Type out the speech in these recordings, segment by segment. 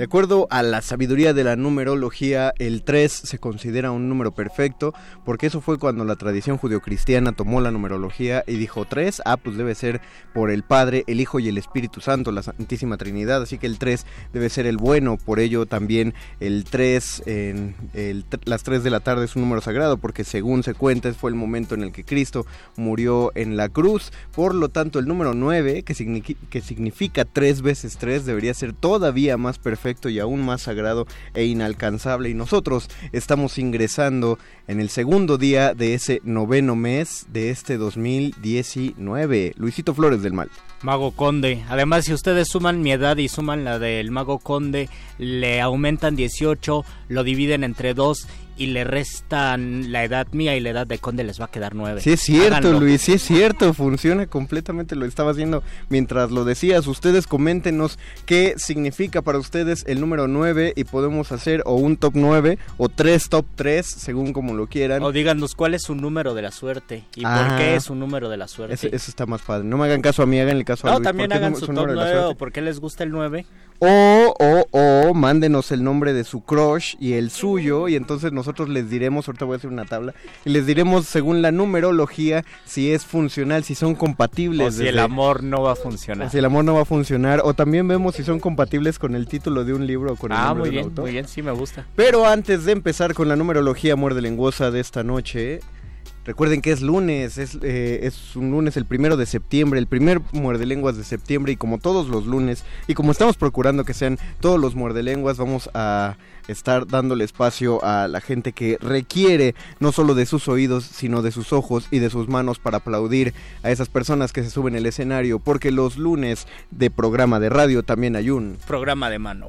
De acuerdo a la sabiduría de la numerología, el 3 se considera un número perfecto, porque eso fue cuando la tradición judio-cristiana tomó la numerología y dijo 3, ah, pues debe ser por el Padre, el Hijo y el Espíritu Santo, la Santísima Trinidad, así que el 3 debe ser el bueno, por ello también el 3 en las 3 de la tarde es un número sagrado, porque según se cuenta fue el momento en el que Cristo murió en la cruz, por lo tanto el número 9, que, significa, que significa 3 veces 3, debería ser todavía más perfecto y aún más sagrado e inalcanzable y nosotros estamos ingresando en el segundo día de ese noveno mes de este 2019. Luisito Flores del Mal. Mago Conde. Además, si ustedes suman mi edad y suman la del Mago Conde, le aumentan 18, lo dividen entre 2 y le restan la edad mía y la edad de Conde les va a quedar 9. Sí es cierto, Luis, sí es cierto, funciona completamente, lo estaba haciendo mientras lo decías. Ustedes coméntenos qué significa para ustedes el número 9 y podemos hacer o un top 9 o tres top 3, según como lo quieran. O díganos cuál es su número de la suerte y por qué es un número de la suerte. Eso, está más padre. No me hagan caso a mí, hagan el caso a no, Luis. también hagan su, top 9 o por qué les gusta el 9. O, o, o, mándenos el nombre de su crush y el suyo y entonces nosotros les diremos, ahorita voy a hacer una tabla, y les diremos según la numerología si es funcional, si son compatibles. O si el amor no va a funcionar. O si el amor no va a funcionar. O también vemos si son compatibles con el título de un libro o con el ah, nombre muy bien, autor. muy bien, sí me gusta. Pero antes de empezar con la numerología muerde lenguosa de esta noche... Recuerden que es lunes, es, eh, es, un lunes el primero de septiembre, el primer muerde lenguas de septiembre y como todos los lunes y como estamos procurando que sean todos los muerde lenguas, vamos a estar dándole espacio a la gente que requiere no solo de sus oídos, sino de sus ojos y de sus manos para aplaudir a esas personas que se suben al escenario, porque los lunes de programa de radio también hay un programa de mano.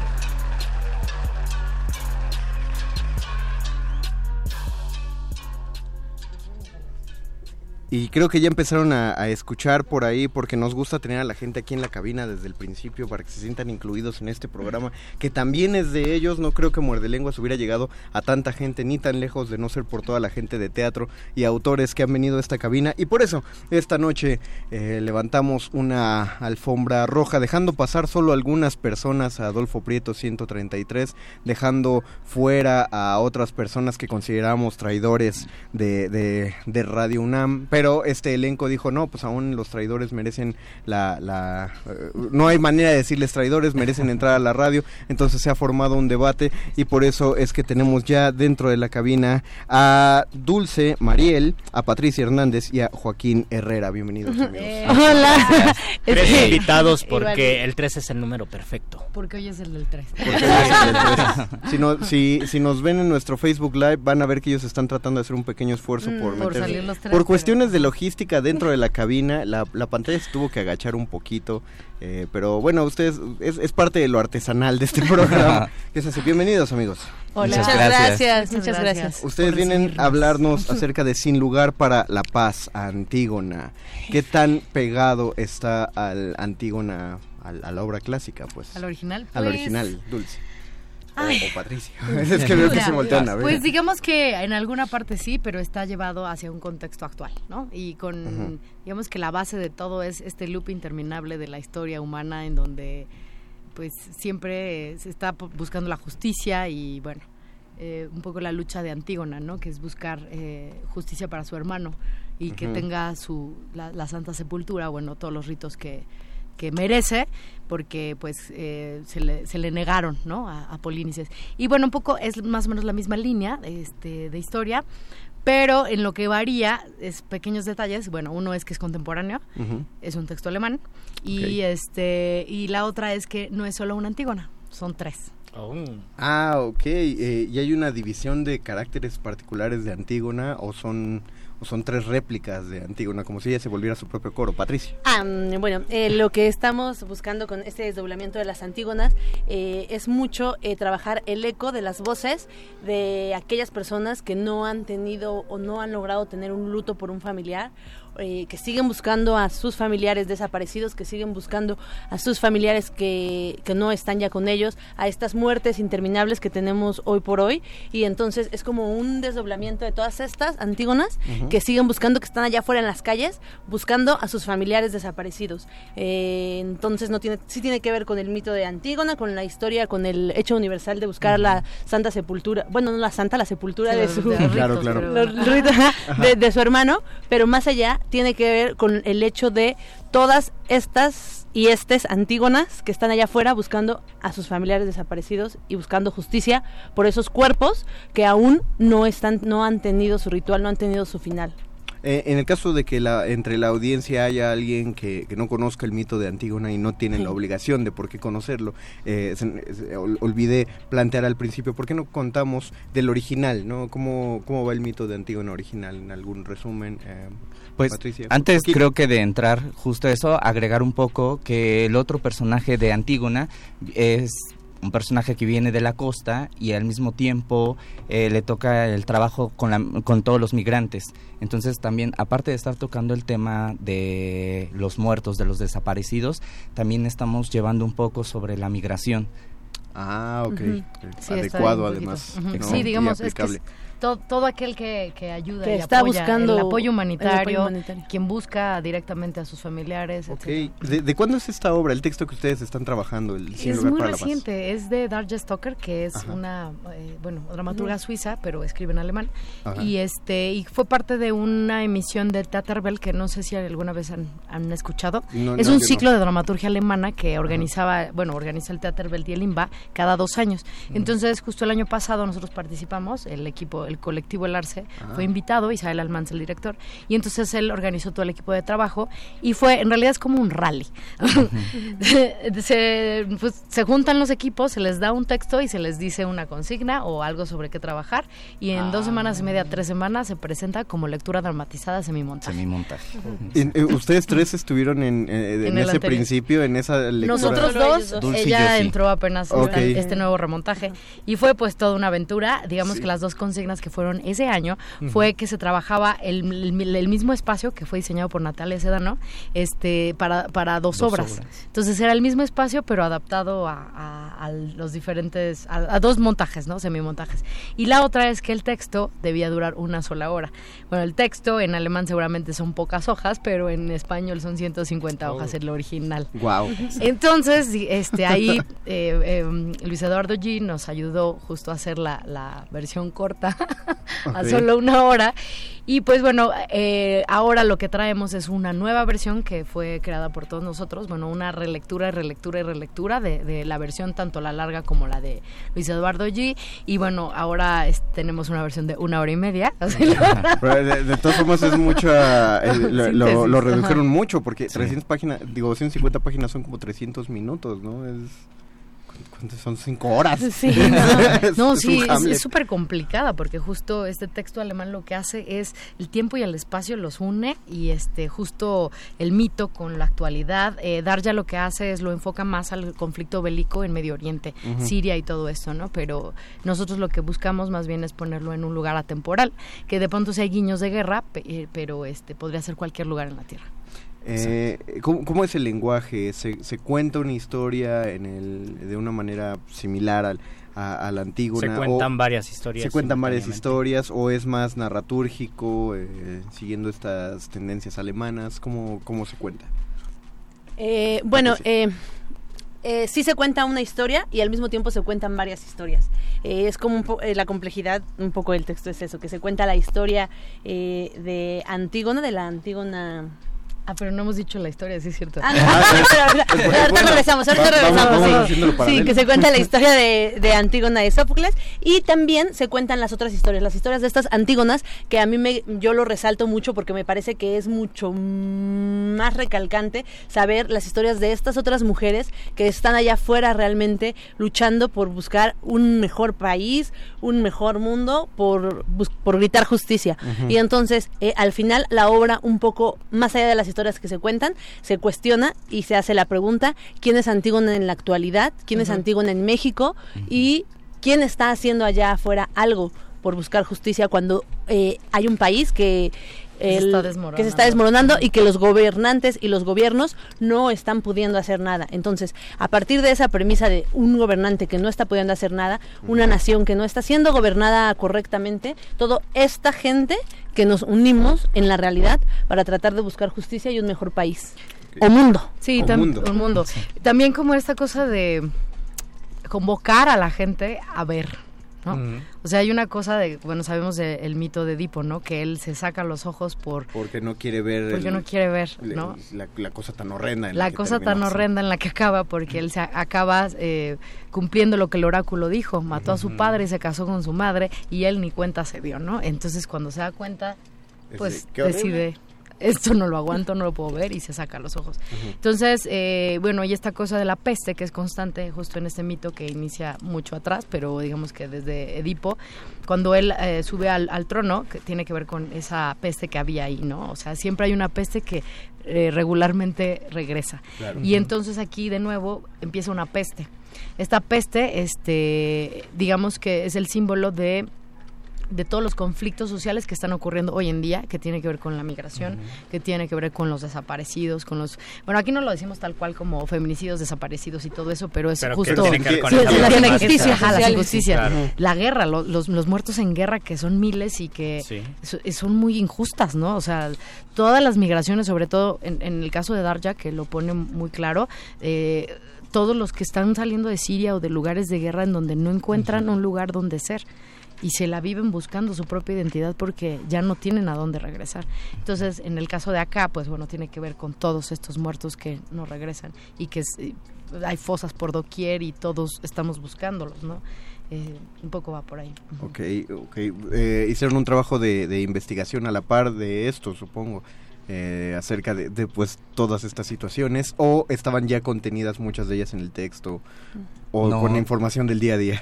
Y creo que ya empezaron a, escuchar por ahí porque nos gusta tener a la gente aquí en la cabina desde el principio para que se sientan incluidos en este programa, que también es de ellos. No creo que Muerde Lenguas hubiera llegado a tanta gente ni tan lejos de no ser por toda la gente de teatro y autores que han venido a esta cabina. Y por eso esta noche eh, levantamos una alfombra roja, dejando pasar solo algunas personas a Adolfo Prieto 133, dejando fuera a otras personas que consideramos traidores de, de, Radio UNAM. Pero este elenco dijo, no, pues aún los traidores merecen la... la uh, no hay manera de decirles traidores, merecen entrar a la radio, entonces se ha formado un debate y por eso es que tenemos ya dentro de la cabina a Dulce Mariel, a Patricia Hernández y a Joaquín Herrera. Bienvenidos amigos. Eh, Hola. Tres es invitados porque el 3 es el número perfecto. Porque hoy es el del 3. si, no, si, si, nos ven en nuestro Facebook Live van a ver que ellos están tratando de hacer un pequeño esfuerzo mm, por, por meter... Los tres, por cuestiones de logística dentro de la cabina, la, la pantalla se tuvo que agachar un poquito, eh, pero bueno, ustedes, es, es, parte de lo artesanal de este programa. es así, bienvenidos amigos. Hola, muchas, gracias. gracias. Muchas gracias. Ustedes vienen a hablarnos acerca de Sin Lugar para la Paz, Antígona. ¿Qué tan pegado está al Antígona, a, a la obra clásica? pues ¿Al original? Al Pues- original, Dulce. Ay. O, o Patricia. es que veo que se voltean a ver. Pues digamos que en alguna parte sí, pero está llevado hacia un contexto actual, ¿no? Y con, uh -huh. digamos que la base de todo es este loop interminable de la historia humana en donde pues siempre se está buscando la justicia y bueno, eh, un poco la lucha de Antígona, ¿no? Que es buscar eh, justicia para su hermano y uh -huh. que tenga su la, la Santa Sepultura, bueno, todos los ritos que que merece porque pues eh, se, le, se, le, negaron ¿no? a, a, Polínices y bueno un poco es más o menos la misma línea este, de historia pero en lo que varía es pequeños detalles bueno uno es que es contemporáneo uh -huh. es un texto alemán y okay. este y la otra es que no es solo una Antígona son tres Oh. Ah, ok. Eh, ¿Y hay una división de caracteres particulares de Antígona o son son tres réplicas de Antígona, como si ella se volviera su propio coro. Patricia. Ah, mm, bueno, eh, lo que estamos buscando con este desdoblamiento de las Antígonas eh, es mucho eh, trabajar el eco de las voces de aquellas personas que no han tenido o no han logrado tener un luto por un familiar eh, que siguen buscando a sus familiares desaparecidos, que siguen buscando a sus familiares que, que no están ya con ellos, a estas muertes interminables que tenemos hoy por hoy. Y entonces es como un desdoblamiento de todas estas antígonas que siguen buscando, que están allá afuera en las calles, buscando a sus familiares desaparecidos. Eh, entonces no tiene, sí tiene que ver con el mito de Antígona, con la historia, con el hecho universal de buscar la santa sepultura, bueno, no la santa, la sepultura Sí, de su de Claro, ritos, claro. pero- los ritos, ajá, de, de su hermano, pero más allá tiene que ver con el hecho de todas estas y estes antígonas que están allá afuera buscando a sus familiares desaparecidos y buscando justicia por esos cuerpos que aún no están no han tenido su ritual, no han tenido su final. Eh, en el caso de que la, entre la audiencia haya alguien que, que no conozca el mito de Antígona y no tiene la obligación de por qué conocerlo, eh, se- se- ol- olvidé plantear al principio, ¿por qué no contamos del original? ¿no? ¿Cómo, ¿Cómo va el mito de Antígona original? En algún resumen, eh, Pues Patricia. antes creo que de entrar justo a eso, agregar un poco que el otro personaje de Antígona es un personaje que viene de la costa y al mismo tiempo eh, le toca el trabajo con, la- con todos los migrantes. Entonces también, aparte de estar tocando el tema de los muertos, de los desaparecidos, también estamos llevando un poco sobre la migración. Ah, ok. Sí, Adecuado además. Sí, digamos, Y es que es aplicable. to- todo aquel que, que ayuda Que y está apoya buscando el apoyo el humanitario, apoyo humanitario. quien busca directamente a sus familiares, Ok. etcétera. ¿De, de cuándo es esta obra, el texto que ustedes están trabajando, el Sin Es lugar muy para la paz? reciente, es de Darja Stoker, que es Ajá. una, eh, bueno, dramaturga suiza, pero escribe en alemán. Ajá. Y este y fue parte de una emisión de Theaterbell que no sé si alguna vez han, han escuchado. No, es no, un ciclo no. de dramaturgia alemana que organizaba, bueno, organiza el Theaterbell y el IMBA cada dos años. Entonces, justo el año pasado nosotros participamos, el equipo, el colectivo El Arce Ah. fue invitado, Isabel Almanza el director, y entonces él organizó todo el equipo de trabajo y fue, en realidad es como un rally. se, pues, se juntan los equipos, se les da un texto y se les dice una consigna o algo sobre qué trabajar y en dos semanas y media, tres semanas se presenta como lectura dramatizada semimontaje. Semimontaje. Eh, ¿Ustedes tres estuvieron en, eh, en En ese anterior. principio, en esa lectura? Nosotros dos. Dulce ella sí. entró apenas Ok. esta- este nuevo remontaje y fue pues toda una aventura. Digamos que las dos consignas que fueron ese año fue que se trabajaba el, el- el mismo espacio que fue diseñado por Natalia Sedano este, para, para dos, Dos obras. obras. Entonces era el mismo espacio pero adaptado a, a- a los diferentes, a, a dos montajes, ¿no? Semimontajes. Y la otra es que el texto debía durar una sola hora. Bueno, el texto en alemán seguramente son pocas hojas, pero en español son 150 hojas el original. Wow. Entonces, este, ahí eh, eh, Luis Eduardo G nos ayudó justo a hacer la, la versión corta, a solo una hora. Y pues bueno, eh, ahora lo que traemos es una nueva versión que fue creada por todos nosotros, bueno, una relectura y relectura y relectura de, de la versión tanto la larga como la de Luis Eduardo G. Y bueno, ahora es- tenemos una versión de una hora y media. así lo- Pero de, de todas formas es mucha... eh, lo, lo- Síntesis, lo redujeron mucho porque 300 páginas, digo, 250 páginas son como 300 minutos, ¿no? Es... ¿cuántas Son 5 horas. Sí, no, sí, es- súper complicada porque justo este texto alemán lo que hace es el tiempo y el espacio los une y este justo el mito con la actualidad. Eh, Darja lo que hace es lo enfoca más al conflicto bélico en Medio Oriente. Siria y todo esto, ¿no? Pero nosotros lo que buscamos más bien es ponerlo en un lugar atemporal, que de pronto hay guiños de guerra, pe- eh, pero este podría ser cualquier lugar en la Tierra. Eh, ¿cómo, cómo es el lenguaje? ¿Se, se cuenta una historia en el, de una manera similar al, a, a la antigua? Se cuentan varias historias. ¿Se cuentan varias historias o es más narratúrgico, eh, siguiendo estas tendencias alemanas? ¿Cómo, cómo se cuenta? Eh, bueno, eh, eh, sí se cuenta una historia y al mismo tiempo se cuentan varias historias. Eh, es como un po- eh, la complejidad, un poco del texto es eso, que se cuenta la historia eh, de Antígona, de la Antígona Ah, pero no hemos dicho la historia, sí es cierto. Ah, no, pero ahorita- regresamos, ahorita va- regresamos. vamos sí. que se cuenta la historia de, de Antígona y Sófocles y también se cuentan las otras historias, las historias de estas Antígonas que a mí me, yo lo resalto mucho porque me parece que es mucho más recalcante saber las historias de estas otras mujeres que están allá afuera realmente luchando por buscar un mejor país, un mejor mundo, por, por gritar justicia. Ujú. Y entonces, eh, al final, la obra, un poco más allá de las historias que se cuentan, se cuestiona y se hace la pregunta, ¿quién es Antígona en la actualidad? ¿Quién es. Antígona en México? Y ¿quién está haciendo allá afuera algo por buscar justicia cuando eh, hay un país que... se el- está que se está desmoronando. y que los gobernantes y los gobiernos no están pudiendo hacer nada. Entonces, a partir de esa premisa de un gobernante que no está pudiendo hacer nada, una nación que no está siendo gobernada correctamente, todo esta gente que nos unimos en la realidad para tratar de buscar justicia y un mejor país o mundo. Sí, tam- un mundo. También como esta cosa de convocar a la gente a ver, ¿no? O sea, hay una cosa de, bueno, sabemos del mito de Edipo, ¿no? Que él se saca los ojos por Porque no quiere ver... porque el- no quiere ver, ¿no? La, la cosa tan horrenda. en la que cosa tan horrenda en la que acaba porque él se acaba eh, cumpliendo lo que el oráculo dijo mató a su padre se casó con su madre y él ni cuenta se dio no entonces cuando se da cuenta Es pues de, decide esto no lo aguanto no lo puedo ver y se saca los ojos. Entonces eh, bueno y esta cosa de la peste que es constante justo en este mito que inicia mucho atrás pero digamos que desde Edipo cuando él eh, sube al, al trono que tiene que ver con esa peste que había ahí no o sea siempre hay una peste que eh, regularmente regresa. Claro. y entonces aquí de nuevo empieza una peste. Esta peste este digamos que es el símbolo de de todos los conflictos sociales que están ocurriendo hoy en día, que tiene que ver con la migración, que tiene que ver con los desaparecidos, con los... Bueno, aquí no lo decimos tal cual como feminicidios, desaparecidos y todo eso, pero es Pero que justo... que Sí, ajá, las Sociales. injusticias. Claro. La guerra, lo- los, los muertos en guerra, que son miles y que Sí. so- son muy injustas, ¿no? O sea, todas las migraciones, sobre todo en, en el caso de Darja, que lo pone muy claro, eh, todos los que están saliendo de Siria o de lugares de guerra en donde no encuentran un lugar donde ser y se la viven buscando su propia identidad porque ya no tienen a dónde regresar. Entonces, en el caso de acá, pues bueno, tiene que ver con todos estos muertos que no regresan y que es- eh, hay fosas por doquier y todos estamos buscándolos, ¿no? Eh, un poco va por ahí. Ok, ok. Eh, hicieron un trabajo de, de investigación a la par de esto, supongo, eh, acerca de, de, pues todas estas situaciones, o estaban ya contenidas muchas de ellas en el texto, o No. con la información del día a día.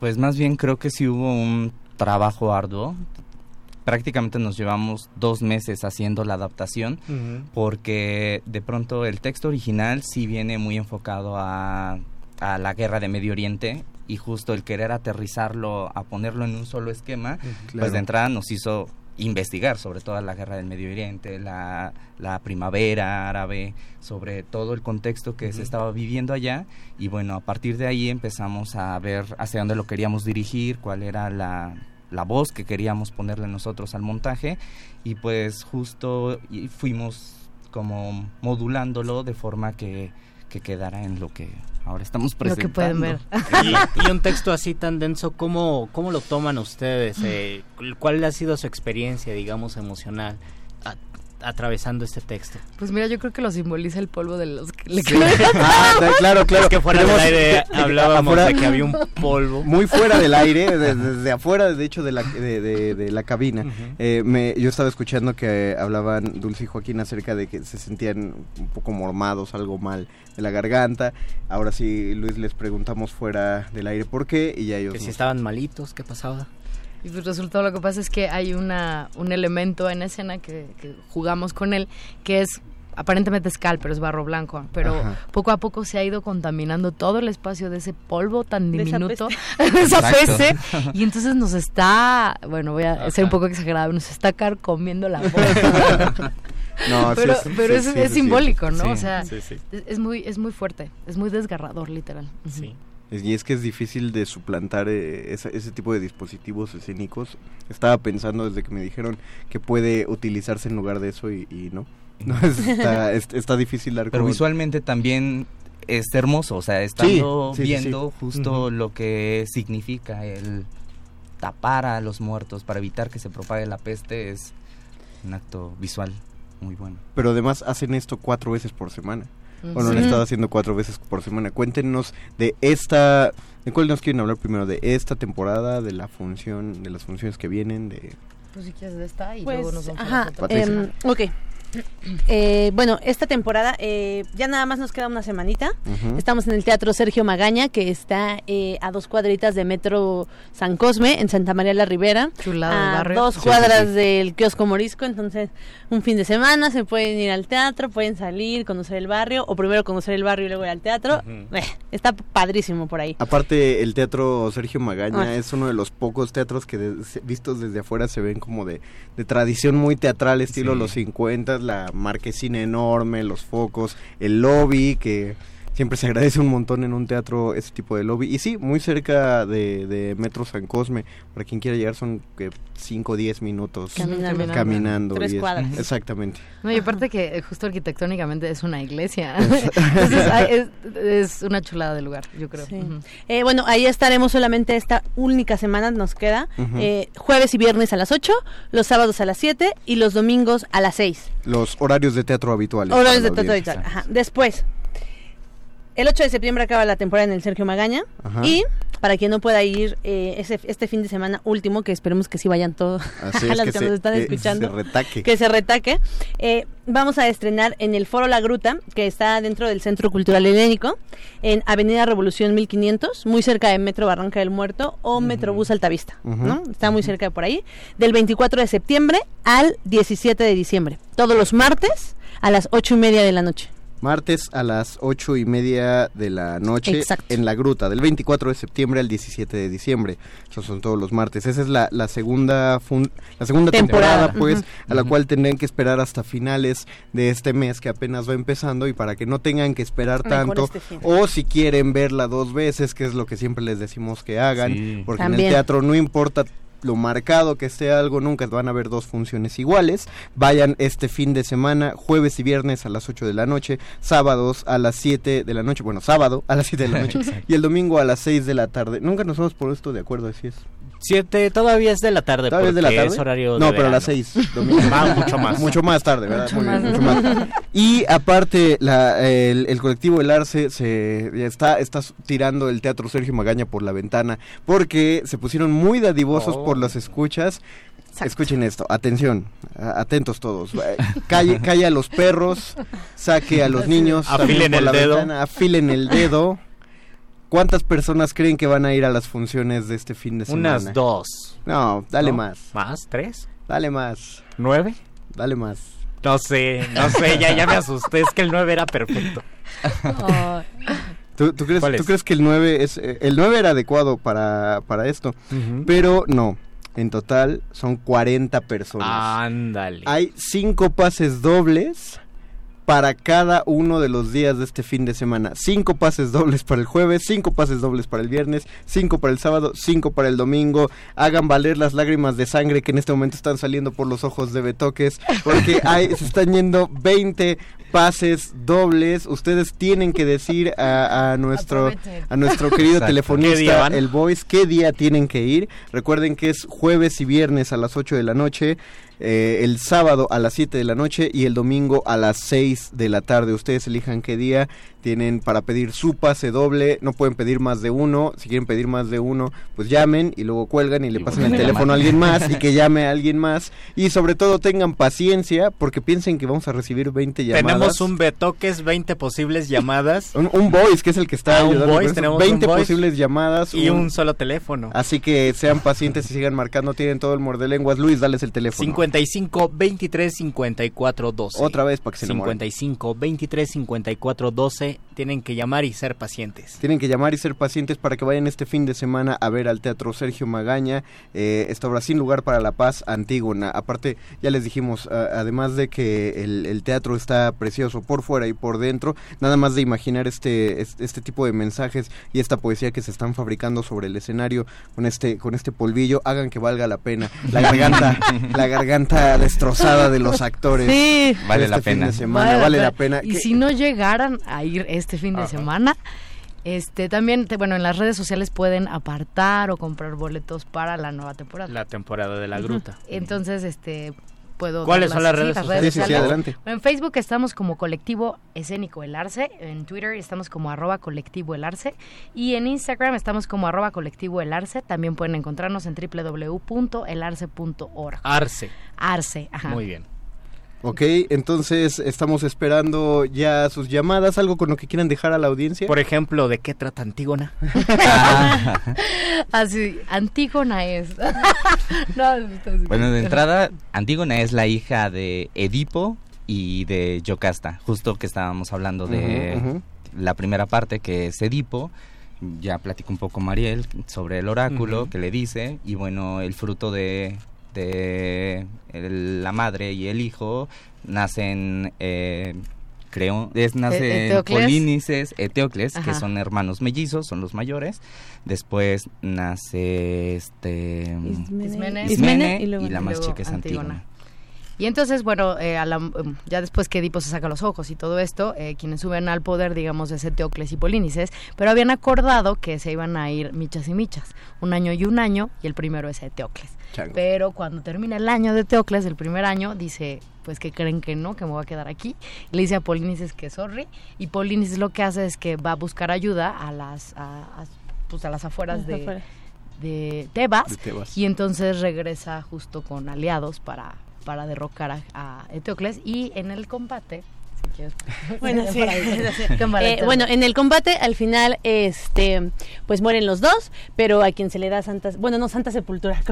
Pues más bien creo que sí hubo un trabajo arduo. Prácticamente nos llevamos dos meses haciendo la adaptación porque de pronto el texto original sí viene muy enfocado a, a la guerra de Medio Oriente y justo el querer aterrizarlo a ponerlo en un solo esquema, pues Claro. de entrada nos hizo investigar sobre toda la guerra del Medio Oriente, la, la primavera árabe, sobre todo el contexto que se estaba viviendo allá. Y bueno, a partir de ahí empezamos a ver hacia dónde lo queríamos dirigir, cuál era la, la voz que queríamos ponerle nosotros al montaje. Y pues justo y fuimos como modulándolo de forma que, que quedara en lo que ahora estamos Lo presentando. que pueden ver. Y, y un texto así tan denso, ¿cómo, cómo lo toman ustedes? Eh, ¿Cuál ha sido su experiencia, digamos, emocional a- atravesando este texto? Pues mira, yo creo que lo simboliza el polvo de los que le Sí. Ah, claro, claro. Es que fuera del aire hablábamos afuera- de que había un polvo. Muy fuera del aire, de- desde afuera, de hecho, de la, de, de- de la cabina. Eh, me, yo estaba escuchando que hablaban Dulce y Joaquín acerca de que se sentían un poco mormados, algo mal de la garganta. Ahora sí, Luis, les preguntamos fuera del aire por qué y ya ellos... Que si nos- estaban malitos, ¿qué pasaba? Y pues resultado lo que pasa es que hay una, un elemento en escena que, que jugamos con él, que es aparentemente es cal, pero es barro blanco. Pero Ajá. poco a poco se ha ido contaminando todo el espacio de ese polvo tan diminuto, de esa peste. Y entonces nos está, bueno, voy a Ajá. ser un poco exagerado, nos está carcomiendo la boca. No, sí pero es- pero sí, es, sí, es sí, simbólico, ¿no? sí. o sea, Sí, sí. Es, es muy, es muy fuerte, es muy desgarrador, literal. Sí. Y es que es difícil de suplantar eh, esa- ese tipo de dispositivos escénicos. Estaba pensando desde que me dijeron que puede utilizarse en lugar de eso y, y no. No, es- está, es- está difícil dar Pero visualmente también es hermoso, o sea, estando sí, sí, sí. viendo justo lo que significa el tapar a los muertos para evitar que se propague la peste es un acto visual muy bueno. Pero además hacen esto cuatro veces por semana. O lo han estado haciendo cuatro veces por semana. Cuéntenos de esta... ¿De cuál nos quieren hablar primero? ¿De esta temporada? ¿De la función? ¿De las funciones que vienen? de Pues si quieres de esta y Pues, luego nos vamos a ajá, otras. Patricia. em, ok. Eh, bueno, esta temporada eh, ya nada más nos queda una semanita. Estamos en el Teatro Sergio Magaña, que está eh, a dos cuadritas de Metro San Cosme, en Santa María la Ribera. Chulada de a barrio. dos Sí, cuadras sí, sí. del kiosco Morisco. Entonces, un fin de semana se pueden ir al teatro, pueden salir, conocer el barrio, o primero conocer el barrio y luego ir al teatro. Eh, está padrísimo por ahí. Aparte, el teatro Sergio Magaña Ay. es uno de los pocos teatros que de- vistos desde afuera se ven como de, de tradición muy teatral, estilo Sí. los 50, la marquesina enorme, los focos, el lobby, que siempre se agradece un montón en un teatro ese tipo de lobby. Y sí, muy cerca de, de Metro San Cosme, para quien quiera llegar son 5 o 10 minutos Caminando. caminando. Tres cuadras. Exactamente. No, y aparte que eh, justo arquitectónicamente es una iglesia. Entonces, es, es una chulada de lugar, yo creo. Sí. Eh, bueno, ahí estaremos solamente esta única semana, nos queda. Eh, jueves y viernes a las 8, los sábados a las 7 y los domingos a las 6. Los horarios de teatro habituales. Horarios de teatro audiencia. habitual. Ajá. Después, el 8 de septiembre acaba la temporada en el Sergio Magaña. Ajá. Y para quien no pueda ir eh, ese, este fin de semana último, que esperemos que sí vayan todos a las que, que, se, nos están escuchando. se retaque. que se retaque. Eh, vamos a estrenar en el Foro La Gruta, que está dentro del Centro Cultural Helénico, en Avenida Revolución 1500, muy cerca de Metro Barranca del Muerto o Metrobús Altavista, Ujú. ¿no? Está muy cerca de por ahí. Del 24 de septiembre al 17 de diciembre. Todos los martes a las ocho y media de la noche. Martes a las ocho y media de la noche Exacto. en la gruta, del 24 de septiembre al 17 de diciembre. Esos son todos los martes. Esa es la, la segunda fun- la segunda temporada, Temporada. pues, a la cual tendrán que esperar hasta finales de este mes que apenas va empezando y para que no tengan que esperar Mejor tanto. este. O si quieren verla dos veces, que es lo que siempre les decimos que hagan, Sí. porque en el teatro no importa lo marcado que esté algo, nunca van a haber dos funciones iguales. Vayan este fin de semana, jueves y viernes a las 8 de la noche, sábados a las 7 de la noche, bueno, sábado a las 7 de la noche y el domingo a las 6 de la tarde. Nunca nos hemos puesto de acuerdo, así es. Siete, todavía es de la tarde. ¿Todavía es de la tarde? Es horario no, de pero a las verano. 6. domingo. Ah, mucho más. Mucho más tarde, ¿verdad? Mucho Muy bien, más. mucho más. Y aparte, la, el, el colectivo El Arce se está, está tirando el Teatro Sergio Magaña por la ventana porque se pusieron muy dadivosos Oh. por las escuchas. Exacto. Escuchen esto, atención, atentos todos. Calle, calle a los perros, saque a los niños, Afilen por el la dedo. ventana, afilen el dedo. ¿Cuántas personas creen que van a ir a las funciones de este fin de semana? Unas dos. No, dale ¿no? más, ¿Más? ¿Tres? dale más, ¿Nueve? dale más. No sé, no sé, ya, ya me asusté. Es que el nueve era perfecto. ¿Tú, tú crees, ¿Cuál tú es? crees que el 9 es eh, el 9 era adecuado para, para esto? Pero no. En total son 40 personas. Ándale. Hay cinco pases dobles para cada uno de los días de este fin de semana. Cinco pases dobles para el jueves, cinco pases dobles para el viernes, cinco para el sábado, cinco para el domingo. Hagan valer las lágrimas de sangre que en este momento están saliendo por los ojos de Betoques, porque hay, se están yendo 20 pases dobles. Ustedes tienen que decir a, a nuestro a nuestro querido Exacto. ¿Qué día telefonista, el Voice, qué día tienen que ir. Recuerden que es jueves y viernes a las 8 de la noche, eh, el sábado a las 7 de la noche y el domingo a las 6 de la tarde. Ustedes elijan qué día tienen para pedir su pase doble. No pueden pedir más de uno. Si quieren pedir más de uno, pues llamen y luego cuelgan y le Y pasan el teléfono llamar. a alguien más y que llame a alguien más. Y sobre todo tengan paciencia porque piensen que vamos a recibir 20 llamadas. Tenemos un betoques, 20 posibles llamadas Un, un voice que es el que está Ah, un voice, tenemos 20 un voice. posibles llamadas y un solo teléfono. así que sean pacientes y sigan marcando tienen todo el mordelenguas Luis dales el teléfono 55 23 54 12. otra vez para que se enamoren 55 23 54 12. Tienen que llamar y ser pacientes. tienen que llamar y ser pacientes para que vayan este fin de semana a ver al Teatro Sergio Magaña, eh, esta obra Sin Lugar para la Paz, Antígona. Aparte, ya les dijimos, a- además de que el, el teatro está precioso por fuera y por dentro, nada más de imaginar este, este, este tipo de mensajes y esta poesía que se están fabricando sobre el escenario con este, con este polvillo, hagan que valga la pena. La garganta, la garganta destrozada de los actores. Sí. Vale este la fin pena. de semana, vale, la pena. Y Que- si no llegaran a ir este fin de semana, este también, te- bueno, en las redes sociales pueden apartar o comprar boletos para la nueva temporada. La temporada de la gruta. Entonces, este, puedo ¿Cuáles son las redes sociales? Sí, sí, sí, sociales. adelante. Bueno, en Facebook estamos como Colectivo Escénico El Arce, en Twitter estamos como arroba colectivo El Arce y en Instagram estamos como arroba colectivo El Arce. También pueden encontrarnos en www.elarce.org. Arce. Arce, ajá. Muy bien. Ok, entonces estamos esperando ya sus llamadas, algo con lo que quieran dejar a la audiencia. Por ejemplo, ¿de qué trata Antígona? Así, Antígona es. no. Bueno, de entrada, Antígona es la hija de Edipo y de Yocasta, justo que estábamos hablando de la primera parte que es Edipo. Ya platicó un poco Mariel sobre el oráculo que le dice y bueno, el fruto de, de el- la madre y el hijo nacen eh, creo es nacen Eteocles. Polínices, Eteocles, que Ajá. son hermanos mellizos, son los mayores. Después nace este Ismene. Ismene, y luego- y la y más luego chica es Antígona. Antígona. Y entonces, bueno, eh, a la- um, ya después que Edipo se saca los ojos y todo esto, eh, quienes suben al poder, digamos, es Eteocles y Polínices, pero habían acordado que se iban a ir michas y michas, un año y un año, y el primero es Eteocles. Chango. Pero cuando termina el año de Eteocles, el primer año, dice, pues que creen que no, que me voy a quedar aquí. Y le dice a Polínices que sorry, y Polínices lo que hace es que va a buscar ayuda a las, a, a- pues a las afueras de, Afuera. de Tebas, De Tebas. y entonces regresa justo con aliados para, para derrocar a, a Eteocles y en el combate si quieres. Bueno, sí. Eh, bueno, en el combate al final, este, pues mueren los dos, pero a quien se le da santa, bueno, no santa sepultura,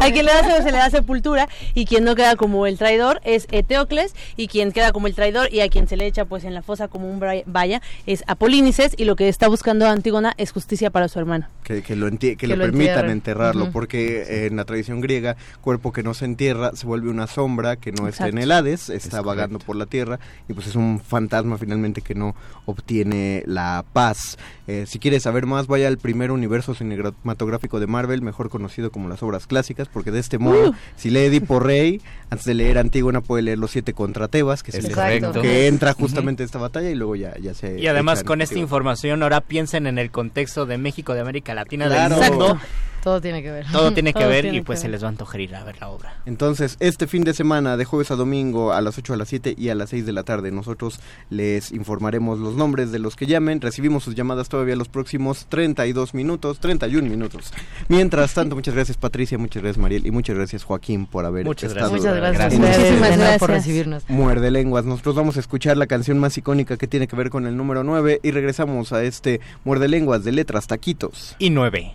a quien le da, se le da sepultura y quien no queda como el traidor es Eteocles y quien queda como el traidor y a quien se le echa pues en la fosa como un vaya es Apolínices y lo que está buscando Antígona es justicia para su hermano. Que, que lo, que Que lo lo permitan enterrarlo, porque eh, en la tradición griega, cuerpo que no se entierra se vuelve una sombra que no está en Exacto. el Hades, está Es vagando por la tierra y pues es un fantasma finalmente que no obtiene la paz. Eh, si quieres saber más, vaya al primer universo cinematográfico de Marvel, mejor conocido como las obras clásicas, porque de este modo, si lee Edipo Rey, antes de leer Antígona puede leer los siete contra Tebas, que es que entra justamente a esta batalla y luego ya, ya se... Y además con esta información ahora piensen en el contexto de México, de América Latina, Claro. del mundo. Todo tiene que ver Todo tiene que Todo ver tiene y que pues se les va a antojar ir a ver la obra. Entonces, este fin de semana, de jueves a domingo, a las 8 a las 7 y a las 6 de la tarde, nosotros les informaremos los nombres de los que llamen. Recibimos sus llamadas todavía los próximos 32 minutos, 31 minutos. Mientras tanto, muchas gracias Patricia, muchas gracias Mariel y muchas gracias Joaquín por haber Muchas estado gracias. muchas gracias, Gracias. Muchísimas nada gracias. por recibirnos Muerde lenguas. Nosotros vamos a escuchar la canción más icónica que tiene que ver con el número 9 y regresamos a este Muerde lenguas de letras taquitos. Y nueve.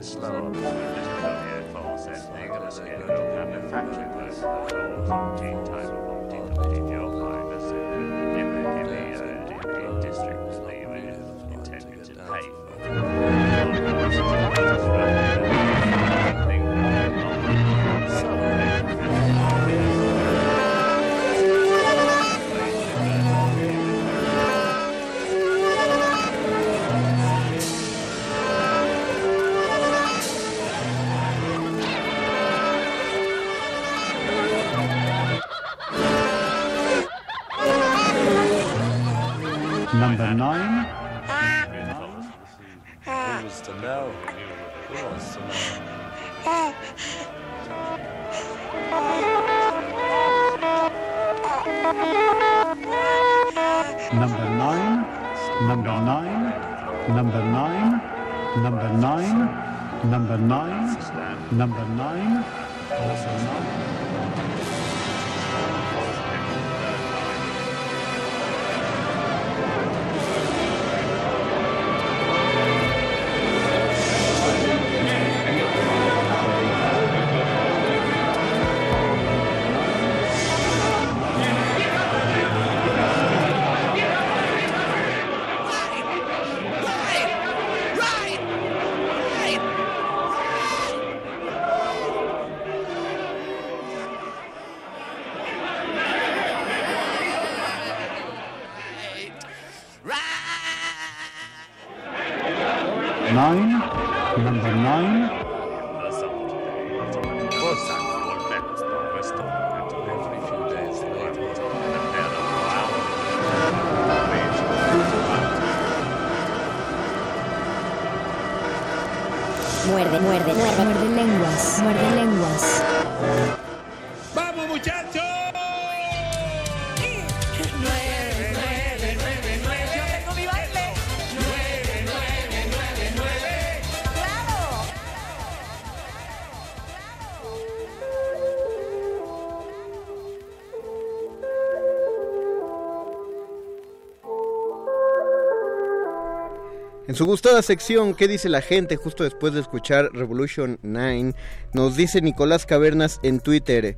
slower. Su gustada sección, ¿qué dice la gente justo después de escuchar Revolution 9? Nos dice Nicolás Cavernas en Twitter.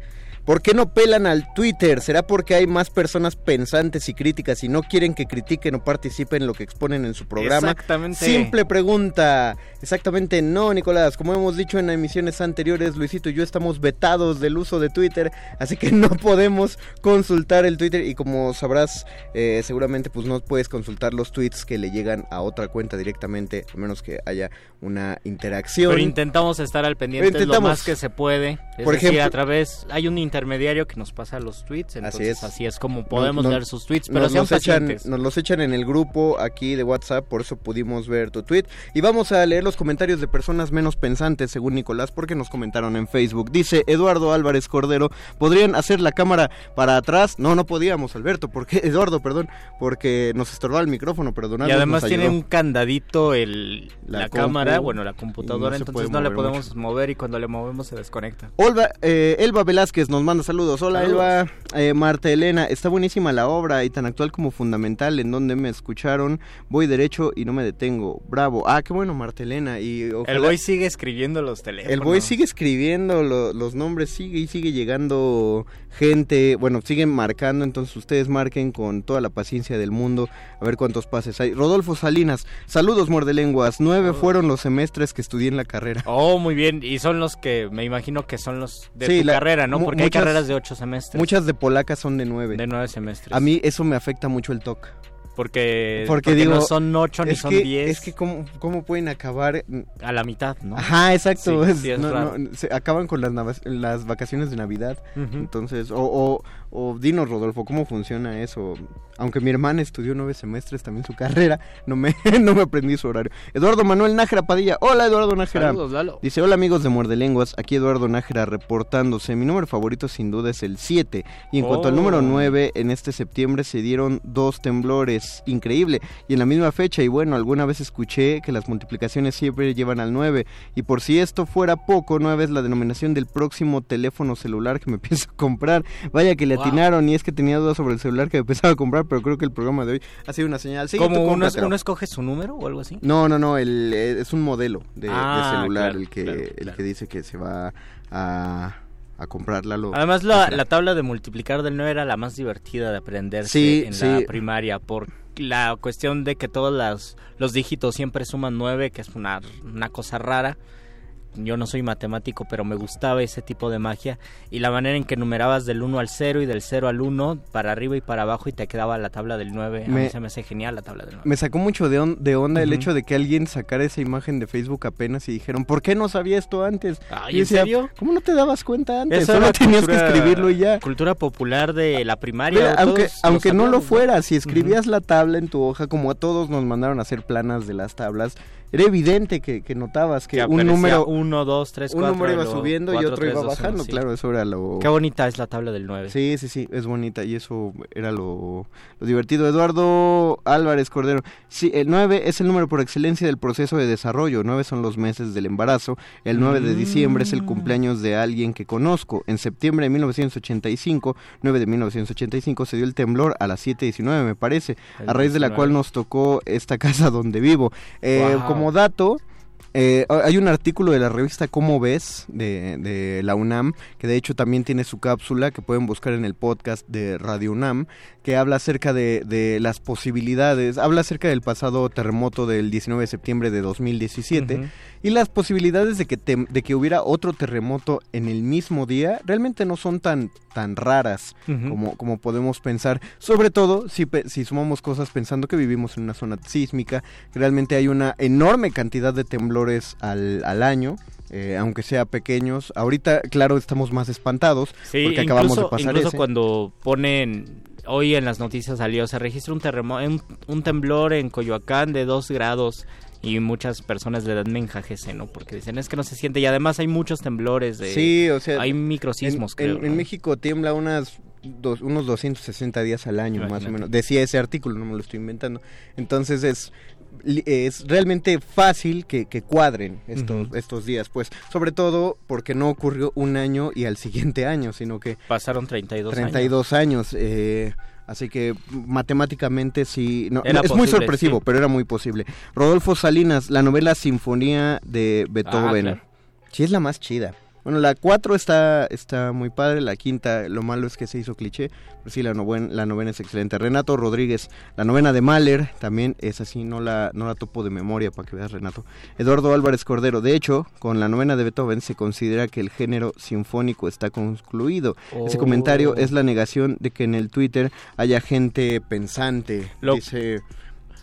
¿Por qué no pelan al Twitter? ¿Será porque hay más personas pensantes y críticas y no quieren que critiquen o participen en lo que exponen en su programa? Exactamente. Simple pregunta. Exactamente no, Nicolás. Como hemos dicho en emisiones anteriores, Luisito y yo estamos vetados del uso de Twitter, así que no podemos consultar el Twitter y como sabrás, eh, seguramente pues no puedes consultar los tweets que le llegan a otra cuenta directamente, a menos que haya una interacción. Pero intentamos estar al pendiente lo más que se puede. Es Por decir, ejemplo- a través hay un intermediario que nos pasa los tweets, entonces así es. es, como podemos Nos- leer sus tweets, pero nos sean los, echan, nos los echan en el grupo aquí de WhatsApp, por eso pudimos ver tu tweet. Y vamos a leer los comentarios de personas menos pensantes, según Nicolás, porque nos comentaron en Facebook. Dice Eduardo Álvarez Cordero, ¿podrían hacer la cámara para atrás? No, no podíamos, Alberto, porque Eduardo, perdón, porque nos estorbaba el micrófono, perdonadnos. Y además tiene un candadito el, La cámara, bueno, la computadora, no entonces no le podemos mover y cuando le movemos se desconecta. Olva, eh, Elba Velázquez nos manda saludos. Hola Saludos. Elba. Eh, Marta Elena, está buenísima la obra y tan actual como fundamental en donde me escucharon. Voy derecho y no me detengo. Bravo. Ah, qué bueno Marta Elena. Y ojalá- El boy sigue escribiendo los teléfonos. el boy sigue escribiendo lo- los nombres, sigue y sigue llegando gente, bueno, siguen marcando, entonces ustedes marquen con toda la paciencia del mundo, a ver cuántos pases hay. Rodolfo Salinas, saludos muerdelenguas, nueve fueron los semestres que estudié en la carrera. Oh, muy bien. Y son los que me imagino que son los de Sí, tu la- carrera, ¿no? Porque muchas- hay carreras de ocho semestres. Muchas de polacas son de nueve. De nueve semestres. A mí eso me afecta mucho el TOC. Porque, Porque, porque digo, no son ocho ni son que- diez. Es que cómo, cómo pueden acabar... A la mitad, ¿no? Ajá, exacto. Sí, es- sí, es no, se acaban con las, las vacaciones de Navidad. Entonces, o, o, o dinos, Rodolfo, ¿cómo funciona eso? Aunque mi hermana estudió nueve semestres también su carrera, no me, no me aprendí su horario. Eduardo Manuel Nájera Padilla. Hola, Eduardo Nájera. Saludos, Lalo. Dice, hola amigos de Muerde Lenguas, aquí Eduardo Nájera reportándose. Mi número favorito sin duda es el 7. Y en cuanto al número 9, en este septiembre se dieron dos temblores. Increíble. Y en la misma fecha, y bueno, alguna vez escuché que las multiplicaciones siempre llevan al 9. Y por si esto fuera poco, 9 es la denominación del próximo teléfono celular que me pienso comprar. Vaya que le Wow. atinaron y es que tenía dudas sobre el celular que me pensaba comprar, pero creo que el programa de hoy ha sido una señal. Sí, ¿Cómo tú uno, uno escoge su número o algo así? No, no, no, el, eh, es un modelo de, de Ah, celular claro, el que claro, el claro. que dice que se va a, a comprar Lalo. Además, la, la tabla de multiplicar del 9 era la más divertida de aprenderse Sí, en sí. la primaria por la cuestión de que todos las- los dígitos siempre suman 9, que es una, una cosa rara. Yo no soy matemático, pero me gustaba ese tipo de magia. Y la manera en que numerabas del 1 al 0 y del 0 al 1, para arriba y para abajo, y te quedaba la tabla del 9. A Me- mí se me hace genial la tabla del 9. Me sacó mucho de, on- de onda el Ujú. hecho de que alguien sacara esa imagen de Facebook apenas y dijeron, ¿por qué no sabía esto antes? Ay, Y ¿en decía, serio? ¿Cómo no te dabas cuenta antes? Solo tenías cultura- que escribirlo y ya. Cultura popular de la primaria. Mira, aunque, aunque no lo fuera, si escribías la tabla en tu hoja, como a todos nos mandaron a hacer planas de las tablas, era evidente que, que notabas que, Que un número, uno 1, 2, 3, un 4. número iba subiendo y 4, otro 3, iba 2, 1, bajando, sí. claro, eso era lo... Qué bonita es la tabla del 9. Sí, sí, sí, es bonita y eso era lo, lo divertido. Eduardo Álvarez Cordero, sí, el 9 es el número por excelencia del proceso de desarrollo, 9 son los meses del embarazo, el 9 de diciembre es el cumpleaños de alguien que conozco. En septiembre de 1985, 9 de 1985, se dio el temblor a las 7.19 me parece, El a raíz de la 19. cual nos tocó esta casa donde vivo. Eh, Wow. Como dato... Eh, hay un artículo de la revista Cómo ves de, de la UNAM, que de hecho también tiene su cápsula que pueden buscar en el podcast de Radio UNAM, que habla acerca de, de las posibilidades, habla acerca del pasado terremoto del 19 de septiembre de 2017 Ujú. Y las posibilidades de que, tem- de que hubiera otro terremoto en el mismo día realmente no son tan, tan raras como, como podemos pensar, sobre todo si, si sumamos cosas pensando que vivimos en una zona sísmica, realmente hay una enorme cantidad de temblores al, al año. eh, aunque sea pequeños, ahorita claro estamos más espantados Sí, porque acabamos de pasar incluso ese. cuando ponen hoy en las noticias salió se registra un terremoto un, un temblor en Coyoacán de 2 grados y muchas personas le dan menjajese, ¿no? Porque dicen es que no se siente y además hay muchos temblores de Sí, o sea, hay microsismos en, creo. en-. México tiembla unas dos- unos 260 días al año, más o menos. Decía ese artículo, no me lo estoy inventando. Entonces es es realmente fácil que, que cuadren estos, estos días, pues, sobre todo porque no ocurrió un año y al siguiente año, sino que pasaron 32, 32 años. eh, así que matemáticamente sí, no, es muy sorpresivo, sí. pero era muy posible. Rodolfo Salinas, la novela Sinfonía de Beethoven. Ah, claro. Sí, es la más chida. Bueno, la 4 está, está muy padre, la quinta, lo malo es que se hizo cliché, pero sí, la, noven- la novena es excelente. Renato Rodríguez, la novena de Mahler, también es así, no la, no la topo de memoria para que veas, Renato. Eduardo Álvarez Cordero, de hecho, con la novena de Beethoven se considera que el género sinfónico está concluido. Ese Oh. comentario es la negación de que en el Twitter haya gente pensante. Lo- Dice,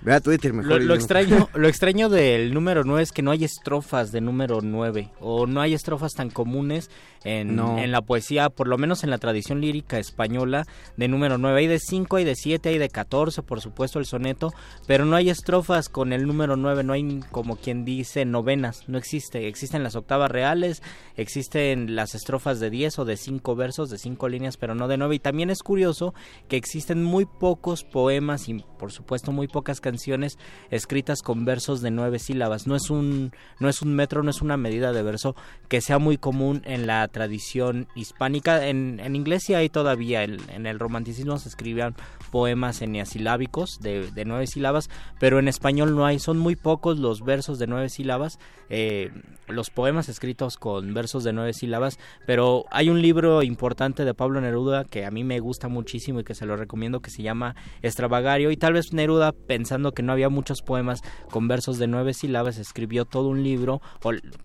vea Twitter mejor. Lo, lo extraño, lo extraño del número 9 es que no hay estrofas de número 9 o no hay estrofas tan comunes en, No. en la poesía, por lo menos en la tradición lírica española de número 9. Hay de 5, hay de 7, hay de 14, por supuesto el soneto, pero no hay estrofas con el número 9, no hay como quien dice novenas, no existe. Existen las octavas reales, existen las estrofas de 10 o de 5 versos, de 5 líneas, pero no de 9. Y también es curioso que existen muy pocos poemas y por supuesto muy pocas canciones escritas con versos de 9 sílabas. No es un no es un metro, no es una medida de verso que sea muy común en la tradición hispánica. En, en inglés sí hay todavía, en el romanticismo se escribían poemas eneasilábicos de, de nueve sílabas, pero en español no hay, son muy pocos los versos de nueve sílabas, eh, los poemas escritos con versos de nueve sílabas, pero hay un libro importante de Pablo Neruda que a mí me gusta muchísimo y que se lo recomiendo que se llama Extravagario. Y tal vez Neruda pensando que no había muchos poemas con versos de nueve sílabas escribió todo un libro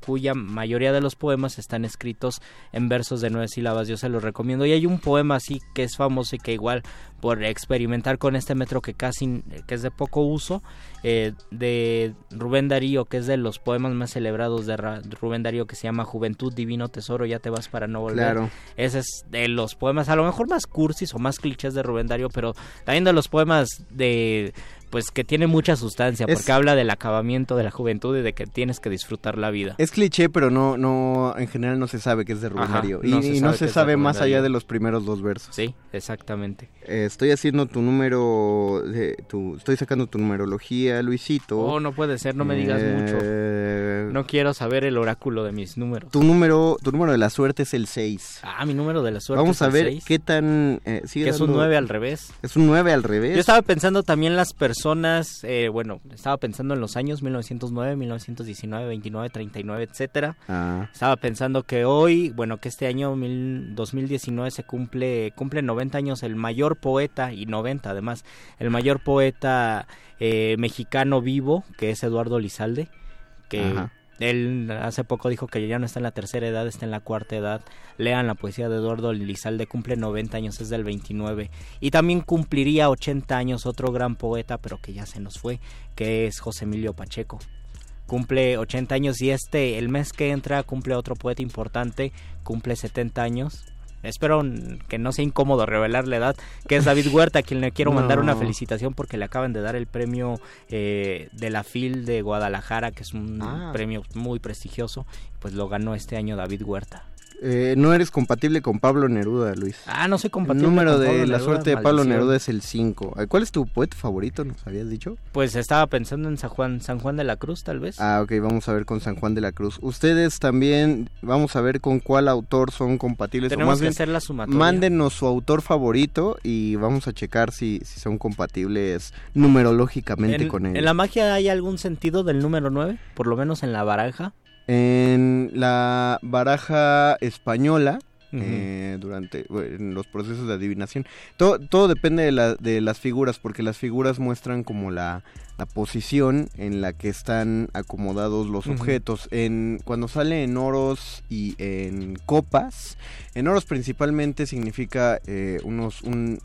cuya mayoría de los poemas están escritos en versos de nueve sílabas. Yo se los recomiendo. Y hay un poema así que es famoso y que igual por experimentar con este metro que casi que es de poco uso eh, de Rubén Darío que es de los poemas más celebrados de Ra- Rubén Darío que se llama Juventud Divino Tesoro ya te vas para no volver Claro. ese es de los poemas a lo mejor más cursis o más clichés de Rubén Darío pero también de los poemas de pues que tiene mucha sustancia Es- porque habla del acabamiento de la juventud y de que tienes que disfrutar la vida Es cliché, pero no, no, en general no se sabe que es de Rubén Ajá, Darío. Y no y se no sabe se más allá de los primeros dos versos. sí exactamente Eh, estoy haciendo tu número, de, tu, estoy sacando tu numerología, Luisito. oh no puede ser no me digas Eh, mucho no quiero saber el oráculo de mis números Tu número, tu número de la suerte es el 6. ah mi número de la suerte Vamos es a el ver seis, qué tan... eh, sigue que es un dando- 9 al revés Es un 9 al revés. Yo estaba pensando también las personas, eh, bueno, estaba pensando en los años 1909, 1919, 29, 39, etcétera. Ah. Estaba pensando que hoy, bueno, que este año mil- 2019 se cumple cumple 90 años el mayor poeta y 90 además, el mayor poeta eh, mexicano vivo, que es Eduardo Lizalde, que Ajá. Él hace poco dijo que ya no está en la tercera edad, está en la cuarta edad. Lean la poesía de Eduardo Lizalde, cumple 90 años, es del 29. Y también cumpliría 80 años otro gran poeta, pero que ya se nos fue, que es José Emilio Pacheco. Cumple 80 años y este, el mes que entra, cumple otro poeta importante, cumple 70 años, espero que no sea incómodo revelar la edad, que es David Huerta, a quien le quiero mandar No. una felicitación porque le acaban de dar el premio eh, de la FIL de Guadalajara, que es un Ah. premio muy prestigioso, pues lo ganó este año David Huerta. Eh, no eres compatible con Pablo Neruda, Luis. Ah, no soy El compatible número con de Pablo la Neruda, suerte de Pablo. Neruda es el 5. ¿Cuál es tu poeta favorito? ¿Nos habías dicho? Pues estaba pensando en San Juan, San Juan de la Cruz, tal vez. Ah, ok, vamos a ver con San Juan de la Cruz. Ustedes también, vamos a ver con cuál autor son compatibles. o Tenemos más que bien, hacer la sumatoria. Mándenos su autor favorito y vamos a checar si, si son compatibles numerológicamente en, con él. ¿En la magia hay algún sentido del número 9? Por lo menos en la baraja. En la baraja española, eh, durante bueno, en los procesos de adivinación, todo, todo depende de, la- de las figuras, porque las figuras muestran como la, la posición en la que están acomodados los objetos. En, cuando sale en oros y en copas, en oros principalmente significa eh, unos... Un,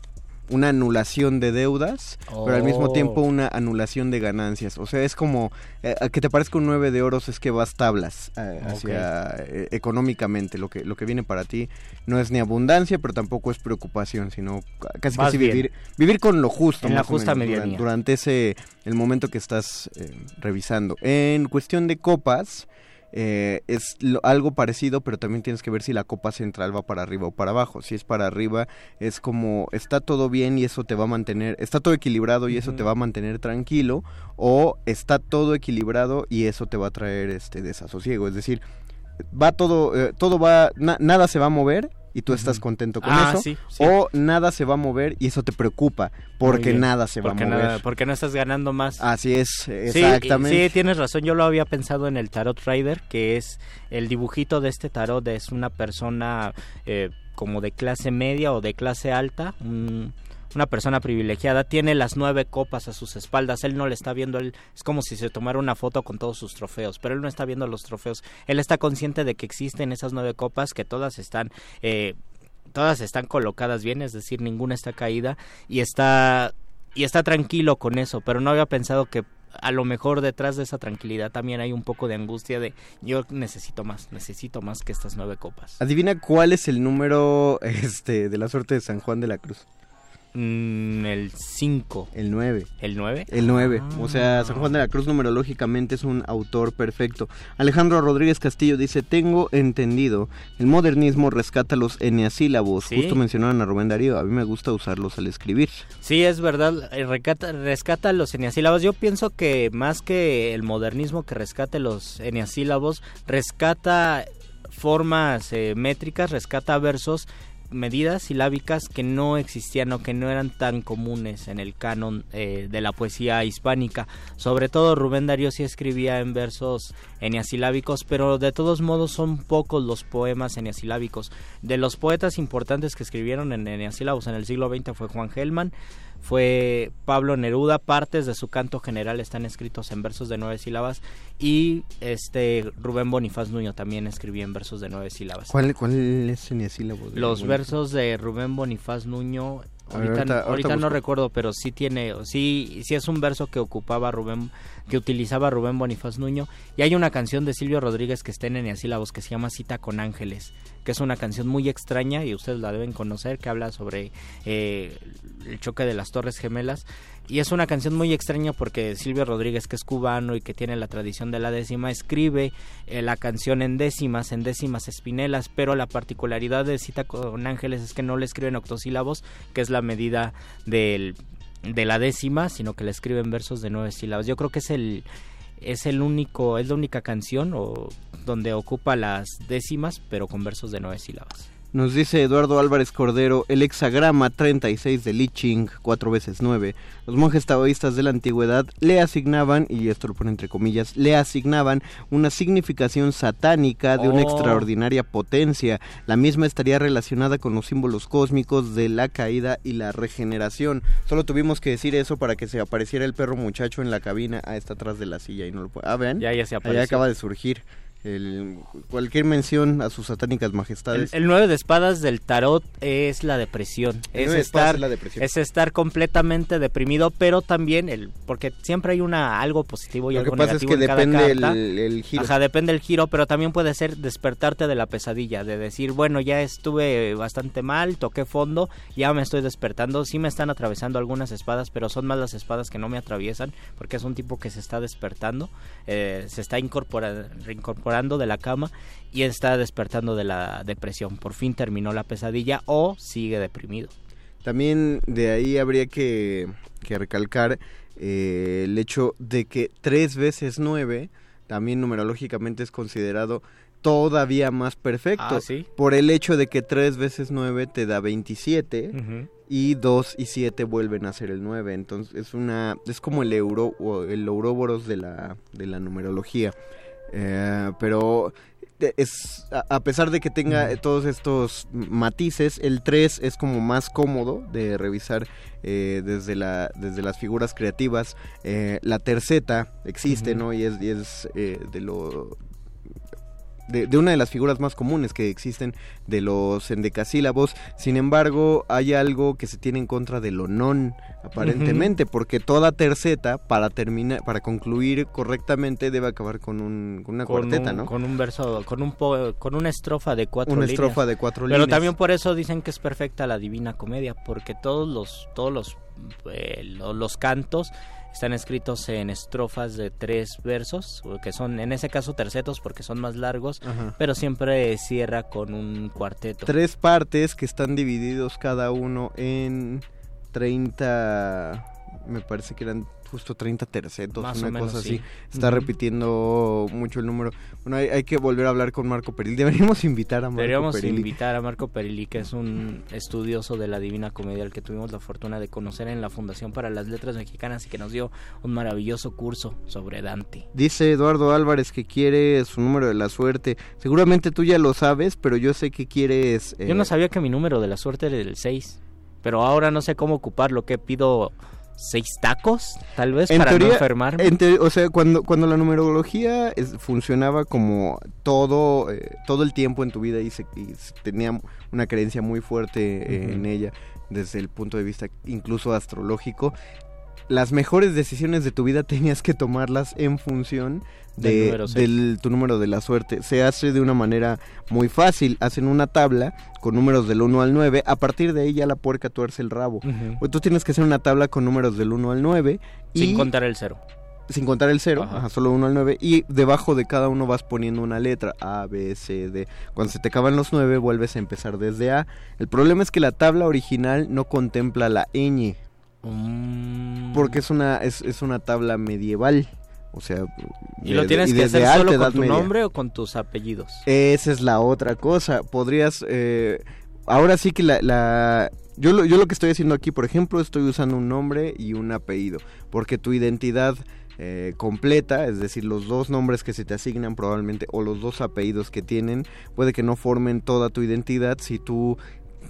una anulación de deudas, pero al mismo Oh. tiempo una anulación de ganancias. O sea, es como eh, a que te parezca un 9 de oros es que vas tablas eh, hacia eh, económicamente. Lo que, lo que viene para ti no es ni abundancia, pero tampoco es preocupación, sino ca- casi casi bien. vivir, vivir con lo justo. En la justa menos, medianía. Durante ese, el momento que estás eh, revisando. En cuestión de copas, eh, es lo- algo parecido, pero también tienes que ver si la copa central va para arriba o para abajo. Si es para arriba, es como está todo bien y eso te va a mantener, está todo equilibrado y eso te va a mantener tranquilo, o está todo equilibrado y eso te va a traer este desasosiego. Es decir, va todo, eh, todo va, na- nada se va a mover y tú estás contento con Ah, eso, sí, sí. o nada se va a mover y eso te preocupa porque nada se porque va a mover. nada- porque no estás ganando más. Así es, exactamente. Sí, tienes razón. Yo lo había pensado en el Tarot Rider, que es el dibujito de este tarot. Es una persona eh, como de clase media o de clase alta. un- una persona privilegiada. Tiene las nueve copas a sus espaldas. Él no le está viendo. Él, es como si se tomara una foto con todos sus trofeos. Pero él no está viendo los trofeos. Él está consciente de que existen esas nueve copas, que todas están. eh, todas están colocadas bien, es decir, ninguna está caída y está y está tranquilo con eso, pero no había pensado que a lo mejor detrás de esa tranquilidad también hay un poco de angustia de yo necesito más, necesito más que estas nueve copas. Adivina cuál es el número este de la suerte de San Juan de la Cruz. Mm, el 5. El 9. ¿El 9? El 9. O sea, San Juan de la Cruz numerológicamente es un autor perfecto. Alejandro Rodríguez Castillo dice, tengo entendido, el modernismo rescata los eneasílabos. Sí. Justo mencionaron a Rubén Darío, a mí me gusta usarlos al escribir. Sí, es verdad, eh, rescata los eneasílabos. Yo pienso que más que el modernismo que rescate los eneasílabos, rescata formas eh, métricas, rescata versos, medidas silábicas que no existían o que no eran tan comunes en el canon eh, de la poesía hispánica. Sobre todo Rubén Darío sí escribía en versos eneasilábicos, pero de todos modos son pocos los poemas eneasilábicos. De los poetas importantes que escribieron en eneasílabos en el siglo XX fue Juan Gelman, fue Pablo Neruda, partes de su canto general están escritos en versos de nueve sílabas y este Rubén Bonifaz Nuño también escribía en versos de nueve sílabas. ¿Cuál, cuál es de Los versos de Rubén Bonifaz Nuño, ahorita, ahorita- ahorita ahorita no recuerdo, pero sí tiene, sí, sí es un verso que ocupaba Rubén, que utilizaba Rubén Bonifaz Nuño. Y hay una canción de Silvio Rodríguez que está en eneasílabos que se llama Cita con Ángeles, que es una canción muy extraña y ustedes la deben conocer, que habla sobre eh, el choque de las Torres Gemelas. Y es una canción muy extraña porque Silvio Rodríguez, que es cubano y que tiene la tradición de la décima, escribe eh, la canción en décimas, en décimas espinelas, pero la particularidad de Cita con Ángeles es que no le escriben octosílabos, que es la medida del, de la décima, sino que le escriben versos de nueve sílabas. Yo creo que es el es el único, es la única canción o donde ocupa las décimas, pero con versos de nueve sílabas. Nos dice Eduardo Álvarez Cordero, el hexagrama 36 de Li Ching, 4 veces 9. Los monjes taoístas de la antigüedad le asignaban, y esto lo pone entre comillas, le asignaban una significación satánica de una Oh. extraordinaria potencia. La misma estaría relacionada con los símbolos cósmicos de la caída y la regeneración. Solo tuvimos que decir eso para que se apareciera el perro muchacho en la cabina. Ah, está atrás de la silla y no lo puede. Ah, vean. Ya, ya se Allá apareció. acaba de surgir. El- cualquier mención a sus satánicas El, majestades. el 9 de espadas del tarot es la depresión. El Es nueve estar, es la depresión. es estar completamente deprimido, pero también el porque siempre hay una algo positivo y Lo que algo pasa es que en depende el, carta. el giro. Ajá, depende del giro, pero también puede ser despertarte de la pesadilla, de decir, bueno, ya estuve bastante mal, toqué fondo, ya me estoy despertando, sí me están atravesando algunas espadas, pero son más las espadas que no me atraviesan, porque es un tipo que se está despertando, eh, se está incorpora- reincorporando de la cama y está despertando de la depresión. Por fin terminó la pesadilla o sigue deprimido. También de ahí habría que, que recalcar eh, el hecho de que tres veces nueve también numerológicamente es considerado todavía más perfecto. Ah, ¿sí? Por el hecho de que tres veces nueve te da 27 Ujú. y 2 y 7 vuelven a ser el 9. Entonces es una es como el euro o el ouroboros de la de la numerología. Eh, pero es a, pesar de que tenga eh, todos estos matices, el 3 es como más cómodo de revisar eh, desde la desde las figuras creativas. Eh, la terceta existe. ¿no? Y es, y es eh, de lo de, de una de las figuras más comunes que existen de los endecasílabos. Sin embargo, hay algo que se tiene en contra de lo non, aparentemente, porque toda terceta, para terminar, para concluir correctamente, debe acabar con, un, con una con cuarteta, un, ¿no? Con un verso, con un po- con una estrofa de cuatro Una líneas. estrofa de cuatro Pero líneas. también por eso dicen que es perfecta la Divina Comedia, porque todos los, todos los, eh, lo- los cantos están escritos en estrofas de tres versos, que son, en ese caso, tercetos, porque son más largos, Ajá. pero siempre cierra con un cuarteto. Tres partes que están divididos cada uno en 30, me parece que eran justo 30 tercetos, Más o una menos, cosa sí. así. Está repitiendo mucho el número. Bueno, hay, hay que volver a hablar con Marco Perilli. Deberíamos invitar a Marco Deberíamos Perilli. invitar a Marco Perilli, que es un estudioso de la Divina Comedia, al que tuvimos la fortuna de conocer en la Fundación para las Letras Mexicanas y que nos dio un maravilloso curso sobre Dante. Dice Eduardo Álvarez que quiere su número de la suerte. Seguramente tú ya lo sabes, pero yo sé que quieres... eh, Yo no sabía que mi número de la suerte era el 6, pero ahora no sé cómo ocuparlo. ¿Qué pido? ¿Seis tacos? Tal vez en para teoría, no enfermarme. en te- o sea, cuando, cuando la numerología es- funcionaba como todo, eh, todo el tiempo en tu vida y, se, y se tenía una creencia muy fuerte eh, en ella desde el punto de vista incluso astrológico, las mejores decisiones de tu vida tenías que tomarlas en función Del de, número seis. del tu número de la suerte. Se hace de una manera muy fácil. Hacen una tabla con números del 1 al 9. A partir de ahí ya la puerca tuerce el rabo. O tú tienes que hacer una tabla con números del 1 al 9. Y Sin contar el cero. sin contar el 0, Ajá. ajá, solo 1 al 9, y debajo de cada uno vas poniendo una letra, A, B, C, D. Cuando se te acaban los 9, vuelves a empezar desde A. El problema es que la tabla original no contempla la ñ, Mm. porque es una, es, es una tabla medieval. O sea, ¿Y lo tienes y que hacer solo con tu Media. nombre o con tus apellidos? Esa es la otra cosa. Podrías. eh, ahora sí que la. la- yo, lo, yo lo que estoy haciendo aquí, por ejemplo, estoy usando un nombre y un apellido. Porque tu identidad eh, completa, es decir, los dos nombres que se te asignan probablemente, o los dos apellidos que tienen, puede que no formen toda tu identidad si tú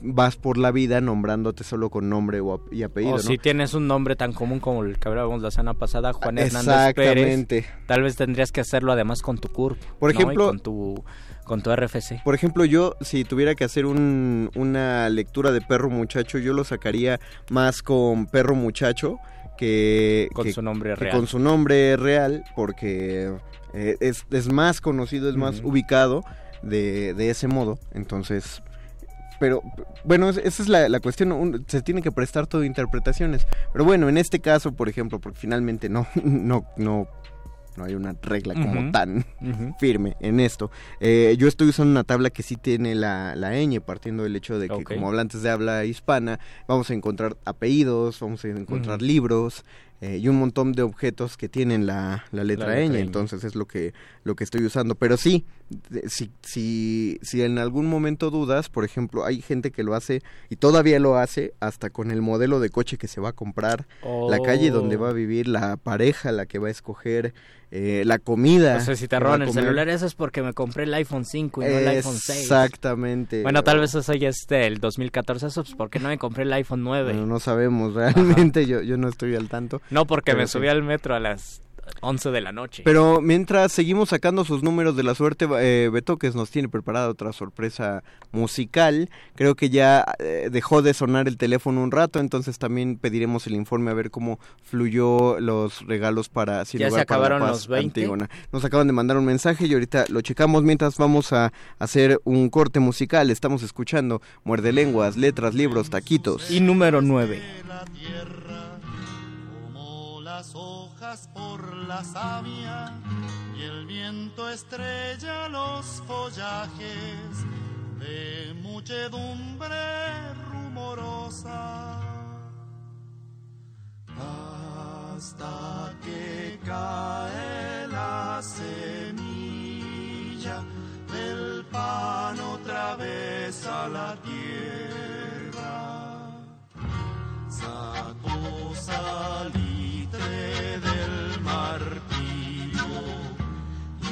vas por la vida nombrándote solo con nombre y apellido. o ¿no? si tienes un nombre tan común como el que hablábamos la semana pasada, Juan Hernández Pérez. Exactamente. Tal vez tendrías que hacerlo además con tu CURP. Por ejemplo- con tu, con tu RFC. Por ejemplo, yo si tuviera que hacer un- una lectura de perro muchacho, yo lo sacaría más con perro muchacho que Con que- su nombre real. con su nombre real, porque eh, es, es más conocido, es más ubicado de, de ese modo. Entonces, pero bueno, es- esa es la, la cuestión, un- se tiene que prestar todo interpretaciones. Pero bueno, en este caso, por ejemplo, porque finalmente no, no, no, no hay una regla como tan firme en esto. Eh, yo estoy usando una tabla que sí tiene la, la ñ, partiendo del hecho de que como hablantes de habla hispana, vamos a encontrar apellidos, vamos a encontrar libros eh, y un montón de objetos que tienen la, la letra, La letra ñ, ñ. entonces es lo que, lo que estoy usando. Pero sí, si, si, si en algún momento dudas, por ejemplo, hay gente que lo hace y todavía lo hace hasta con el modelo de coche que se va a comprar, la calle donde Oh. va a vivir, la pareja, la que va a escoger, eh, la comida. O sea, si te roban el celular, eso es porque me compré el iPhone 5 y no el iPhone 6. Exactamente. Bueno, tal vez eso ya es del 2014, eso es porque no me compré el iPhone 9. Bueno, no sabemos realmente, yo, yo no estoy al tanto. No, porque pero me sí. subí al metro a las 11 de la noche. Pero mientras seguimos sacando sus números de la suerte, eh, Beto, que nos tiene preparada otra sorpresa musical, creo que ya eh, dejó de sonar el teléfono un rato, entonces también pediremos el informe a ver cómo fluyó los regalos para Sin Ya Lugar se para la acabaron Paz, los 20. Antígona. Nos acaban de mandar un mensaje y ahorita lo checamos mientras vamos a hacer un corte musical. Estamos escuchando Muerde Lenguas, Letras, Libros, Taquitos. Y número 9. Por la savia y el viento estrella los follajes de muchedumbre rumorosa. Hasta que cae la semilla del pan otra vez a la tierra. Sacó del martillo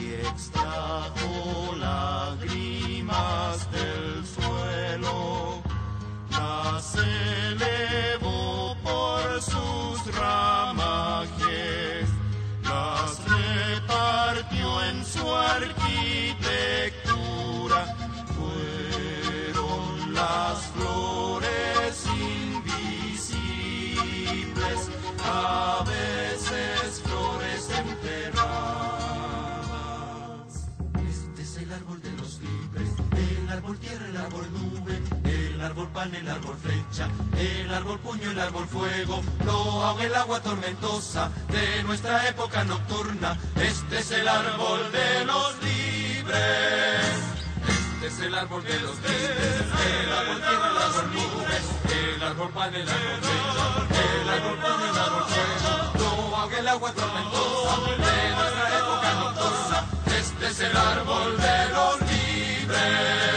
y extrajo lágrimas del suelo. Las elevó por sus ramajes, el árbol nube, el árbol pan, el árbol flecha, el árbol puño, el árbol fuego, lo ahoga el agua tormentosa de nuestra época nocturna. Este es el árbol de los libres. Este es el árbol de los libres, el árbol tierra, el árbol nube, el árbol pan, el árbol flecha, el árbol puño, el árbol fuego, lo ahoga el agua tormentosa de nuestra época nocturna. Este es el árbol de los libres.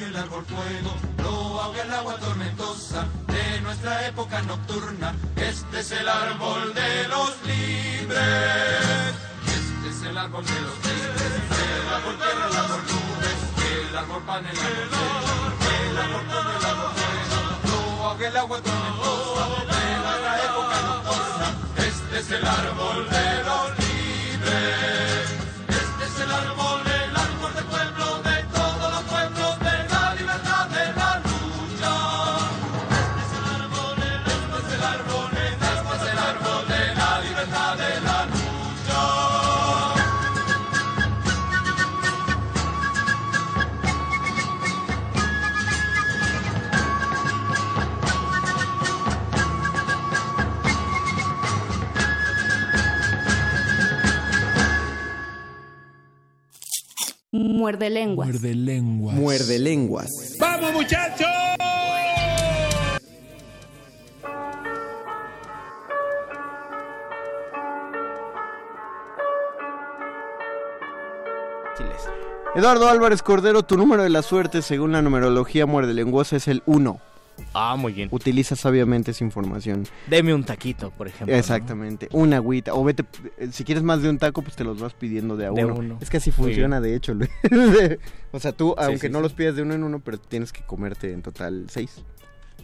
El árbol fuego, lo ahoga el agua tormentosa de nuestra época nocturna. Este es el árbol de los libres. Este es el árbol de los libres, el árbol tierra, el árbol nube, el árbol pan, el árbol flecha, el árbol puño, el árbol fuego, lo ahoga el agua tormentosa de nuestra época nocturna. Este es el árbol de los libres. Este es el árbol Muerde lenguas. Muerde lenguas. Muerde lenguas. ¡Vamos, muchachos! Eduardo Álvarez Cordero, tu número de la suerte según la numerología muerde lenguosa es el 1. Ah, muy bien. Utiliza sabiamente esa información. Deme un taquito, por ejemplo. ¿no? Exactamente, una agüita. O vete, eh, si quieres más de un taco, pues te los vas pidiendo de a De uno. uno. Es que así funciona, de hecho. Luis. o sea, tú, aunque sí, no los pidas de uno en uno, pero tienes que comerte en total seis.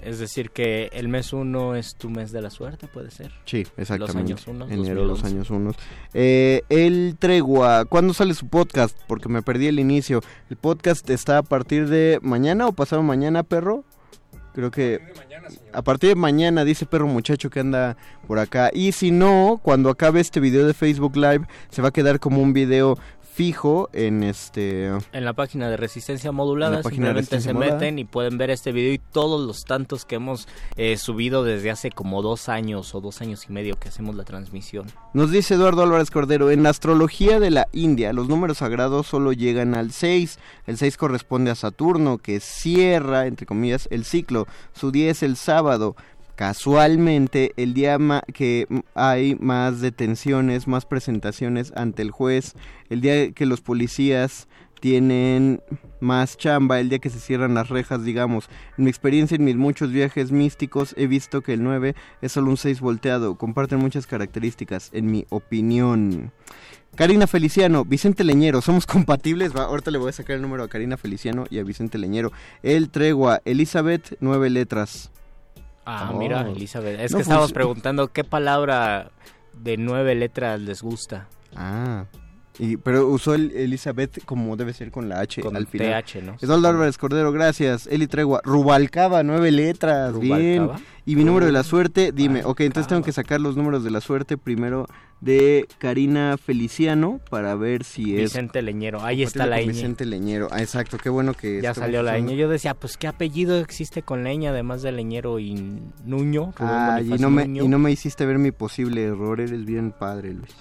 Es decir, que el mes uno es tu mes de la suerte, puede ser. Sí, exactamente. Los años unos, Enero, los 2011. años unos. Eh, el Tregua, ¿cuándo sale su podcast? Porque me perdí el inicio. ¿El podcast está a partir de mañana o pasado mañana, perro? Creo que a partir de mañana dice perro muchacho que anda por acá. Y si no, cuando acabe este video de Facebook Live, se va a quedar como un video fijo en este En la página de Resistencia Modulada, simplemente Resistencia se Modulada. meten y pueden ver este video y todos los tantos que hemos eh, subido desde hace como dos años o dos años y medio que hacemos la transmisión. Nos dice Eduardo Álvarez Cordero, en la astrología de la India los números sagrados solo llegan al 6. El 6 corresponde a Saturno, que cierra, entre comillas, el ciclo. Su día es el sábado. Casualmente, el día que hay más detenciones, más presentaciones ante el juez, el día que los policías tienen más chamba, el día que se cierran las rejas, digamos. En mi experiencia en mis muchos viajes místicos he visto que el 9 es solo un 6 volteado. Comparten muchas características, en mi opinión. Karina Feliciano, Vicente Leñero, somos compatibles. Va, ahorita le voy a sacar el número a Karina Feliciano y a Vicente Leñero. El Tregua, Elizabeth, nueve letras. Ah, Oh. mira, Elizabeth. Es No, que estábamos pues- preguntando qué palabra de nueve letras les gusta. Ah. Y, pero usó el Elizabeth como debe ser con la H Con al final. TH, ¿no? Eduardo Álvarez Cordero, gracias. Eli Tregua, Rubalcaba, nueve letras. Bien. ¿Rubalcaba? Y mi número de la suerte, dime. Ok, entonces tengo que sacar los números de la suerte primero de Karina Feliciano para ver si es. Vicente Leñero. Ahí está la ñ. Vicente Leñero. Ah, exacto, qué bueno que. Ya salió la ñ. Yo decía, pues qué apellido existe con leña además de Leñero y Nuño. Ay, y no, me, Nuño. y no me hiciste ver mi posible error. Eres bien padre, Luis.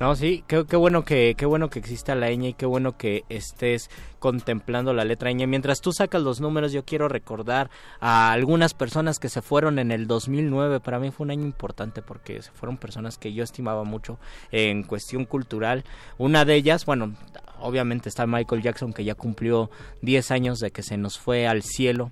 No, sí, qué, bueno que qué bueno que exista la ñ y qué bueno que estés contemplando la letra ñ. Mientras tú sacas los números, yo quiero recordar a algunas personas que se fueron en el 2009. Para mí fue un año importante porque se fueron personas que yo estimaba mucho en cuestión cultural. Una de ellas, bueno, obviamente está Michael Jackson que ya cumplió 10 años de que se nos fue al cielo.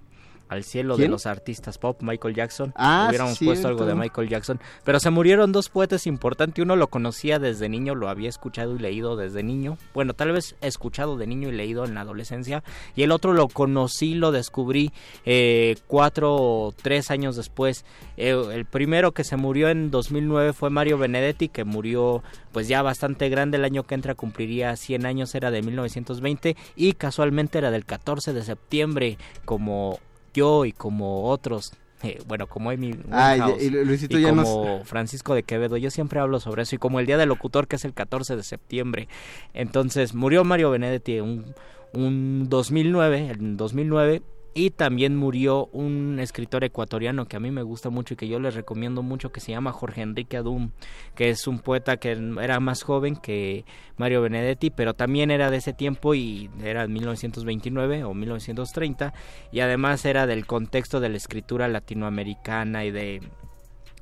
Al cielo de los artistas pop, Michael Jackson. Ah, Hubiéramos puesto algo de. Michael Jackson. Pero se murieron dos poetas importantes. Uno lo conocía desde niño, lo había escuchado y leído desde niño. Bueno, tal vez escuchado de niño y leído en la adolescencia. Y el otro lo conocí, lo descubrí eh, cuatro o tres años después. Eh, el primero que se murió en 2009 fue Mario Benedetti, que murió pues ya bastante grande. El año que entra cumpliría 100 años, era de 1920. Y casualmente era del 14 de septiembre, como yo y como otros. eh, bueno, como Amy Winehouse y Luisito y ya nos- como Francisco de Quevedo, yo siempre hablo sobre eso y como el día del locutor que es el 14 de septiembre. Entonces, murió Mario Benedetti un, un 2009, en 2009 y también murió un escritor ecuatoriano que a mí me gusta mucho y que yo les recomiendo mucho que se llama Jorge Enrique Adum, que es un poeta que era más joven que Mario Benedetti, pero también era de ese tiempo y era 1929 o 1930 y además era del contexto de la escritura latinoamericana y de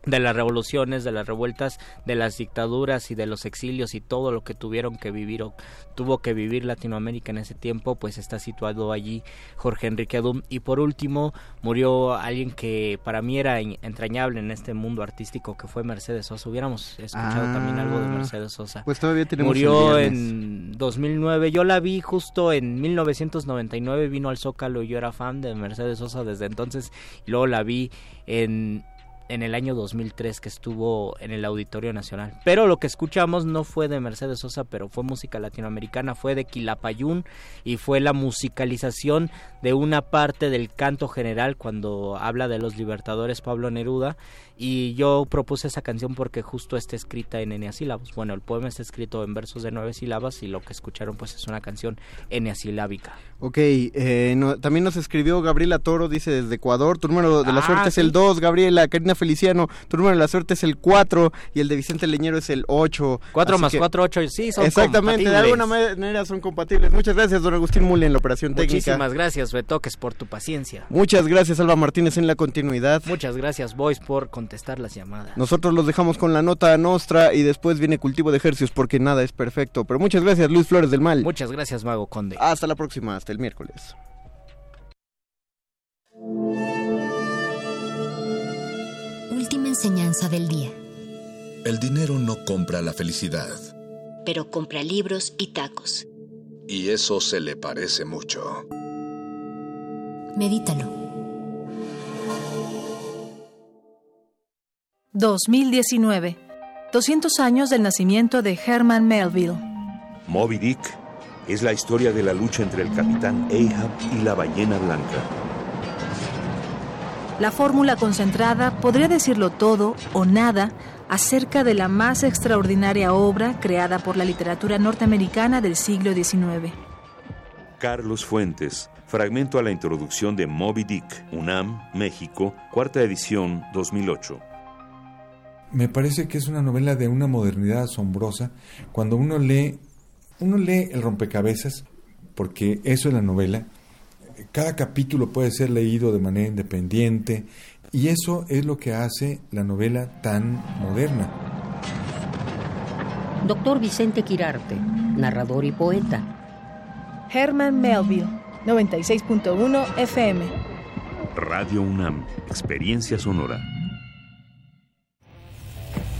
de las revoluciones, de las revueltas, de las dictaduras y de los exilios y todo lo que tuvieron que vivir o tuvo que vivir Latinoamérica en ese tiempo, pues está situado allí Jorge Enrique Adum. Y por último, murió alguien que para mí era en- entrañable en este mundo artístico, que fue Mercedes Sosa. Hubiéramos escuchado Ah, también algo de Mercedes Sosa. pues todavía tenemos Murió en 2009. Yo la vi justo en 1999, vino al Zócalo y yo era fan de Mercedes Sosa desde entonces. Y luego la vi en en el año 2003 que estuvo en el Auditorio Nacional. Pero lo que escuchamos no fue de Mercedes Sosa, pero fue música latinoamericana, fue de Quilapayún y fue la musicalización de una parte del canto general cuando habla de los libertadores Pablo Neruda y yo propuse esa canción porque justo está escrita en eneasílabos. Bueno, el poema está escrito en versos de nueve sílabas y lo que escucharon pues es una canción eneasilábica. Ok, eh, no- también nos escribió Gabriela Toro, dice desde Ecuador, tu número de la Ah, suerte es el 2, Gabriela, Karina Feliciano, tu número de la suerte es el 4 y el de Vicente Leñero es el 8. 4 Así más que- 4, 8, sí, son Exactamente, de alguna manera son compatibles. Muchas gracias, don Agustín Mule, en la operación técnica. Muchísimas gracias, Betoques, por tu paciencia. Muchas gracias, Alba Martínez, en la continuidad. Muchas gracias, Boys, por contestar las llamadas. Nosotros los dejamos con la nota nostra y después viene cultivo de ejercicios porque nada es perfecto. Pero muchas gracias, Luis Flores del Mal. Muchas gracias, Mago Conde. Hasta la próxima, hasta el miércoles. Última enseñanza del día. El dinero no compra la felicidad. Pero compra libros y tacos. Y eso se le parece mucho. Medítalo. 2019. 200 años del nacimiento de Herman Melville. Moby Dick es la historia de la lucha entre el capitán Ahab y la ballena blanca. La fórmula concentrada podría decirlo todo o nada acerca de la más extraordinaria obra creada por la literatura norteamericana del siglo XIX. Carlos Fuentes, fragmento a la introducción de Moby Dick, UNAM, México, cuarta edición, 2008. Me parece que es una novela de una modernidad asombrosa. Cuando uno lee, uno lee el rompecabezas, porque eso es la novela. Cada capítulo puede ser leído de manera independiente y eso es lo que hace la novela tan moderna. Doctor Vicente Quirarte, narrador y poeta. Herman Melville, 96.1 FM. Radio UNAM, experiencia sonora.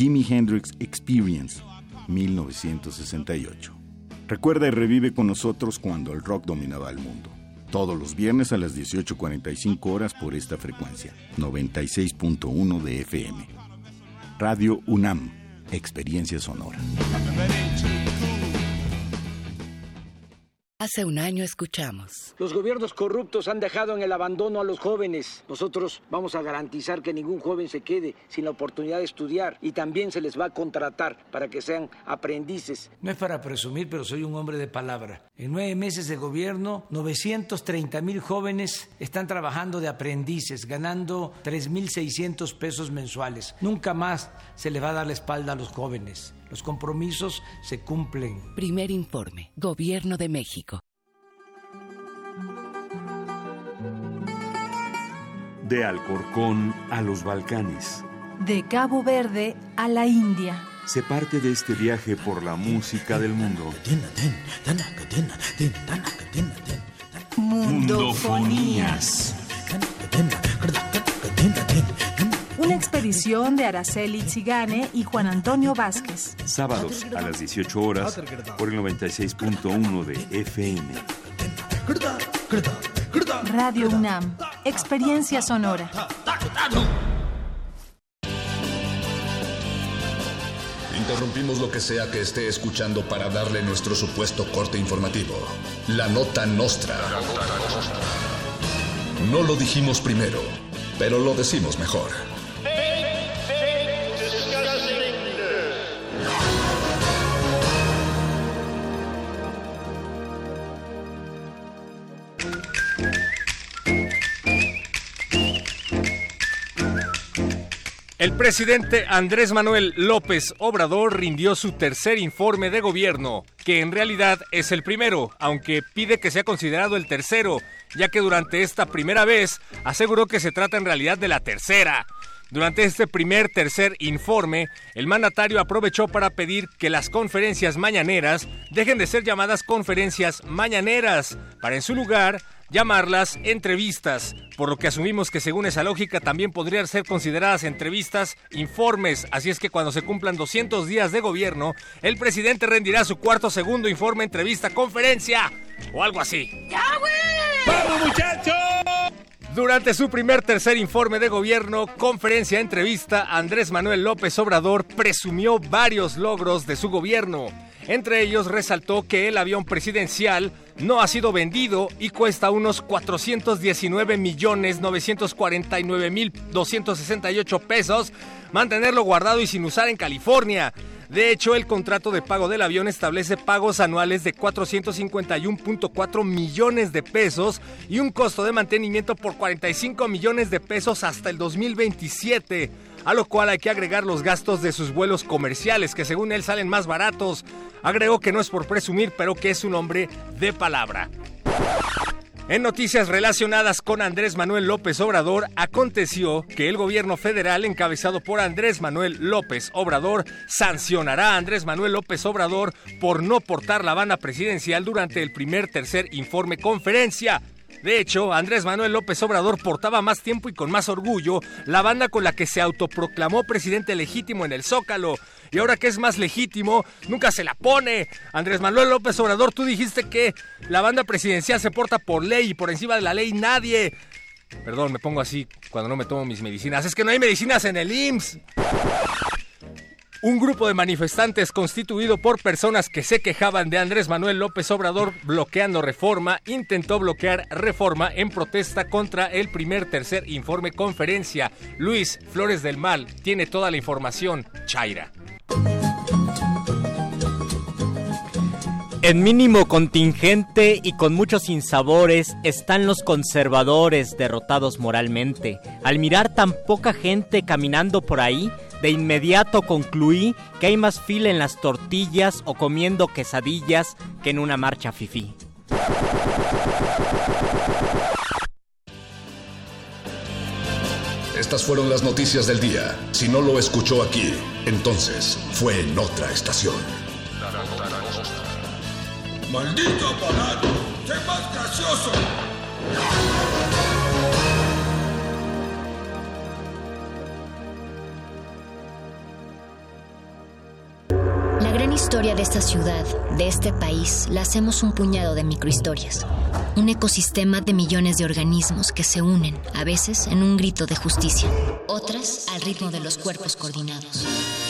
Jimi Hendrix Experience, 1968. Recuerda y revive con nosotros cuando el rock dominaba el mundo. Todos los viernes a las 18.45 horas por esta frecuencia, 96.1 de FM. Radio UNAM, Experiencia Sonora. Hace un año escuchamos. Los gobiernos corruptos han dejado en el abandono a los jóvenes. Nosotros vamos a garantizar que ningún joven se quede sin la oportunidad de estudiar y también se les va a contratar para que sean aprendices. No es para presumir, pero soy un hombre de palabra. En nueve meses de gobierno, 930 mil jóvenes están trabajando de aprendices, ganando 3.600 pesos mensuales. Nunca más se les va a dar la espalda a los jóvenes. Los compromisos se cumplen. Primer informe. Gobierno de México. De Alcorcón a los Balcanes. De Cabo Verde a la India. Se parte de este viaje por la música del mundo. Mundofonías. Una expedición de Araceli Zigane y Juan Antonio Vázquez. Sábados a las 18 horas por el 96.1 de FM. Radio UNAM. Experiencia sonora. Interrumpimos lo que sea que esté escuchando para darle nuestro supuesto corte informativo. La nota nostra. No lo dijimos primero, pero lo decimos mejor. Presidente Andrés Manuel López Obrador rindió su tercer informe de gobierno, que en realidad es el primero, aunque pide que sea considerado el tercero, ya que durante esta primera vez aseguró que se trata en realidad de la tercera. Durante este primer tercer informe, el mandatario aprovechó para pedir que las conferencias mañaneras dejen de ser llamadas conferencias mañaneras, para en su lugar llamarlas entrevistas, por lo que asumimos que según esa lógica también podrían ser consideradas entrevistas informes, así es que cuando se cumplan 200 días de gobierno, el presidente rendirá su cuarto segundo informe entrevista conferencia o algo así. ¡Ya, güey! ¡Vamos, muchachos! Durante su primer tercer informe de gobierno, conferencia entrevista, Andrés Manuel López Obrador presumió varios logros de su gobierno. Entre ellos resaltó que el avión presidencial no ha sido vendido y cuesta unos 419 millones 949 mil 268 pesos mantenerlo guardado y sin usar en California. De hecho, el contrato de pago del avión establece pagos anuales de 451.4 millones de pesos y un costo de mantenimiento por 45 millones de pesos hasta el 2027, a lo cual hay que agregar los gastos de sus vuelos comerciales, que según él salen más baratos. Agregó que no es por presumir, pero que es un hombre de palabra. En noticias relacionadas con Andrés Manuel López Obrador, aconteció que el gobierno federal encabezado por Andrés Manuel López Obrador sancionará a Andrés Manuel López Obrador por no portar la banda presidencial durante el primer tercer informe conferencia. De hecho, Andrés Manuel López Obrador portaba más tiempo y con más orgullo la banda con la que se autoproclamó presidente legítimo en el Zócalo. Y ahora que es más legítimo, nunca se la pone. Andrés Manuel López Obrador, tú dijiste que la banda presidencial se porta por ley y por encima de la ley nadie. Perdón, me pongo así cuando no me tomo mis medicinas. Es que no hay medicinas en el IMSS. Un grupo de manifestantes constituido por personas que se quejaban de Andrés Manuel López Obrador bloqueando reforma intentó bloquear reforma en protesta contra el primer tercer informe conferencia. Luis Flores del Mal tiene toda la información. Chaira. En mínimo contingente y con muchos sinsabores están los conservadores derrotados moralmente. Al mirar tan poca gente caminando por ahí, de inmediato concluí que hay más fila en las tortillas o comiendo quesadillas que en una marcha fifí. Estas fueron las noticias del día. Si no lo escuchó aquí, entonces fue en otra estación. ¡Maldito aparato! ¡Sé más gracioso! La gran historia de esta ciudad, de este país, la hacemos un puñado de microhistorias. Un ecosistema de millones de organismos que se unen, a veces en un grito de justicia, otras al ritmo de los cuerpos coordinados.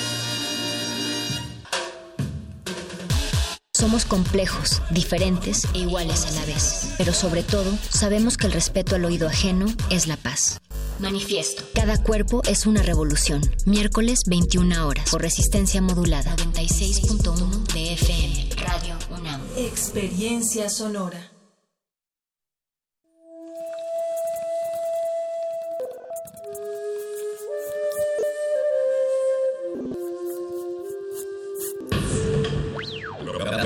Somos complejos, diferentes e iguales a la vez, pero sobre todo sabemos que el respeto al oído ajeno es la paz. Manifiesto. Cada cuerpo es una revolución. Miércoles 21 horas. Por resistencia modulada. 96.1 de FM. Radio UNAM. Experiencia sonora.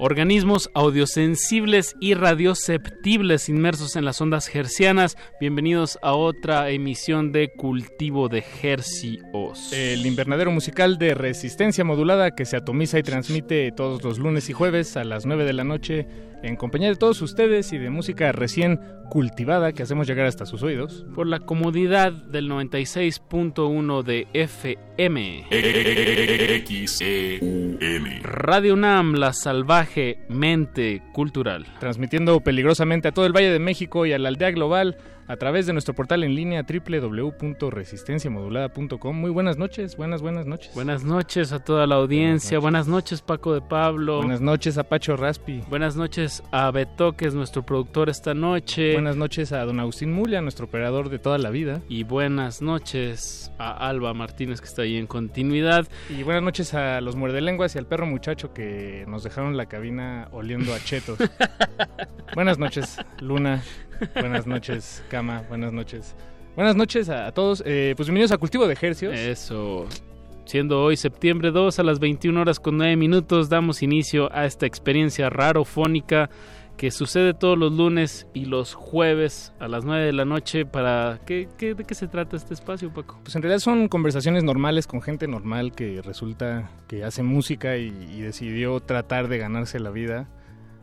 Organismos audiosensibles y radioceptibles inmersos en las ondas hercianas. Bienvenidos a otra emisión de Cultivo de Hercios. El invernadero musical de resistencia modulada que se atomiza y transmite todos los lunes y jueves a las 9 de la noche en compañía de todos ustedes y de música recién cultivada que hacemos llegar hasta sus oídos. Por la comodidad del 96.1 de FM. XEUN. Radio UNAM, la salvaje mente cultural. Transmitiendo peligrosamente a todo el Valle de México y a la aldea global a través de nuestro portal en línea www.resistenciamodulada.com. Muy buenas noches, buenas, buenas noches. Buenas noches a toda la audiencia, buenas noches, Paco de Pablo. Buenas noches a Pacho Raspi. Buenas noches a Beto, que es nuestro productor esta noche. Buenas noches a don Agustín Mulia, nuestro operador de toda la vida. Y buenas noches a Alba Martínez, que está ahí en continuidad. Y buenas noches a los muerdelenguas y al perro muchacho que nos dejaron la cabina oliendo a chetos. buenas noches, Luna. Buenas noches, Cama. Buenas noches. Buenas noches a, a todos. Eh, pues bienvenidos a Cultivo de Ejercios. Eso. Siendo hoy septiembre 2 a las 21 horas con 9 minutos, damos inicio a esta experiencia rarofónica que sucede todos los lunes y los jueves a las 9 de la noche para... ¿qué, qué, de qué se trata este espacio, Paco? Pues en realidad son conversaciones normales con gente normal que resulta que hace música y, y decidió tratar de ganarse la vida.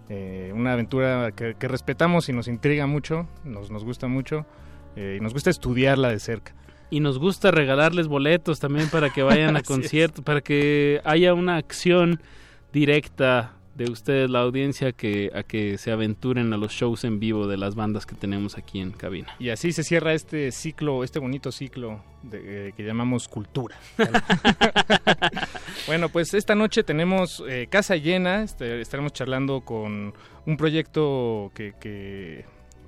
Eh, una aventura que, que, respetamos y nos intriga mucho, nos, nos gusta mucho eh, y nos gusta estudiarla de cerca. Y nos gusta regalarles boletos también para que vayan a conciertos, para que haya una acción directa de ustedes, la audiencia, que, a que se aventuren a los shows en vivo de las bandas que tenemos aquí en cabina. Y así se cierra este ciclo, este bonito ciclo de- eh, que llamamos cultura. bueno, pues esta noche tenemos eh, casa llena, este, estaremos charlando con un proyecto que, que,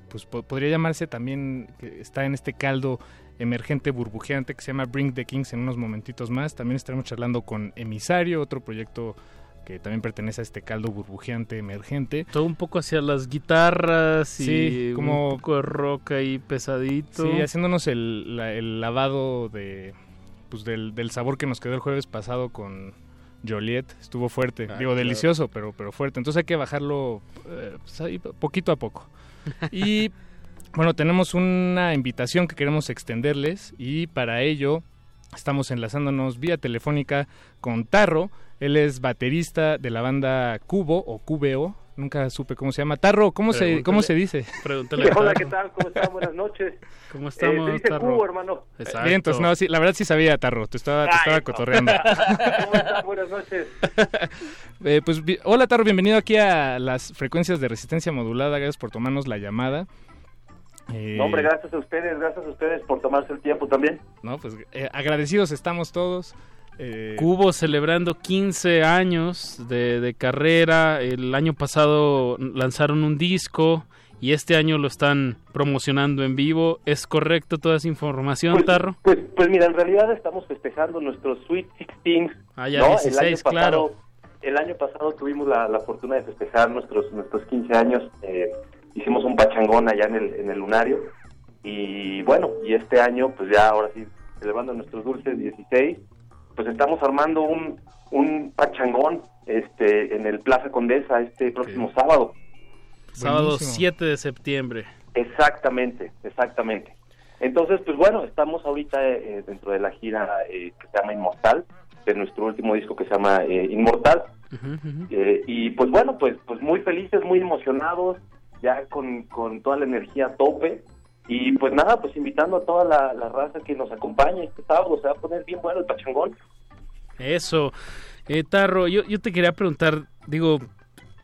pues po- podría llamarse también, que está en este caldo emergente burbujeante que se llama Bring the Kings en unos momentitos más. También estaremos charlando con Emisario, otro proyecto que también pertenece a este caldo burbujeante emergente. Todo un poco hacia las guitarras y Sí, como- un poco de rock ahí pesadito. Sí, haciéndonos el, la- el lavado de pues del, del sabor que nos quedó el jueves pasado con Joliet. Estuvo fuerte, Ah, digo claro. delicioso, pero, pero fuerte. Entonces hay que bajarlo eh, pues, ahí, poquito a poco. Y bueno, tenemos una invitación que queremos extenderles y para ello estamos enlazándonos vía telefónica con Tarro. Él es baterista de la banda Cubo o Cubeo. Nunca supe cómo se llama. Tarro, ¿cómo, se, ¿cómo se dice? Pregúntale a Hola. ¿qué tal? ¿Cómo están? Buenas noches. ¿Cómo Eh, estamos, se dice Tarro? cubo, hermano. Exacto. Bien, entonces, no, sí, la verdad sí sabía, Tarro, te estaba, te Ay, estaba no. cotorreando. ¿Cómo están? Buenas noches. Eh, pues, hola, Tarro, bienvenido aquí a las frecuencias de resistencia modulada, gracias por tomarnos la llamada. Eh, No, hombre, gracias a ustedes, gracias a ustedes por tomarse el tiempo también. No, pues eh, agradecidos estamos todos. Eh, Cubo celebrando 15 años de, de carrera. El año pasado lanzaron un disco y este año lo están promocionando en vivo. ¿Es correcto toda esa información, Tarro? Pues, pues mira, en realidad estamos festejando nuestro Sweet 16. Ah, ya, ¿no? 16, el año pasado, claro. El año pasado tuvimos la, la fortuna de festejar nuestros nuestros 15 años. eh, hicimos un pachangón allá en el, en el lunario. Y bueno, y este año, pues ya ahora sí, celebrando nuestros dulces 16, pues estamos armando un, un pachangón este en el Plaza Condesa este próximo sábado. Sábado Buenísimo. 7 de septiembre. Exactamente, exactamente. Entonces, pues bueno, estamos ahorita eh, dentro de la gira eh, que se llama Inmortal, de nuestro último disco que se llama eh, Inmortal. Eh, y pues bueno, pues pues muy felices, muy emocionados, ya con, con toda la energía a tope. Y pues nada, pues invitando a toda la, la raza que nos acompañe este sábado, se va a poner bien bueno el pachangón. Eso. Eh, Tarro, yo, yo te quería preguntar, digo,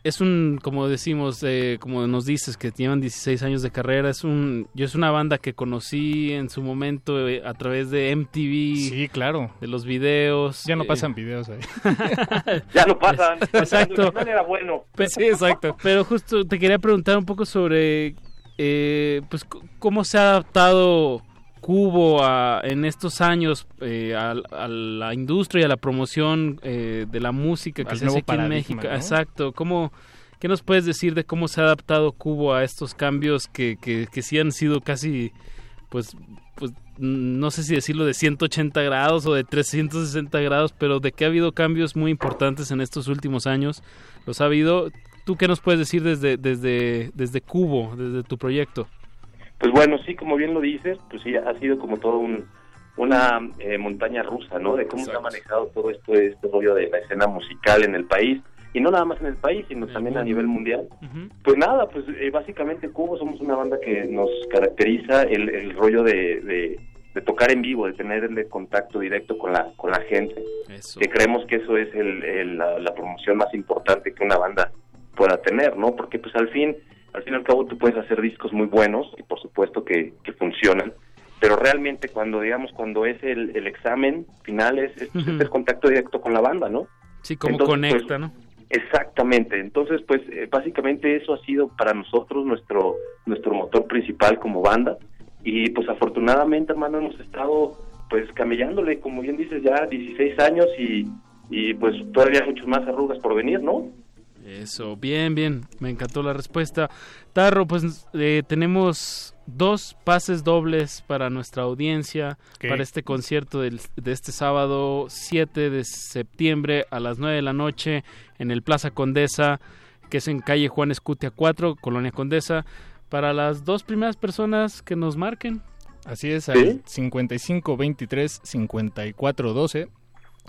es un, como decimos, eh, como nos dices, que llevan 16 años de carrera, es un, yo es una banda que conocí en su momento eh, a través de MTV. Sí, claro. De los videos. Ya no eh, pasan videos ahí. ya no pasan. Exacto. El canal era bueno. Pe- sí, exacto. Pero justo te quería preguntar un poco sobre, eh, pues, cómo se ha adaptado Cubo a- en estos años eh, a, a la industria y a la promoción eh, de la música que Al se hace aquí en México. ¿no? Exacto. ¿Cómo, ¿Qué nos puedes decir de cómo se ha adaptado Cubo a estos cambios que, que, que sí han sido casi, pues, pues, no sé si decirlo de 180 grados o de 360 grados, pero de que ha habido cambios muy importantes en estos últimos años? ¿Los ha habido? ¿Tú qué nos puedes decir desde, desde, desde Cubo, desde tu proyecto? Pues bueno, sí, como bien lo dices, pues sí, ha sido como todo un, una eh, montaña rusa, ¿no? De cómo se ha manejado todo esto, este rollo de la escena musical en el país, y no nada más en el país, sino también a nivel mundial. Pues nada, pues eh, básicamente Cubo somos una banda que nos caracteriza el, el rollo de, de, de tocar en vivo, de tener el contacto directo con la, con la gente, que creemos que eso es el, el- la, la promoción más importante que una banda pueda tener, ¿no? Porque pues al fin, al fin y al cabo tú puedes hacer discos muy buenos y por supuesto que, que funcionan, pero realmente cuando digamos cuando es el, el examen final es, es, es el contacto directo con la banda, ¿no? Sí, como Entonces, conecta, pues, ¿no? Exactamente, entonces pues eh, básicamente eso ha sido para nosotros nuestro nuestro motor principal como banda y pues afortunadamente hermano hemos estado pues camellándole como bien dices ya 16 años y, y pues todavía muchos más arrugas por venir, ¿no? Eso, bien, bien, me encantó la respuesta. Tarro, pues eh, tenemos dos pases dobles para nuestra audiencia para este concierto del- de este sábado 7 de septiembre a las 9 de la noche en el Plaza Condesa, que es en calle Juan Escutia 4, Colonia Condesa, para las dos primeras personas que nos marquen. Así es, al 55 23 54 12.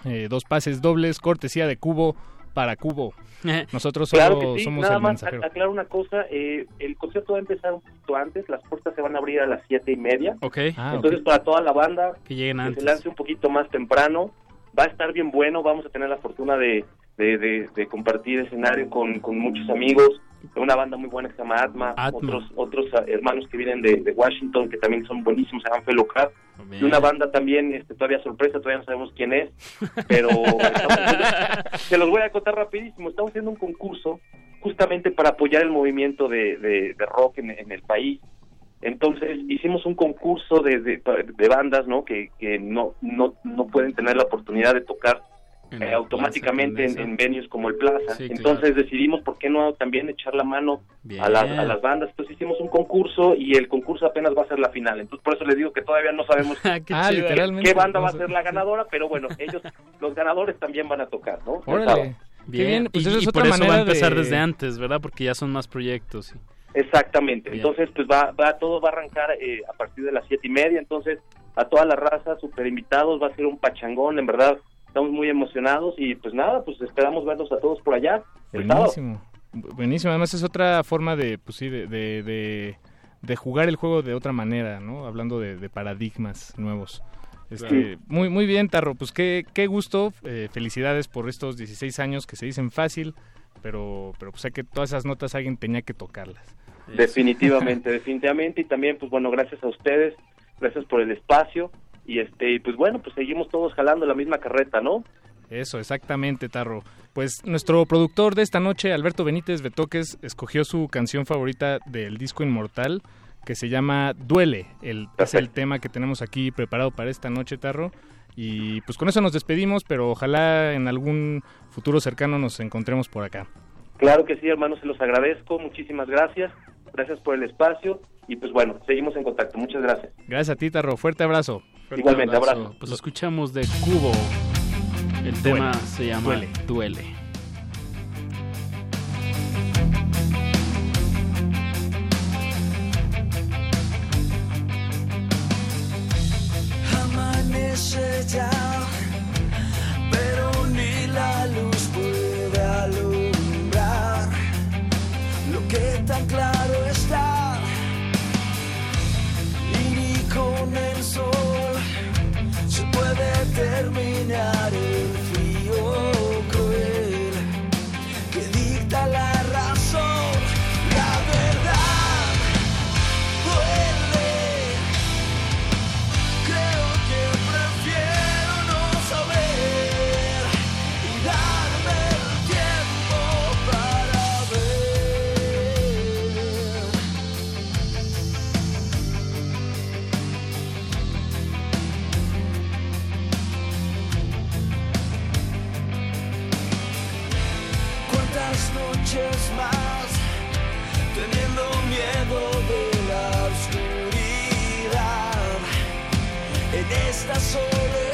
Eh, dos pases dobles, cortesía de Cubo para Cubo. Nosotros solo Claro que sí, somos nada el más mensajero. aclaro una cosa, eh, el concierto va a empezar un poquito antes, las puertas se van a abrir a las siete y media, Ok. entonces para toda la banda que lleguen que antes. se lance un poquito más temprano, va a estar bien bueno, vamos a tener la fortuna de, de, de- de compartir escenario con, con muchos amigos, una banda muy buena que se llama Atma, Atma. otros otros ah, hermanos que vienen de, de Washington que también son buenísimos, se llaman Fellow Crab, y una banda también, este, todavía sorpresa, todavía no sabemos quién es, pero se los voy a contar rapidísimo, estamos haciendo un concurso justamente para apoyar el movimiento de, de- de rock en, en el país. Entonces hicimos un concurso de, de, de bandas, ¿no? Que, que no, no no pueden tener la oportunidad de tocar eh, automáticamente Plaza en, en venues como el Plaza. Sí, Entonces decidimos por qué no también echar la mano a las, a las bandas. Entonces hicimos un concurso y el concurso apenas va a ser la final. Entonces por eso les digo que todavía no sabemos Ah, qué, literalmente. qué banda va a ser la ganadora, pero bueno, ellos, los ganadores también van a tocar, ¿no? Órale. Bien, bien, pues y, eso es y otra por eso va a empezar de- desde antes, ¿verdad? Porque ya son más proyectos. sí. Exactamente. Bien. Entonces, pues va, va, todo va a arrancar eh, a partir de las siete y media. Entonces, a toda la raza, super invitados, va a ser un pachangón, en verdad. Estamos muy emocionados y pues nada, pues esperamos verlos a todos por allá. Buenísimo. Bu- Buenísimo. Además es otra forma de, pues sí, de, de, de- de jugar el juego de otra manera, ¿no? Hablando de, de paradigmas nuevos. Este, muy, muy bien, Tarro. Pues qué, qué gusto. eh, felicidades por estos 16 años que se dicen fácil, pero, pero pues sé que todas esas notas alguien tenía que tocarlas. Definitivamente, definitivamente. Y también, pues bueno, gracias a ustedes, gracias por el espacio. Y este, y pues bueno, pues seguimos todos jalando la misma carreta, ¿no? Eso, exactamente, Tarro. Pues nuestro productor de esta noche, Alberto Benítez Betoques, escogió su canción favorita del disco Inmortal, que se llama Duele. El, es el tema que tenemos aquí preparado para esta noche, Tarro. Y pues con eso nos despedimos, pero ojalá en algún futuro cercano nos encontremos por acá. Claro que sí, hermanos, se los agradezco. Muchísimas gracias. Gracias por el espacio. Y pues bueno, seguimos en contacto. Muchas gracias. Gracias a ti, Tarro. Fuerte abrazo. Fuerte Igualmente, abrazo. Pues escuchamos de Cubo. El Duele. tema se llama Duele. Duele. Amanece ya, pero ni la luz puede alumbrar lo que tan claro está. Con el sol. Se puede terminar en esta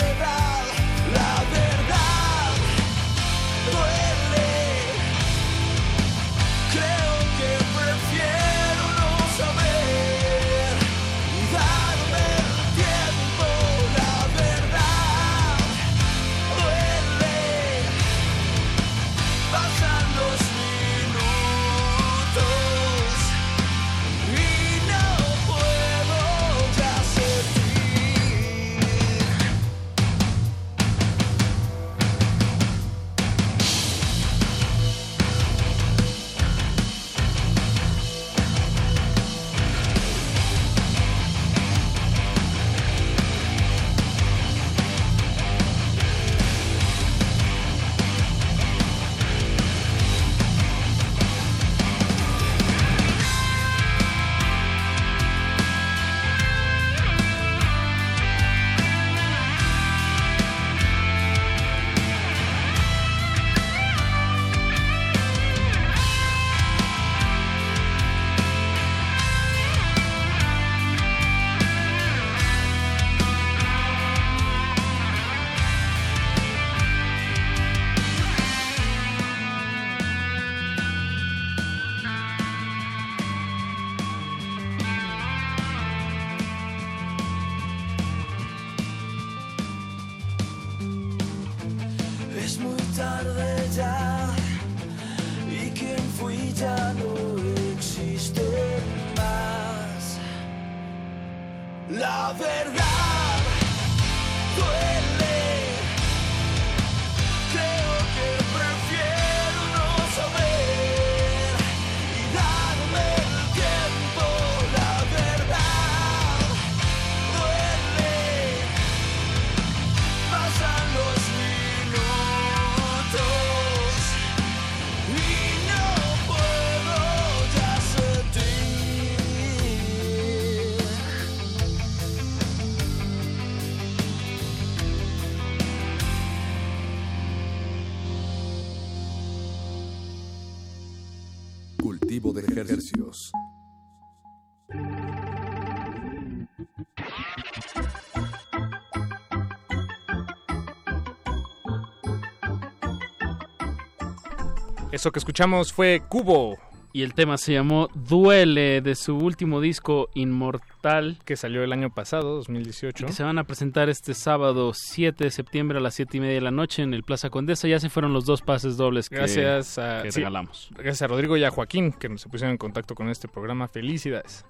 Eso que escuchamos fue Cubo. Y el tema se llamó Duele de su último disco Inmortal. Que salió el año pasado, 2018. Y que se van a presentar este sábado 7 de septiembre a las 7 y media de la noche en el Plaza Condesa. Ya se fueron los dos pases dobles que, Gracias a, que sí, regalamos. Gracias a Rodrigo y a Joaquín que se pusieron en contacto con este programa. Felicidades.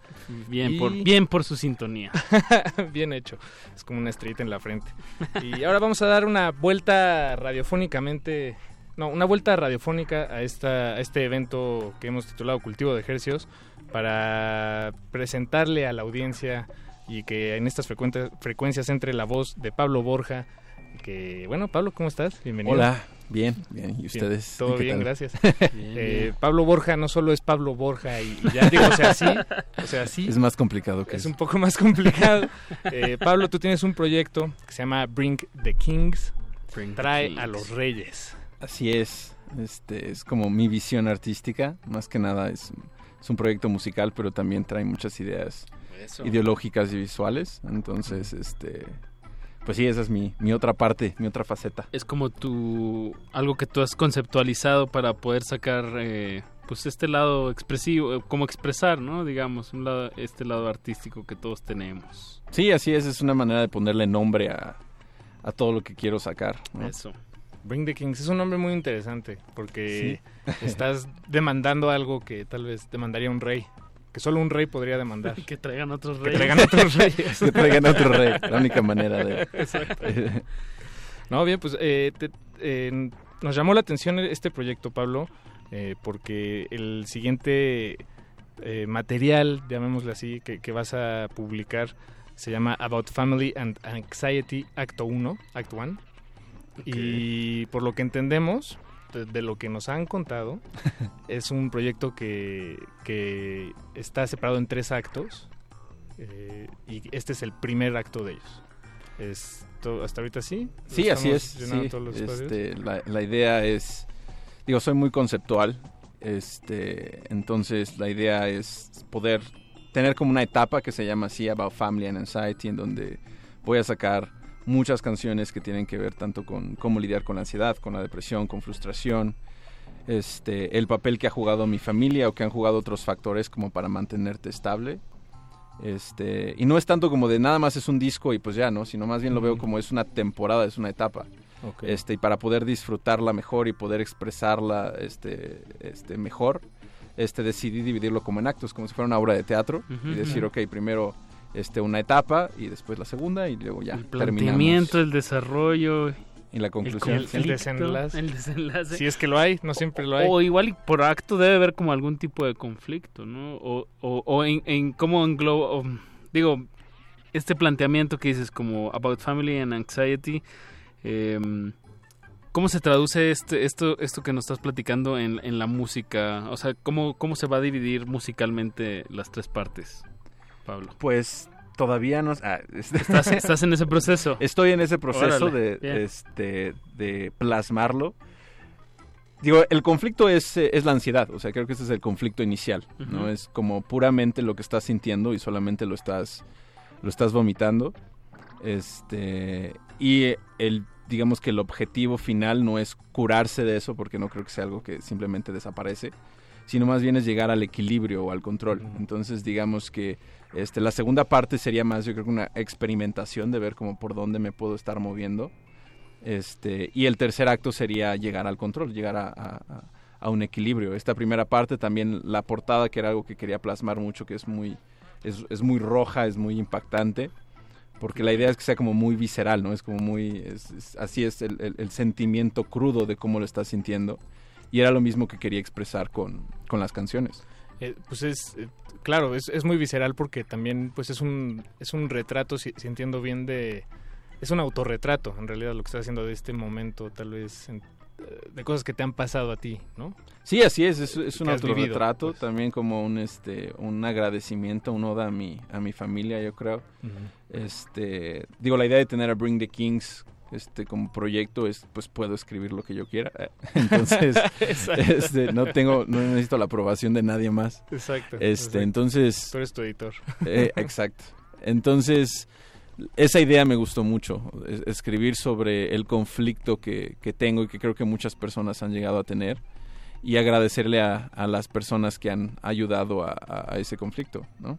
Bien, Y- por, bien por su sintonía. Bien hecho. Es como una estrellita en la frente. Y ahora vamos a dar una vuelta radiofónicamente. No, una vuelta radiofónica a, esta, a este evento que hemos titulado Cultivo de Ejercios para presentarle a la audiencia y que en estas frecuentes- frecuencias entre la voz de Pablo Borja. Que, bueno, Pablo, ¿cómo estás? Bienvenido. Hola, bien, bien. ¿Y ustedes? Todo ¿Qué bien, tal? gracias. Bien, Eh, bien. Pablo Borja no solo es Pablo Borja y, y ya digo, o sea, sí, o sea, sí. Es más complicado que Es eso. un poco más complicado. Eh, Pablo, tú tienes un proyecto que se llama Bring the Kings. Trae a los reyes. Así es. Este es como mi visión artística, más que nada es, es un proyecto musical, pero también trae muchas ideas Eso. ideológicas y visuales. Entonces, este pues sí, esa es mi, mi otra parte, mi otra faceta. Es como tu algo que tú has conceptualizado para poder sacar eh, pues este lado expresivo, como expresar, ¿no? Digamos, un lado, este lado artístico que todos tenemos. Sí, así es, es una manera de ponerle nombre a, a todo lo que quiero sacar. ¿no? Eso. Bring the Kings es un nombre muy interesante porque estás demandando algo que tal vez demandaría un rey. Que solo un rey podría demandar. Que traigan otros Que reyes. traigan otros reyes. Que traigan otro rey, la única manera de- Exacto. No, bien, pues eh, te- eh, nos llamó la atención este proyecto, Pablo, eh, porque el siguiente eh, material, llamémosle así, que, que vas a publicar se llama About Family and Anxiety Acto 1, Act 1. Y por lo que entendemos, de, de lo que nos han contado, es un proyecto que, que está separado en tres actos eh, y este es el primer acto de ellos. Es todo- hasta ahorita sí. Sí, así es. Sí. Este, la, la idea es, digo, soy muy conceptual, este, entonces la idea es poder tener como una etapa que se llama así About Family and Anxiety, en donde voy a sacar muchas canciones que tienen que ver tanto con cómo lidiar con la ansiedad, con la depresión, con frustración, este, el papel que ha jugado mi familia o que han jugado otros factores como para mantenerte estable. Este, y no es tanto como de nada más es un disco y pues ya, ¿no? Sino más bien lo veo como es una temporada, es una etapa. Ok. Este, y para poder disfrutarla mejor y poder expresarla este, este, mejor, este, decidí dividirlo como en actos, como si fuera una obra de teatro. Y decir, ujú. ok, primero este, una etapa y después la segunda y luego ya El terminamos. planteamiento, el desarrollo. Y la conclusión. El, desenlace. el desenlace. Si es que lo hay, no siempre lo hay. O igual y por acto debe haber como algún tipo de conflicto, ¿no? O, o, o en, en cómo engloba, digo, este planteamiento que dices como About Family and Anxiety, em, ¿cómo se traduce este, esto, esto que nos estás platicando en, en la música? O sea, ¿cómo, ¿cómo se va a dividir musicalmente las tres partes, Pablo? Pues todavía no... ah, este- ¿Estás, estás en ese proceso? Estoy en ese proceso Órale, de, este, de plasmarlo. Digo, el conflicto es, es la ansiedad, o sea, creo que ese es el conflicto inicial, ¿no? Es como puramente lo que estás sintiendo y solamente lo estás, lo estás vomitando. Este, y el, digamos que el objetivo final no es curarse de eso, porque no creo que sea algo que simplemente desaparece, sino más bien es llegar al equilibrio o al control. Entonces, digamos que este, la segunda parte sería más, yo creo que una experimentación de ver como por dónde me puedo estar moviendo. Este, y el tercer acto sería llegar al control, llegar a, un equilibrio. Esta primera parte también, la portada, que era algo que quería plasmar mucho, que es muy, es, muy roja, es muy impactante, porque la idea es que sea como muy visceral, ¿no? Es como muy, así es el, el- el sentimiento crudo de cómo lo estás sintiendo. Y era lo mismo que quería expresar con, con las canciones. Eh, pues es, eh, claro, es, es muy visceral porque también pues es un, es un retrato, si, si entiendo bien, de... Es un autorretrato, en realidad, lo que estás haciendo de este momento, tal vez, en- eh, de cosas que te han pasado a ti, ¿no? Sí, así es, es, es un vivido, autorretrato, pues. también como un este un agradecimiento, un oda a mi, a mi familia, yo creo. Este, digo, la idea de tener a Bring the Kings este como proyecto es pues puedo escribir lo que yo quiera entonces Exacto. este, no tengo no necesito la aprobación de nadie más Exacto, este exacto. entonces Tú eres tu editor. eh, exacto entonces esa idea me gustó mucho es- escribir sobre el conflicto que, que tengo y que creo que muchas personas han llegado a tener y agradecerle a, a las personas que han ayudado a, a- a ese conflicto no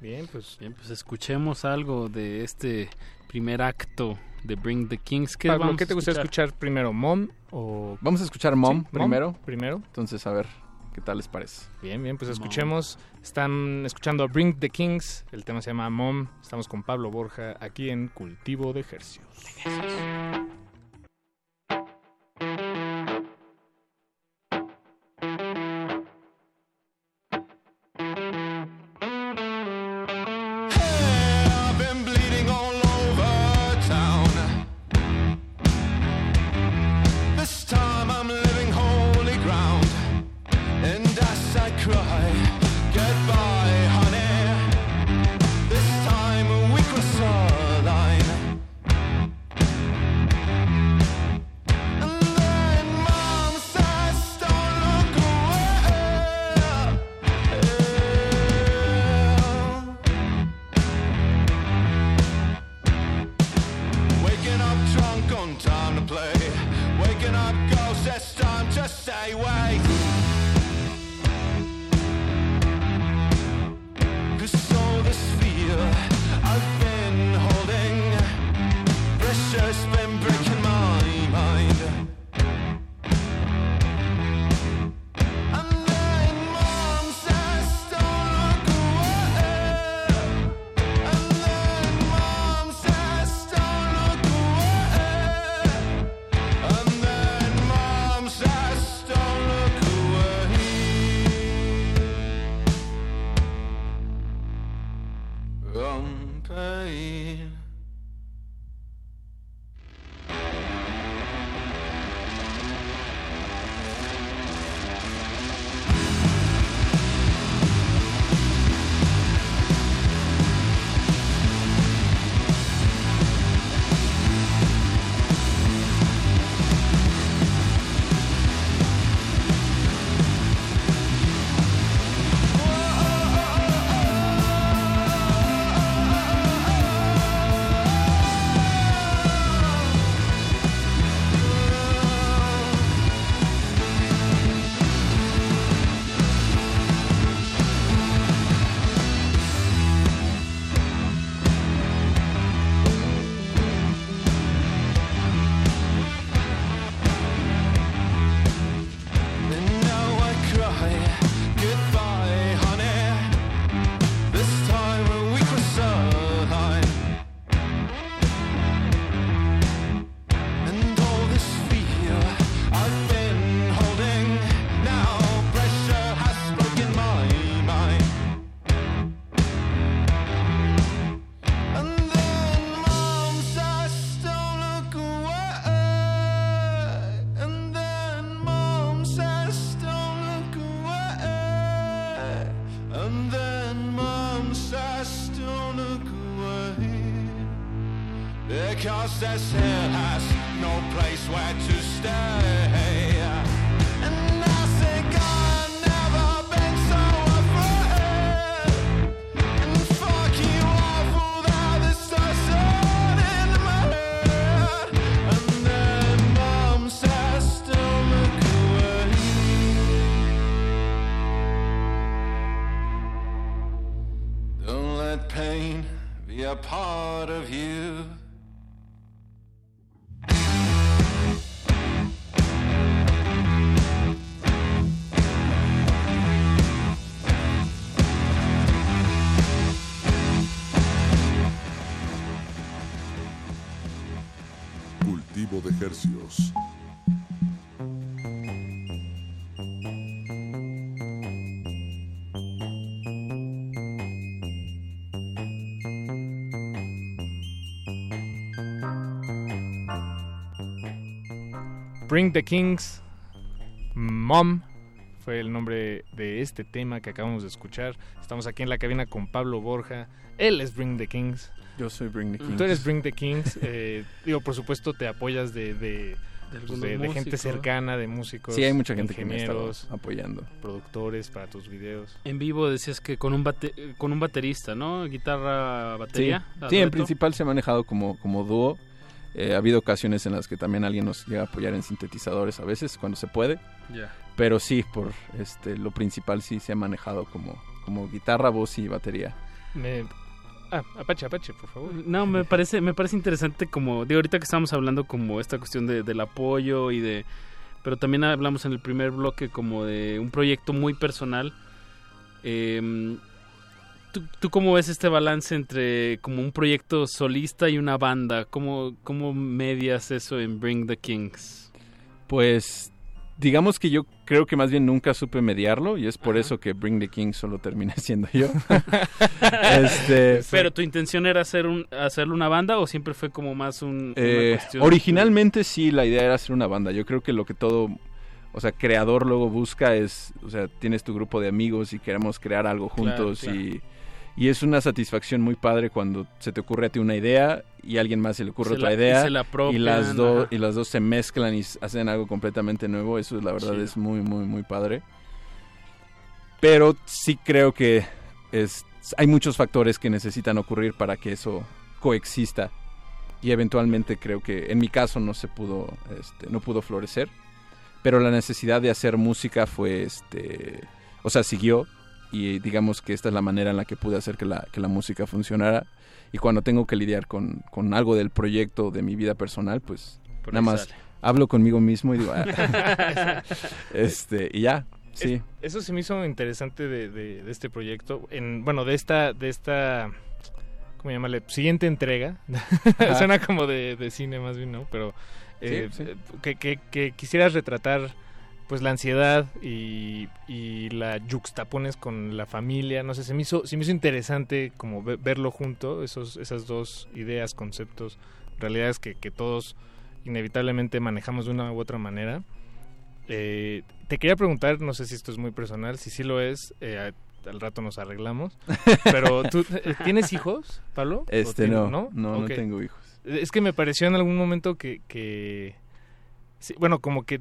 Bien, pues. Bien, pues escuchemos algo de este primer acto de Bring the Kings. ¿Qué, Pablo, vamos ¿qué te a gustaría escuchar primero? ¿Mom o...? Vamos a escuchar Mom Sí, primero. primero. Entonces, a ver, ¿qué tal les parece? Bien, bien, pues escuchemos. Están escuchando a Bring the Kings. El tema se llama Mom. Estamos con Pablo Borja aquí en Cultivo de Ejercicios. I've success. Bring the Kings. Mom. fue el nombre de este tema que acabamos de escuchar. Estamos aquí en la cabina con Pablo Borja. Él es Bring the Kings. Yo soy Bring the Kings. Tú eres Bring the Kings. eh, digo, por supuesto, te apoyas de, de, pues, algunos de- de gente cercana, de músicos. Sí, hay mucha gente que me ingenieros, apoyando. Productores para tus videos. En vivo decías que con un bate- con un baterista, ¿no? Guitarra, Sí, batería. sí, en dueto. principal se ha manejado como, como dúo. Eh, ha habido ocasiones en las que también alguien nos llega a apoyar en sintetizadores a veces, cuando se puede. Ya. Pero sí, por este, lo principal sí se ha manejado como, como guitarra, voz y batería. Me... Ah, Apache, Apache, por favor. No, me parece, me parece interesante como, de ahorita que estamos hablando como esta cuestión de, del apoyo y de, pero también hablamos en el primer bloque como de un proyecto muy personal. Eh, ¿tú, ¿Tú cómo ves este balance entre como un proyecto solista y una banda? ¿Cómo, cómo medias eso en Bring the Kings? Pues digamos que yo creo que más bien nunca supe mediarlo y es por eso que Bring the King solo terminé siendo yo. este, Pero tu intención era hacer un, hacerlo una banda o siempre fue como más un, una Eh, cuestión- originalmente sí, la idea era hacer una banda. Yo creo que lo que todo, o sea, creador luego busca es, o sea, tienes tu grupo de amigos y queremos crear algo Claro, juntos claro. y y es una satisfacción muy padre cuando se te ocurre a ti una idea y a alguien más se le ocurre Se otra la- y idea la apropian, las dos y las dos se mezclan y hacen algo completamente nuevo. Eso la verdad es muy muy muy padre. Pero sí creo que es hay muchos factores que necesitan ocurrir para que eso coexista. Y eventualmente creo que en mi caso no se pudo este, no pudo florecer. Pero la necesidad de hacer música fue este o sea siguió y digamos que esta es la manera en la que pude hacer que la, que la música funcionara y cuando tengo que lidiar con, con algo del proyecto de mi vida personal pues Por nada más sale. hablo conmigo mismo y digo "Ah". este y ya sí Es- eso se me hizo interesante de, de- de este proyecto. En, bueno, de esta, de esta, ¿cómo llamarle? Siguiente entrega. Suena como de, de cine más bien, ¿no? Pero eh, Sí, sí. eh, Que, que- que quisieras retratar pues la ansiedad y, y la juxtapones con la familia. No sé, se me hizo, se me hizo interesante como ve- verlo junto, esos, esas dos ideas, conceptos, realidades que, que todos inevitablemente manejamos de una u otra manera. Eh, te quería preguntar, no sé si esto es muy personal, si sí lo es, eh, al rato nos arreglamos. Pero tú eh, tienes hijos, Pablo? ¿O Este, no, no, no Ok. tengo hijos. Es que me pareció en algún momento que, que sí, bueno, como que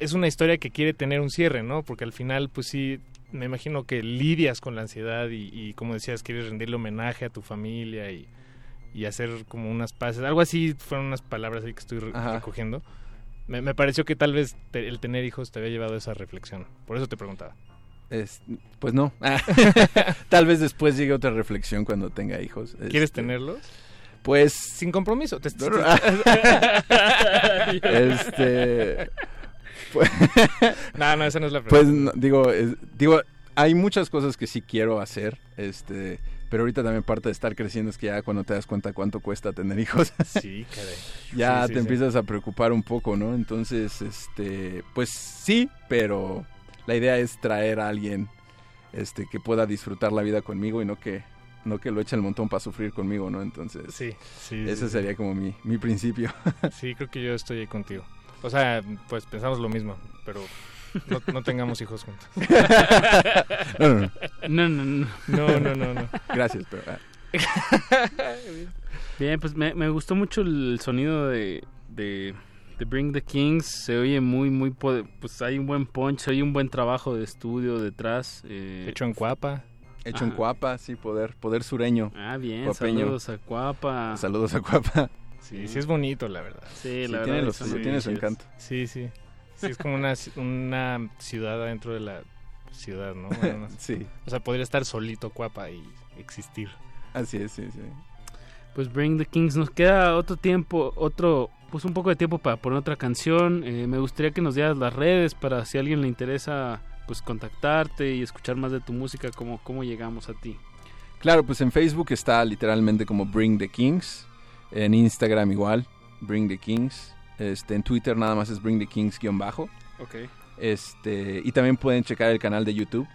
es una historia que quiere tener un cierre, ¿no? Porque al final, pues sí, me imagino que lidias con la ansiedad y, y como decías, quieres rendirle homenaje a tu familia y, y hacer como unas paces. Algo así fueron unas palabras ahí que estoy Ajá. recogiendo. Me, me pareció que tal vez te- el tener hijos te había llevado a esa reflexión. Por eso te preguntaba. Es- pues no. Tal vez después llegue otra reflexión cuando tenga hijos. ¿Quieres Este, tenerlos? Pues Sin compromiso. Te- este pues, No, no, esa no es la Pues pregunta. no, digo, es- digo, hay muchas cosas que sí quiero hacer, este, pero ahorita también parte de estar creciendo es que ya cuando te das cuenta cuánto cuesta tener hijos, Sí, ya Sí, sí, te empiezas a preocupar un poco, ¿no? Entonces, este, pues sí, pero la idea es traer a alguien este que pueda disfrutar la vida conmigo y no que no que lo eche el montón para sufrir conmigo, ¿no? Entonces, Sí, sí, ese sería como mi, mi principio. Sí, creo que yo estoy ahí contigo. O sea, pues pensamos lo mismo, pero no, no tengamos hijos juntos. No, no, no. No, no, no. No, no, no, no. Gracias, pero ah. Bien, pues me, me gustó mucho el sonido de, de, de Bring the Kings. Se oye muy, muy... Pues hay un buen punch, se oye un buen trabajo de estudio detrás. eh, Hecho en Cuapa. Hecho en Ajá. Cuapa, sí, poder, poder sureño. Ah, bien, Cuapeño. saludos a Cuapa. Saludos a Cuapa. Sí, sí es bonito, la verdad. Sí, Sí, la tiene verdad. tiene su chidos. encanto. Sí, sí. Sí, es como una, una ciudad dentro de la ciudad, ¿no? Bueno. Sí. O sea, podría estar solito Cuapa y existir. Así es, sí, sí. Pues Bring the Kings, nos queda otro tiempo, otro, pues un poco de tiempo para poner otra canción. Eh, me gustaría que nos dieras las redes para si a alguien le interesa, pues contactarte y escuchar más de tu música, cómo, cómo llegamos a ti. Claro, pues en Facebook está literalmente como Bring the Kings. En Instagram igual, Bring the Kings. Este, en Twitter nada más es Bring the Kings guion bajo. Ok. Este, y también pueden checar el canal de YouTube.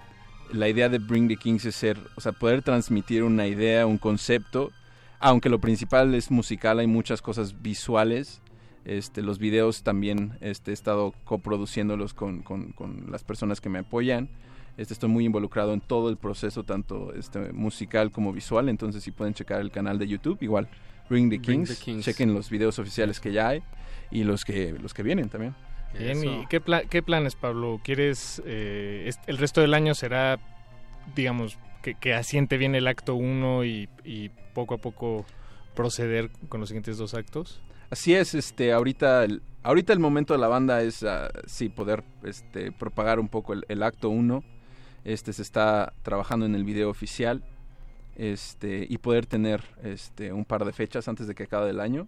La idea de Bring the Kings es ser, o sea, poder transmitir una idea, un concepto, aunque lo principal es musical, hay muchas cosas visuales. Este, los videos también este, he estado coproduciéndolos con, con, con las personas que me apoyan. Este, estoy muy involucrado en todo el proceso, tanto este, musical como visual. Entonces, si pueden checar el canal de YouTube, igual, Bring the Bring Kings. the Kings. Chequen los videos oficiales que ya hay y los que, los que vienen también. Bien, ¿y qué, pla- qué planes, Pablo? ¿Quieres, eh, el resto del año será, digamos, que, que asiente bien el acto 1 y, y poco a poco proceder con los siguientes dos actos? Así es, este, ahorita el, ahorita el momento de la banda es, ah, sí, poder este, propagar un poco el, el acto 1. Este, se está trabajando en el video oficial este, y poder tener este, un par de fechas antes de que acabe el año.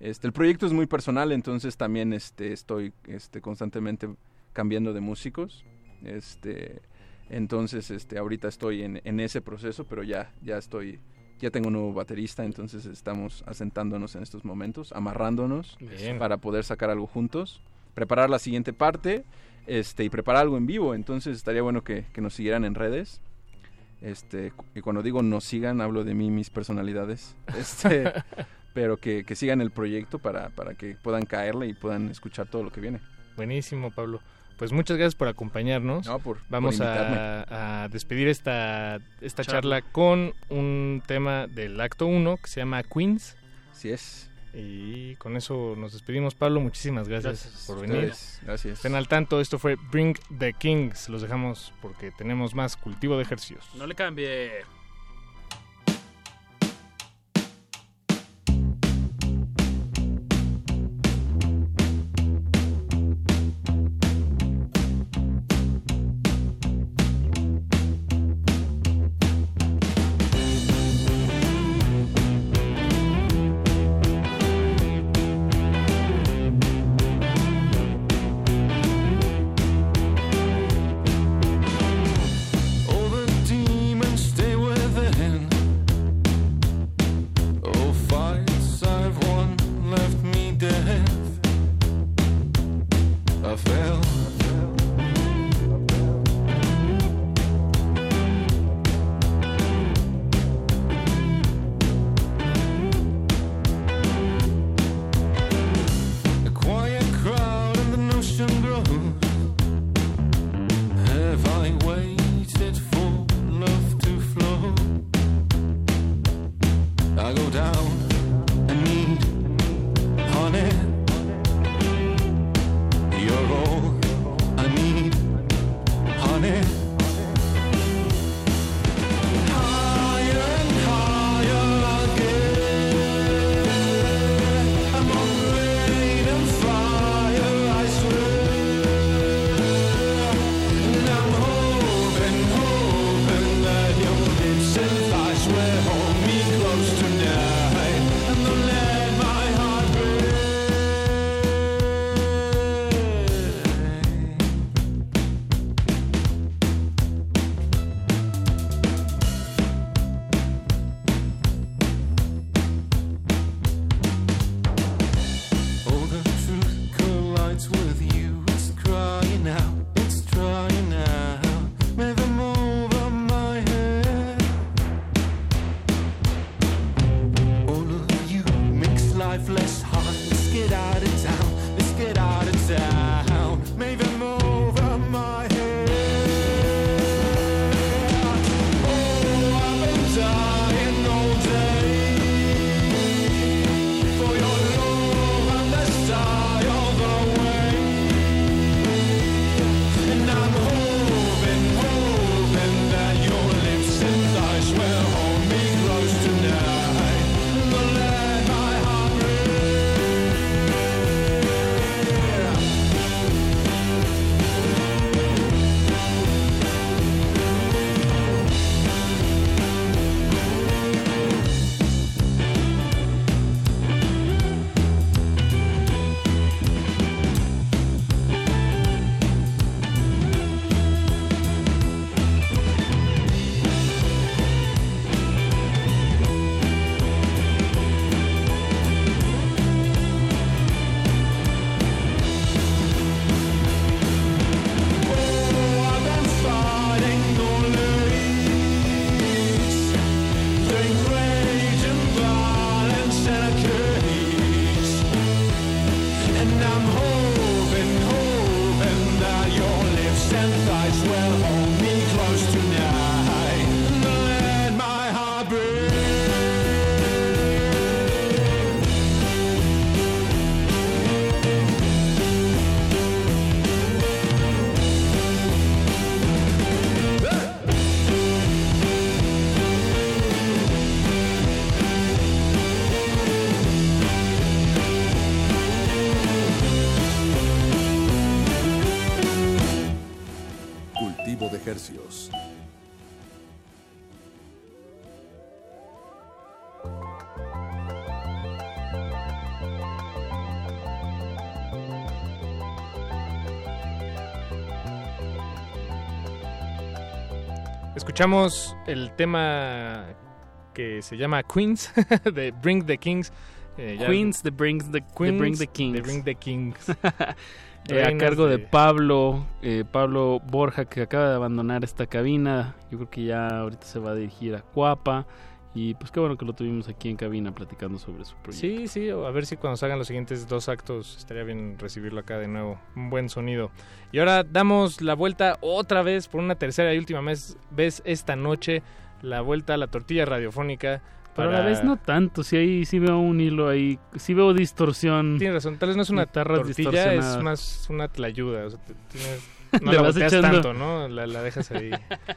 Este, el proyecto es muy personal, entonces también este, estoy este, constantemente cambiando de músicos. Este, entonces, este, ahorita estoy en, en ese proceso, pero ya, ya estoy, ya tengo un nuevo baterista, entonces estamos asentándonos en estos momentos, amarrándonos Bien. para poder sacar algo juntos, preparar la siguiente parte, este, y preparar algo en vivo. Entonces estaría bueno que, que nos siguieran en redes. Este, y cuando digo nos sigan, hablo de mí, mis personalidades. Este, pero que, que sigan el proyecto para, para que puedan caerle y puedan escuchar todo lo que viene. Buenísimo, Pablo. Pues muchas gracias por acompañarnos. No, por- Vamos por a, despedir esta, esta Charla. charla. con un tema del acto 1 que se llama Queens. Así es. Y con eso nos despedimos, Pablo. Muchísimas gracias, Gracias por venir. ustedes. Gracias. Estén al tanto. Esto fue Bring the Kings. Los dejamos porque tenemos más cultivo de ejercicios. No le cambie. Escuchamos el tema que se llama Queens de Bring the Kings. Eh, Queens the, Queens Bring the de Kings. Bring the Kings. Eh, a cargo de, de- Pablo, eh, Pablo Borja, que acaba de abandonar esta cabina. Yo creo que ya ahorita se va a dirigir a Cuapa. Y pues qué bueno que lo tuvimos aquí en cabina platicando sobre su proyecto. Sí, sí, a ver si cuando salgan los siguientes dos actos estaría bien recibirlo acá de nuevo. Un buen sonido. Y ahora damos la vuelta otra vez, por una tercera y última vez, vez esta noche, la vuelta a la tortilla radiofónica. Pero a la para- vez no tanto, si ahí sí veo un hilo ahí, sí veo distorsión. Tienes razón, tal vez no es una Guitarras tortilla, es más una tlayuda. O sea, tienes- no la vas volteas echando- tanto, ¿no? La, la dejas ahí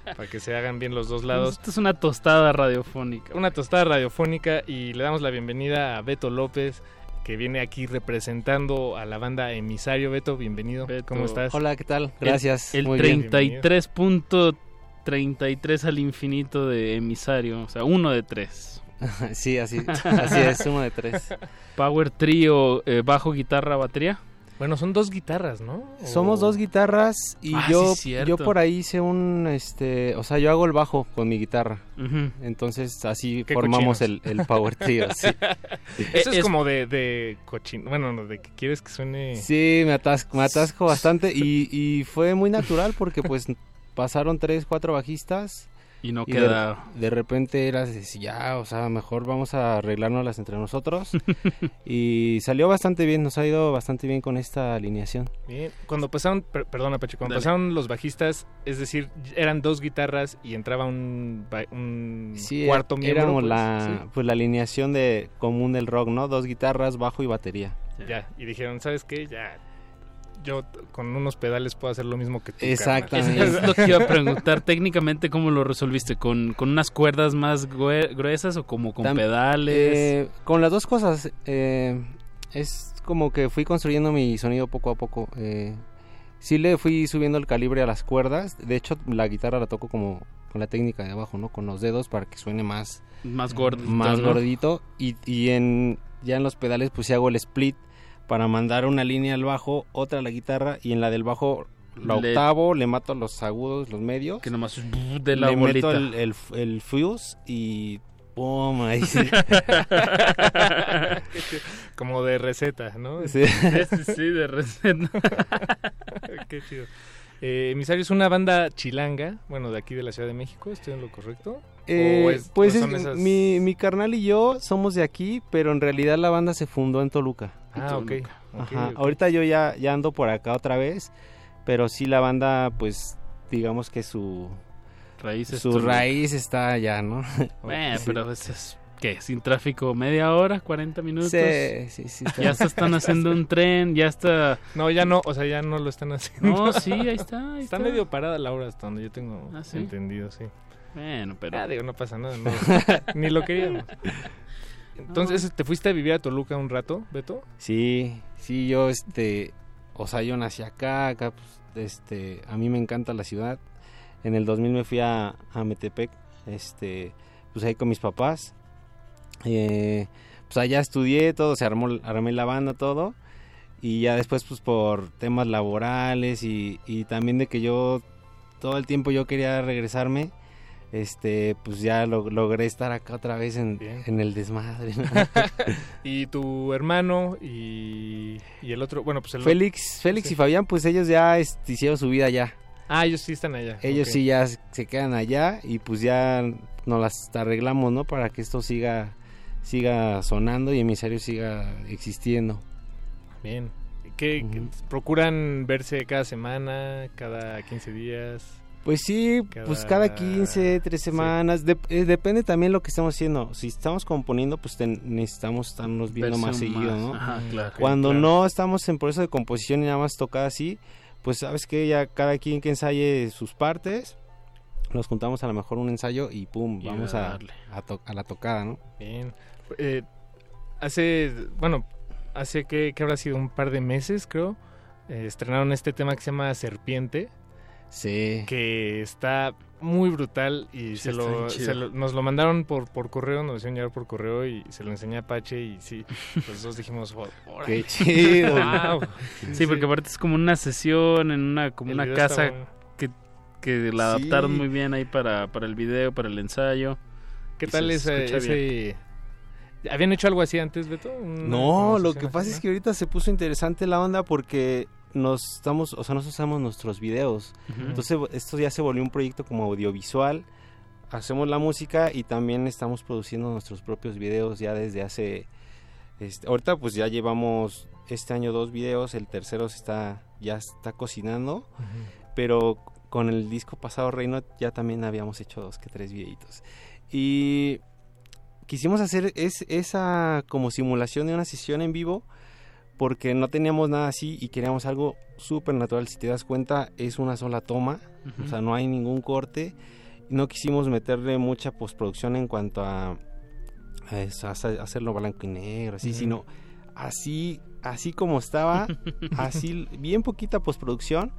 para que se hagan bien los dos lados. Esto es una tostada radiofónica. Una tostada radiofónica y le damos la bienvenida a Beto López, que viene aquí representando a la banda Emisario. Beto, bienvenido. ¿Cómo estás? Hola, ¿qué tal? Gracias. El, bien. 33.33 al infinito de emisario, o sea, uno de tres. sí, así, así es, uno de tres. Power trío, eh, bajo, guitarra, batería. Bueno, son dos guitarras, ¿no? Somos dos guitarras y Ah, yo, sí, yo por ahí hice un, este, o sea, yo hago el bajo con mi guitarra. Entonces así Qué formamos el, power trio. Sí. Eso es, Es- como de, de cochino. Bueno, no, de que quieres que suene. Sí, me atasco, me atasco bastante y, y fue muy natural porque pues pasaron tres, cuatro bajistas. Y no de- queda- De, repente era así, ya, o sea, mejor vamos a arreglárnoslas entre nosotros. y salió bastante bien, nos ha ido bastante bien con esta alineación. Bien. Cuando pasaron, per- perdona Pachi, cuando Dale. pasaron los bajistas, es decir, eran dos guitarras y entraba un, un Sí, cuarto miembro. éramos pues, la, sí. pues la alineación de común del rock, ¿no? Dos guitarras, bajo y batería. Ya, y dijeron, ¿sabes qué? Ya, yo con unos pedales puedo hacer lo mismo que tú. Exactamente. carnal". Es lo que iba a preguntar técnicamente cómo lo resolviste con, con unas cuerdas más grue- gruesas o como con Tam- pedales. eh, con las dos cosas. eh, es como que fui construyendo mi sonido poco a poco. Eh, sí le fui subiendo el calibre a las cuerdas. De hecho, la guitarra la toco como con la técnica de abajo, ¿no? Con los dedos para que suene más... Más gordito, Más ¿no? gordito. Y, y en, ya en los pedales pues sí hago el split para mandar una línea al bajo, otra a la guitarra y en la del bajo... La Le- octavo, le mato los agudos, los medios. Que nomás de la le bolita. meto el, el, el fuse y ¡pum! Ahí sí. Como de receta, ¿no? Sí. Sí, de receta. Qué chido. Eh, Emisario es una banda chilanga, bueno, de aquí de la Ciudad de México, ¿estoy en lo correcto? Eh, ¿O es- pues es- esas- mi, mi carnal y yo somos de aquí, pero en realidad la banda se fundó en Toluca. Ah, ok, ok, Ajá, ok. Ahorita yo ya, ya ando por acá otra vez, pero sí la banda, pues digamos que su Raíz su raíz está allá, ¿no? Bueno, Sí. pero es, es- ¿qué? Sin tráfico, media hora, 40 minutos. Sí, sí, sí, está- Ya se están haciendo un tren, ya está. No, ya no, o sea, ya no lo están haciendo. No, sí, ahí está. ahí está, está. medio parada la hora hasta donde yo tengo Ah, ¿sí? entendido, sí. Bueno, pero. Ah, digo, no pasa nada, no, ni lo queríamos. Entonces, ¿te fuiste a vivir a Toluca un rato, Beto? Sí, sí, yo, este, o sea, yo nací acá, acá, pues, este, a mí me encanta la ciudad. En el 2000 me fui a, a Metepec, este, pues ahí con mis papás. Eh, pues allá estudié todo, se armó, armé la banda, todo. Y ya después, pues por temas laborales y, y también de que yo, todo el tiempo yo quería regresarme, este, pues ya lo- logré estar acá otra vez en, en el desmadre. ¿no? Y tu hermano y, y el otro, bueno, pues el Félix, Félix y Fabián, pues ellos ya este, hicieron su vida allá. Ah, ellos sí están allá. Ellos sí ya se quedan allá y pues ya nos las arreglamos, ¿no? Para que esto siga siga sonando y Emisario siga existiendo. Bien. ¿Qué, qué- procuran verse cada semana, cada 15 días? Pues sí, pues cada 15, 3 semanas, eh, depende también lo que estamos haciendo. Si estamos componiendo, pues ten- necesitamos estarnos viendo más seguido, más. ¿no? Ajá, claro. Cuando Claro. no estamos en proceso de composición y nada más tocar así, pues sabes que ya cada quien que ensaye sus partes, nos juntamos a lo mejor un ensayo y pum, Y vamos a a, darle. a, to- a la tocada, ¿no? Bien. Eh, hace, bueno, hace que, que habrá sido un par de meses, creo, eh, estrenaron este tema que se llama Serpiente. Sí. Que está muy brutal y Sí, se lo, se nos lo mandaron por, por correo, nos lo hicieron llegar por correo y se lo enseñé a Pache y sí, los dos dijimos, "Oh, órale". Qué chido. Wow. Sí, porque aparte es como una sesión en una como El una casa que, que la adaptaron Sí. muy bien ahí para, para el video, para el ensayo. ¿Qué Y tal se ese, ese- ¿Habían hecho algo así antes, Beto? No, lo que pasa es que ahorita se puso interesante la onda porque nos estamos, o sea, nosotros usamos nuestros videos. Entonces esto ya se volvió un proyecto como audiovisual. Hacemos la música y también estamos produciendo nuestros propios videos ya desde hace este, ahorita pues ya llevamos este año dos videos, el tercero se está ya está cocinando, pero con el disco pasado Reino ya también habíamos hecho dos que tres videitos. Y quisimos hacer es, esa como simulación de una sesión en vivo porque no teníamos nada así y queríamos algo súper natural. Si te das cuenta, es una sola toma, o sea, no hay ningún corte. No quisimos meterle mucha postproducción en cuanto a, a eso, a hacer- hacerlo blanco y negro, así, sino así, así como estaba, así, bien poquita postproducción,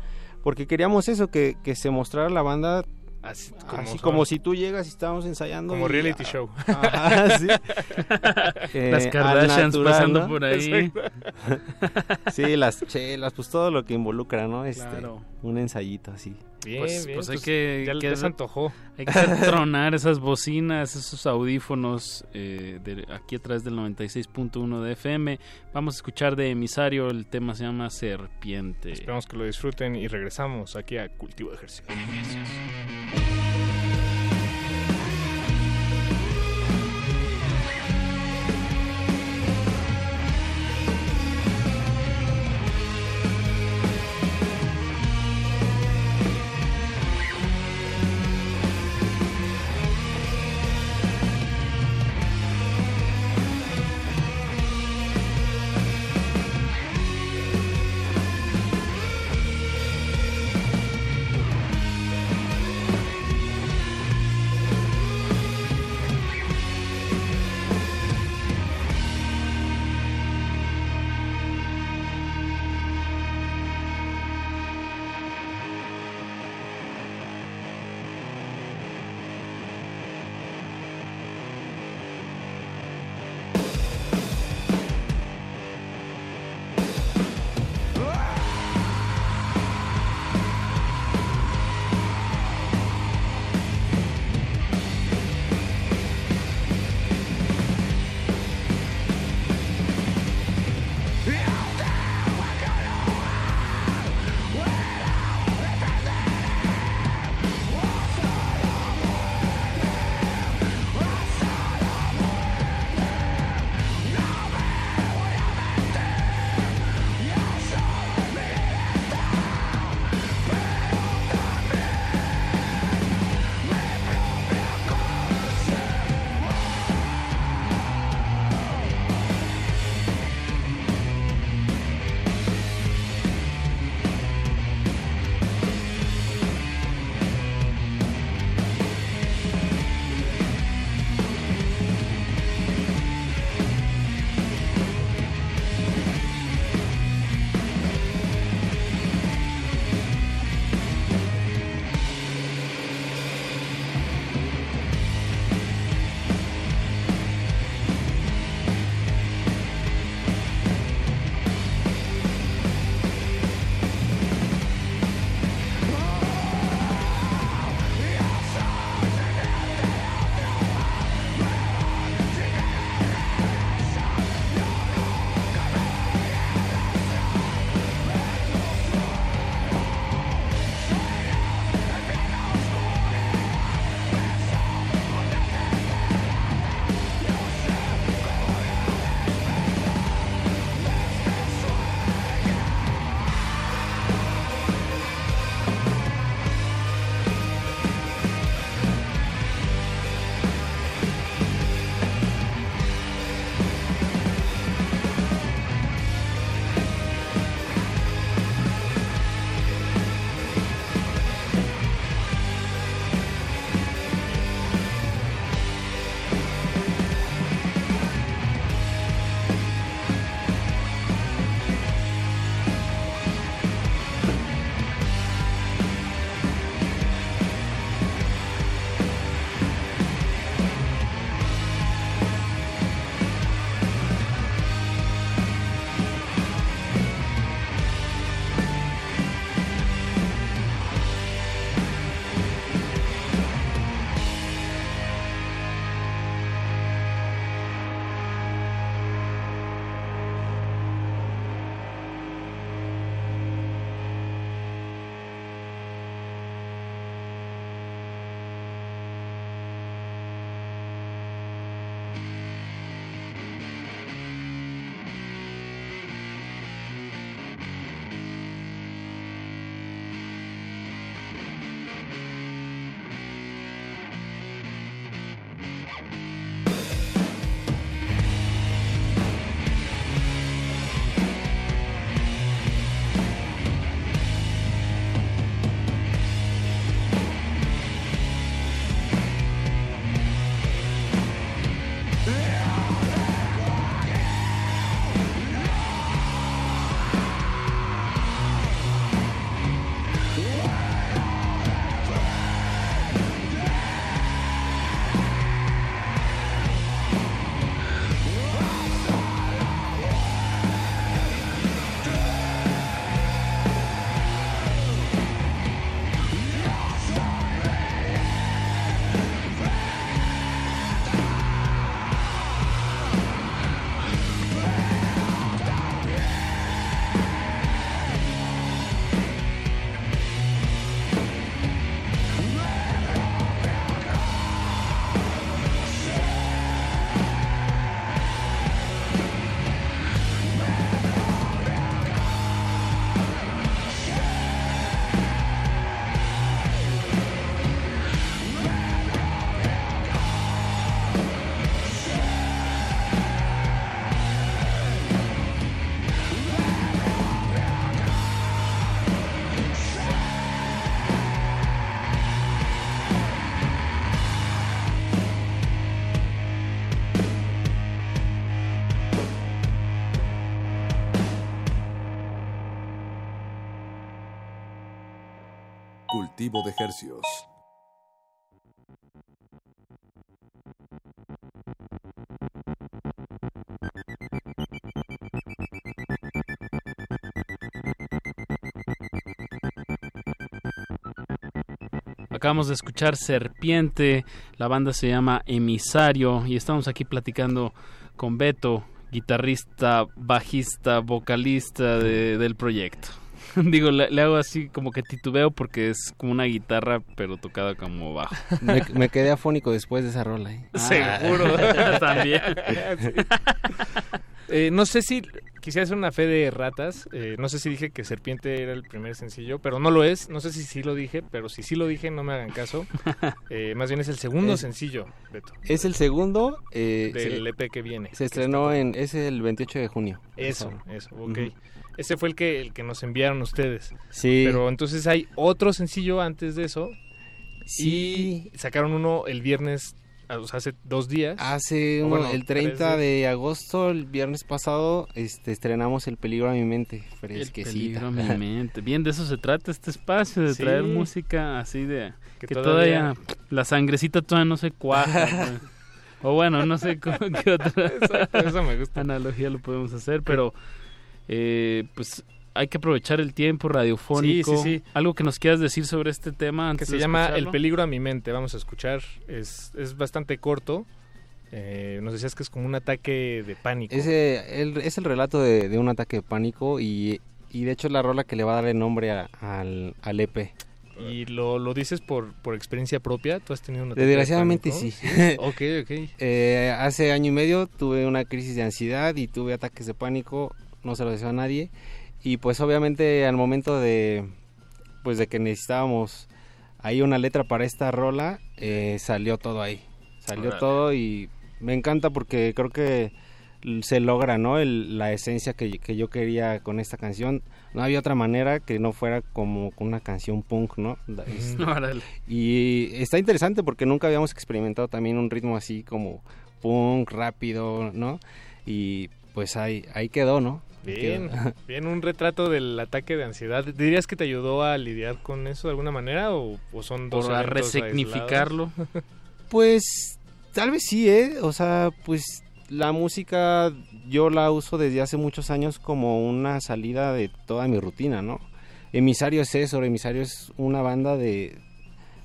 porque queríamos eso, que, que se mostrara la banda Así así como si tú llegas y estábamos ensayando. Como y- reality show. Ajá, sí. Las Kardashians natural, pasando ¿no? por ahí. sí, las chelas, pues todo lo que involucra, ¿no? Este, Claro. Un ensayito así. Bien, pues, bien, pues hay pues, que, ya- que ya se hacer- antojó. Hay que tronar esas bocinas, esos audífonos eh, de aquí a través del 96.1 de FM. Vamos a escuchar de emisario, el tema se llama Serpiente. Esperamos que lo disfruten y regresamos aquí a Cultivo de Ejercicio. De Hercios. Acabamos de escuchar Serpiente, la banda se llama Emisario y estamos aquí platicando con Beto, guitarrista, bajista, vocalista de- del proyecto. Digo, le, le hago así como que titubeo porque es como una guitarra pero tocada como bajo. Me, me quedé afónico después de esa rola. ¿eh? Seguro, también. Eh, no sé si quisiera hacer una fe de ratas. eh, no sé si dije que Serpiente era el primer sencillo, pero no lo es. No sé si sí lo dije, pero si sí lo dije, no me hagan caso. Eh, más bien es el segundo Es- sencillo, Beto. Es el segundo eh, Del se- EP que viene. Se estrenó en es el 28 de junio. Eso, eso, ok. Ujú. Ese fue el que, el que nos enviaron ustedes. Sí. Pero entonces hay otro sencillo antes de eso. Sí. Y sacaron uno el viernes, ah, o sea, hace dos días. Hace uno- bueno, el tres 30 de agosto, el viernes pasado, este, estrenamos El peligro a mi mente. El Fresquecita. peligro a mi mente. Bien, de eso se trata este espacio, de Sí. traer música así de... Que Que, todavía- todavía... la sangrecita todavía no se cuaja. o bueno, no sé cómo, qué otra Exacto, eso me gusta. analogía lo podemos hacer, pero eh, pues hay que aprovechar el tiempo radiofónico. Sí, sí, sí. Algo que nos quieras decir sobre este tema que antes se de llama El peligro a mi mente. Vamos a escuchar. Es, es bastante corto. Eh, nos decías que es como un ataque de pánico. Ese, el- es el relato de, de un ataque de pánico y, y de hecho es la rola que le va a dar el nombre a- al, al EP. ¿Y lo, lo dices por, por experiencia propia? ¿Tú has tenido un ataque de Desgraciadamente pánico? sí. ok, ok. Eh, hace año y medio tuve una crisis de ansiedad y tuve ataques de pánico, no se lo deseo a nadie. Y pues obviamente al momento de, pues de que necesitábamos ahí una letra para esta rola, eh, salió todo ahí. Salió Órale. todo y me encanta porque creo que se logra, ¿no? El- la esencia que, que yo quería con esta canción. No había otra manera que no fuera como con una canción punk, ¿no? Es- y está interesante porque nunca habíamos experimentado también un ritmo así como punk, rápido, ¿no? Y pues ahí, ahí quedó, ¿no? Bien, bien, un retrato del ataque de ansiedad. ¿Dirías que te ayudó a lidiar con eso de alguna manera o, o son dos Por a resignificarlo. aislados? Pues tal vez sí, ¿eh? O sea, pues la música yo la uso desde hace muchos años como una salida de toda mi rutina, ¿no? Emisario es eso, Emisario es una banda de,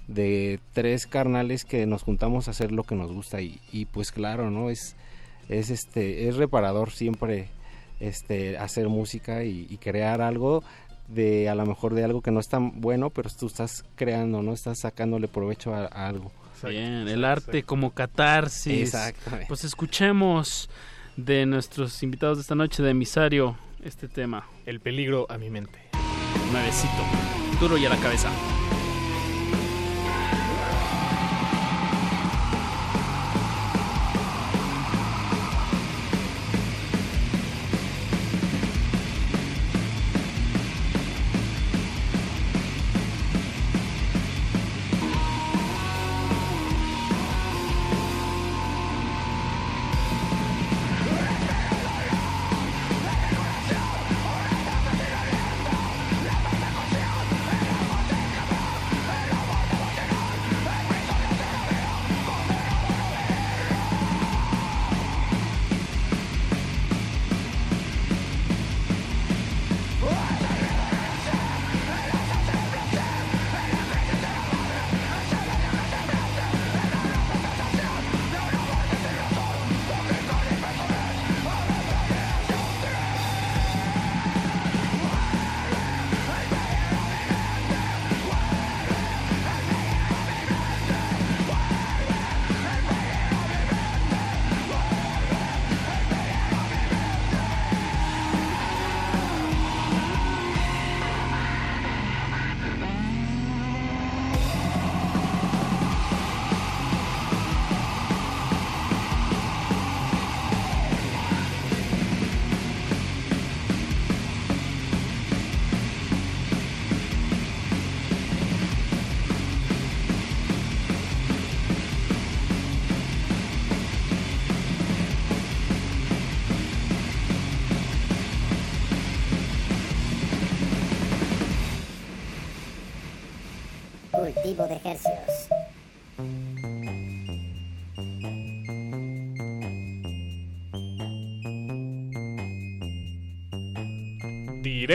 de tres carnales que nos juntamos a hacer lo que nos gusta y, y pues claro, ¿no? Es, es, este, es reparador siempre este, hacer música y, y crear algo de a lo mejor de algo que no es tan bueno, pero tú estás creando, ¿no? Estás sacándole provecho a- a algo. Bien, el arte como catarsis. Exactamente. Pues escuchemos de nuestros invitados de esta noche de emisario este tema. El peligro a mi mente. Nuevecito, duro y a la cabeza.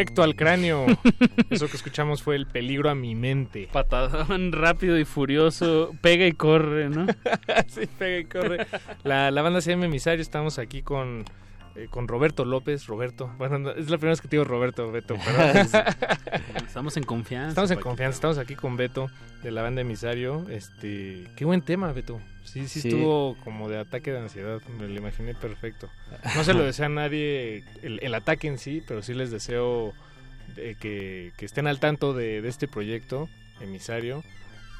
Directo al cráneo. Eso que escuchamos fue el peligro a mi mente. Patadón rápido y furioso, pega y corre, ¿no? sí, pega y corre. La, la banda se llama Emisario, estamos aquí con, eh, con Roberto López. Roberto, bueno, no, es la primera vez que te digo Roberto, Beto. pero- Estamos en confianza. Estamos en confianza, estamos aquí con Beto de la banda Emisario. Este, qué buen tema, Beto. Sí, sí, Sí. estuvo como de ataque de ansiedad, me lo imaginé perfecto. No se lo desea a nadie el, el ataque en sí, pero sí les deseo de que, que estén al tanto de, de este proyecto, Emisario.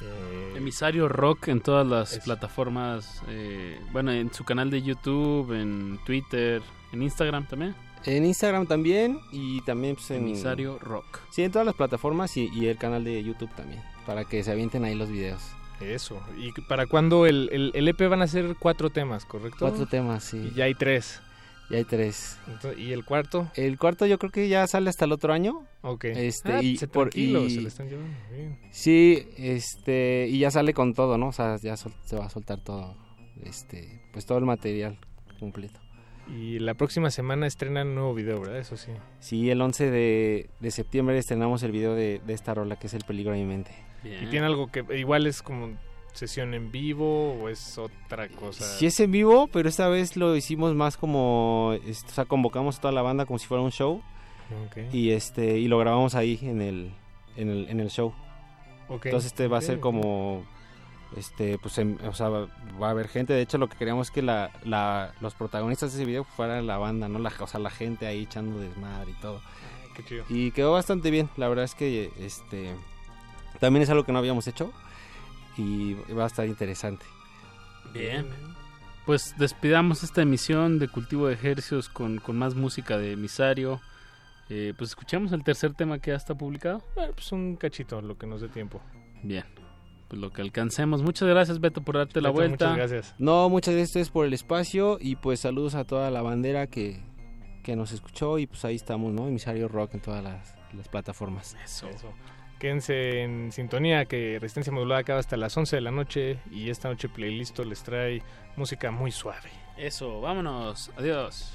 Eh, Emisario Rock en todas las plataformas, eh, bueno, en su canal de YouTube, en Twitter, en Instagram también. En Instagram también y también pues, en... Emisario Rock. Sí, en todas las plataformas y, y el canal de YouTube también, para que se avienten ahí los videos. Eso. ¿Y para cuándo el, el, el EP van a ser cuatro temas, correcto? Cuatro temas, sí. Y ya hay tres. Ya hay tres. Entonces, ¿Y el cuarto? El cuarto yo creo que ya sale hasta el otro año. Ok. Este, Ah, y se- por, y- se le están llevando bien. Sí, este, y ya sale con todo, ¿no? O sea, ya sol- se va a soltar todo, este, pues todo el material completo. Y la próxima semana estrenan un nuevo video, ¿verdad? Eso sí. Sí, el 11 de, de septiembre estrenamos el video de, de esta rola que es El peligro a mi mente. ¿Y tiene algo que igual es como sesión en vivo o es otra cosa? Sí es en vivo, pero esta vez lo hicimos más como, este, o sea, convocamos a toda la banda como si fuera un show Ok. y este y lo grabamos ahí en el en el, en el show. Ok, Entonces este va a ser como este pues em- o sea, va, va a haber gente, de hecho lo que queríamos es que la, la los protagonistas de ese video fueran la banda, no la o sea, la gente ahí echando desmadre y todo. Qué chido. Y quedó bastante bien, la verdad es que este también es algo que no habíamos hecho y va a estar interesante. Bien. Pues despidamos esta emisión de Cultivo de Ejercios con, con más música de Emisario. Eh, pues escuchamos el tercer tema que ya está publicado. Bueno, pues un cachito, lo que nos dé tiempo. Bien. Pues lo que alcancemos. Muchas gracias, Beto, por darte la vuelta. muchas gracias. No, muchas gracias a ustedes por el espacio y pues saludos a toda la bandera que, que nos escuchó y pues ahí estamos, ¿no? Emisario Rock en todas las, las plataformas. Eso. Quédense en sintonía que Resistencia Modulada acaba hasta las 11 de la noche y esta noche Playlist les trae música muy suave. Eso, vámonos. Adiós.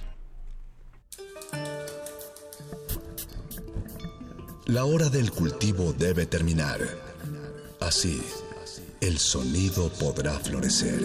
La hora del cultivo debe terminar. Así, el sonido podrá florecer.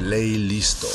Ley listo.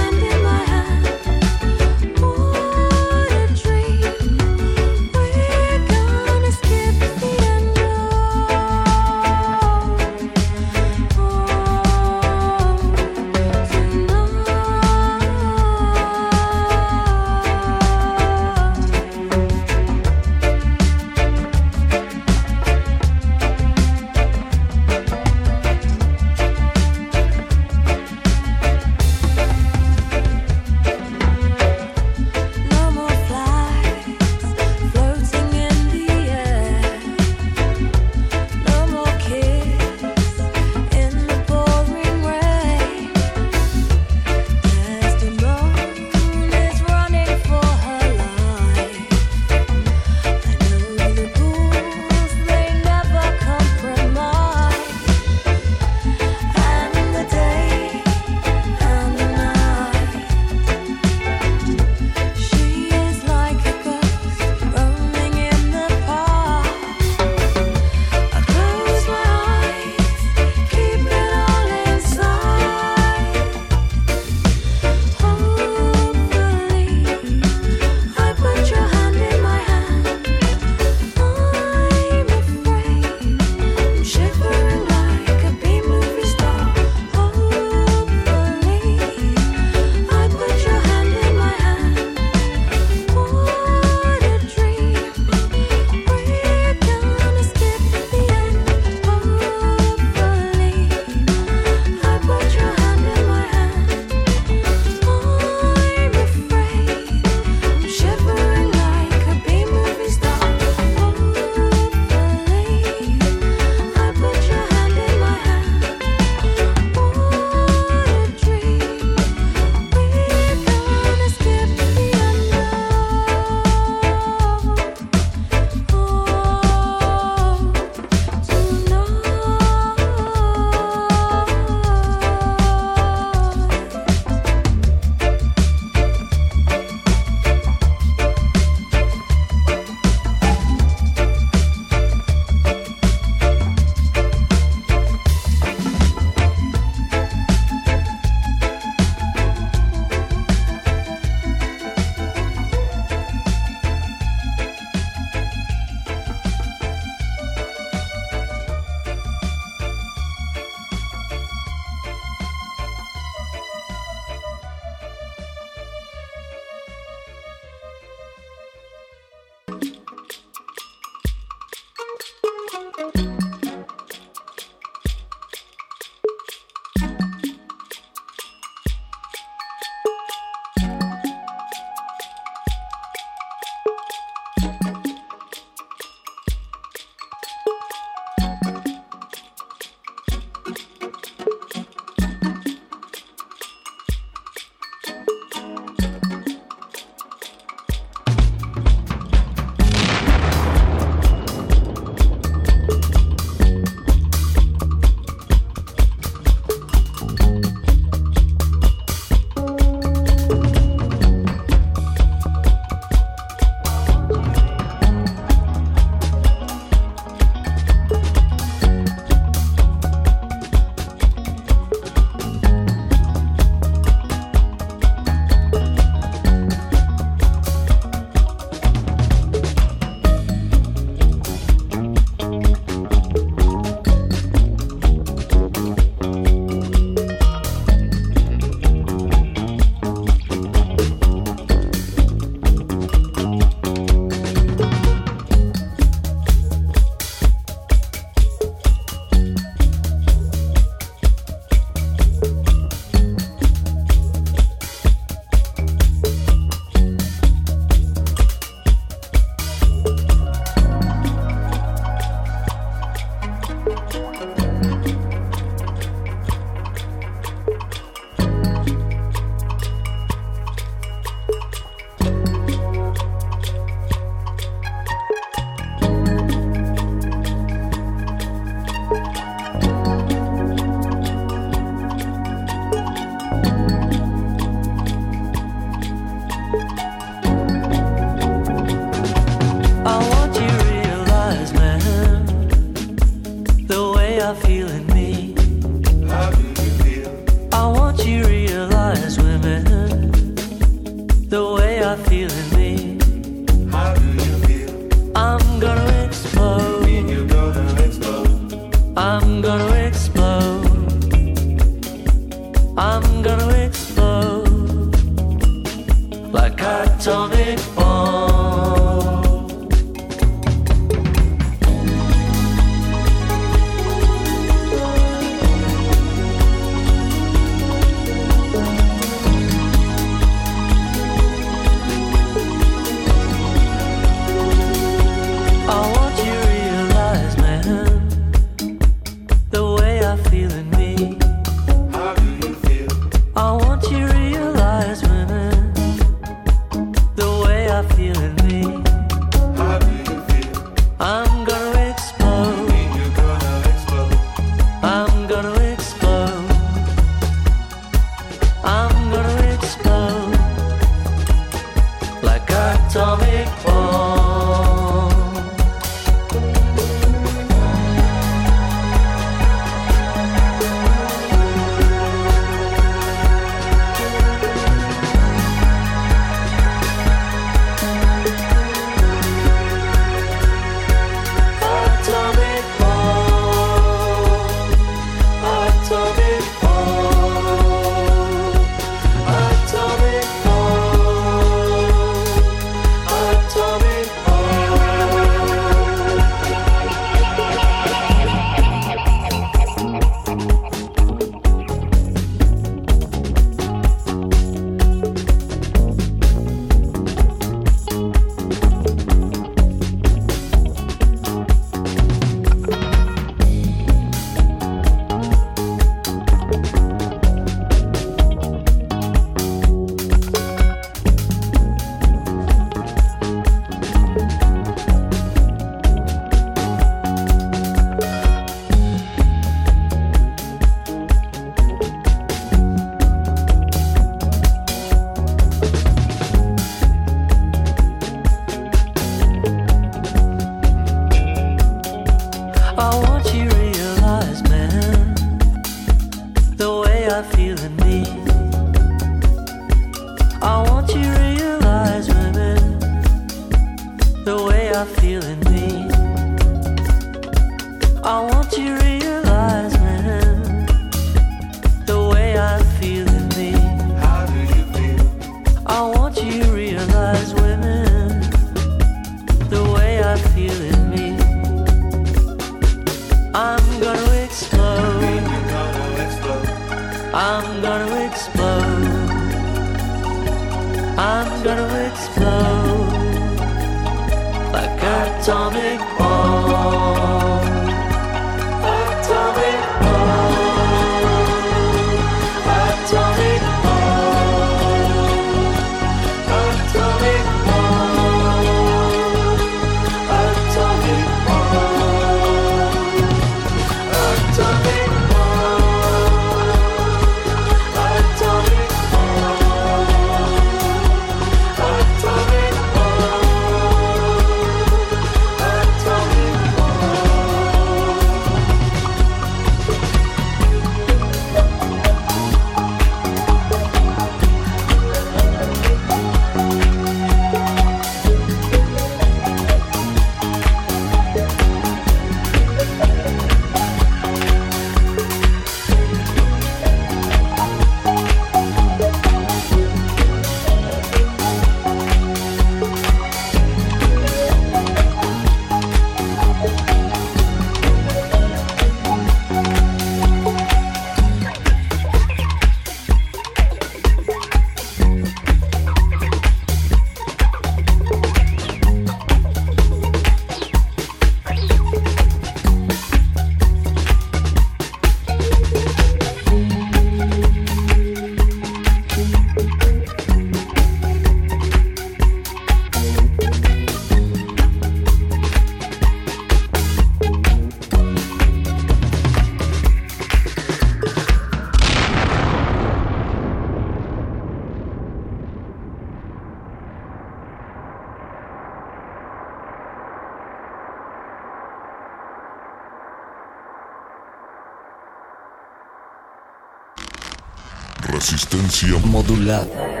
Resistencia modulada.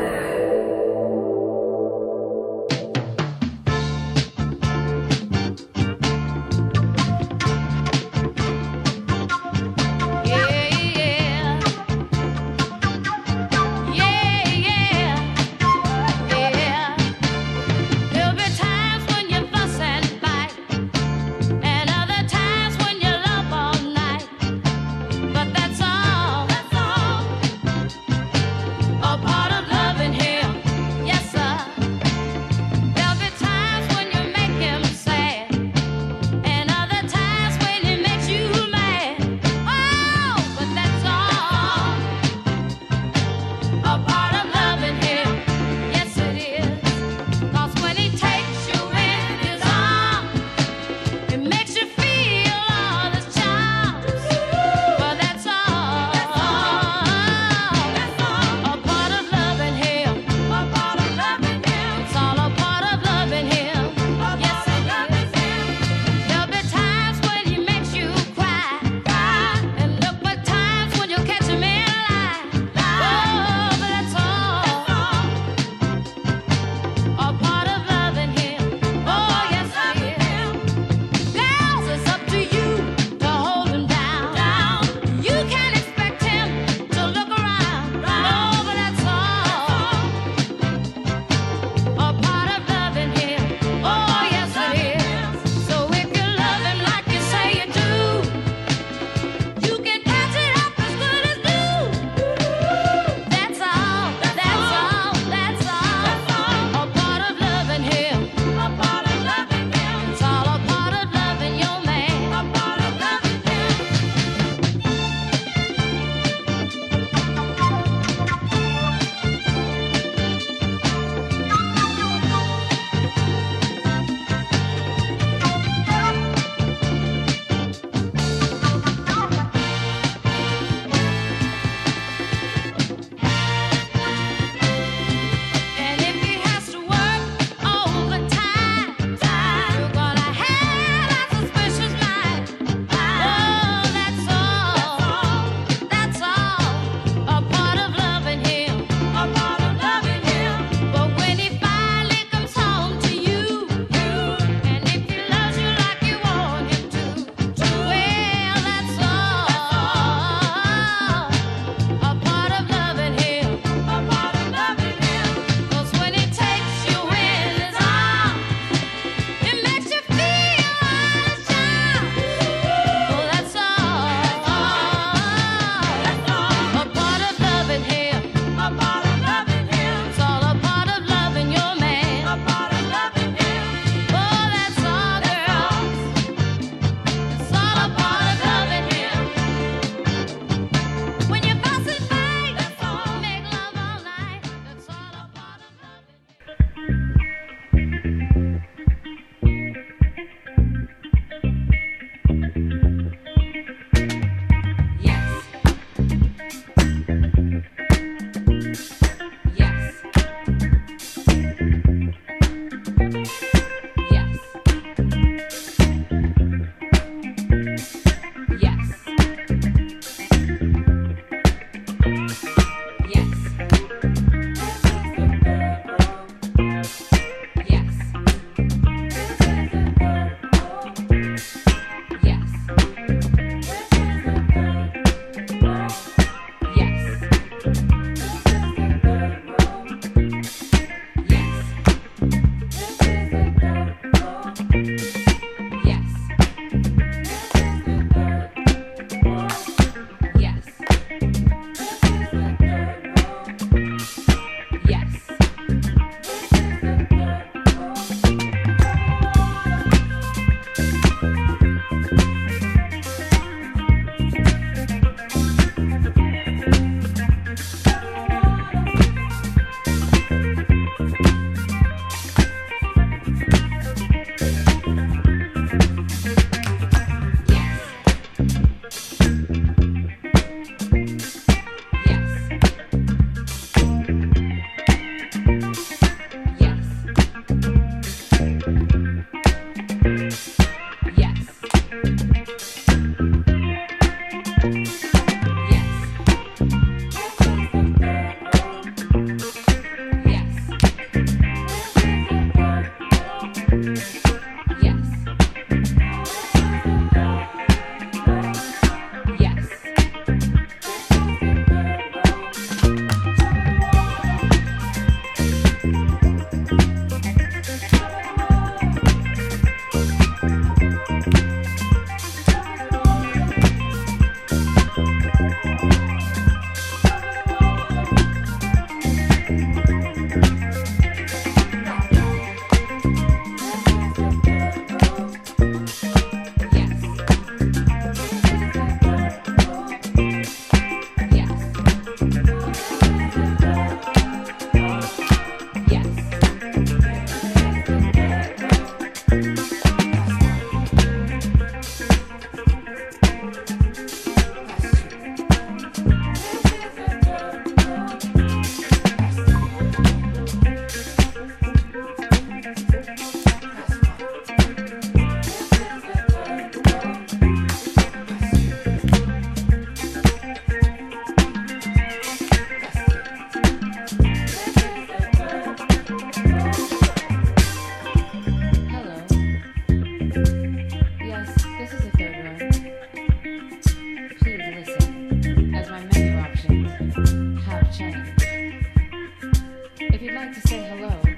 hello.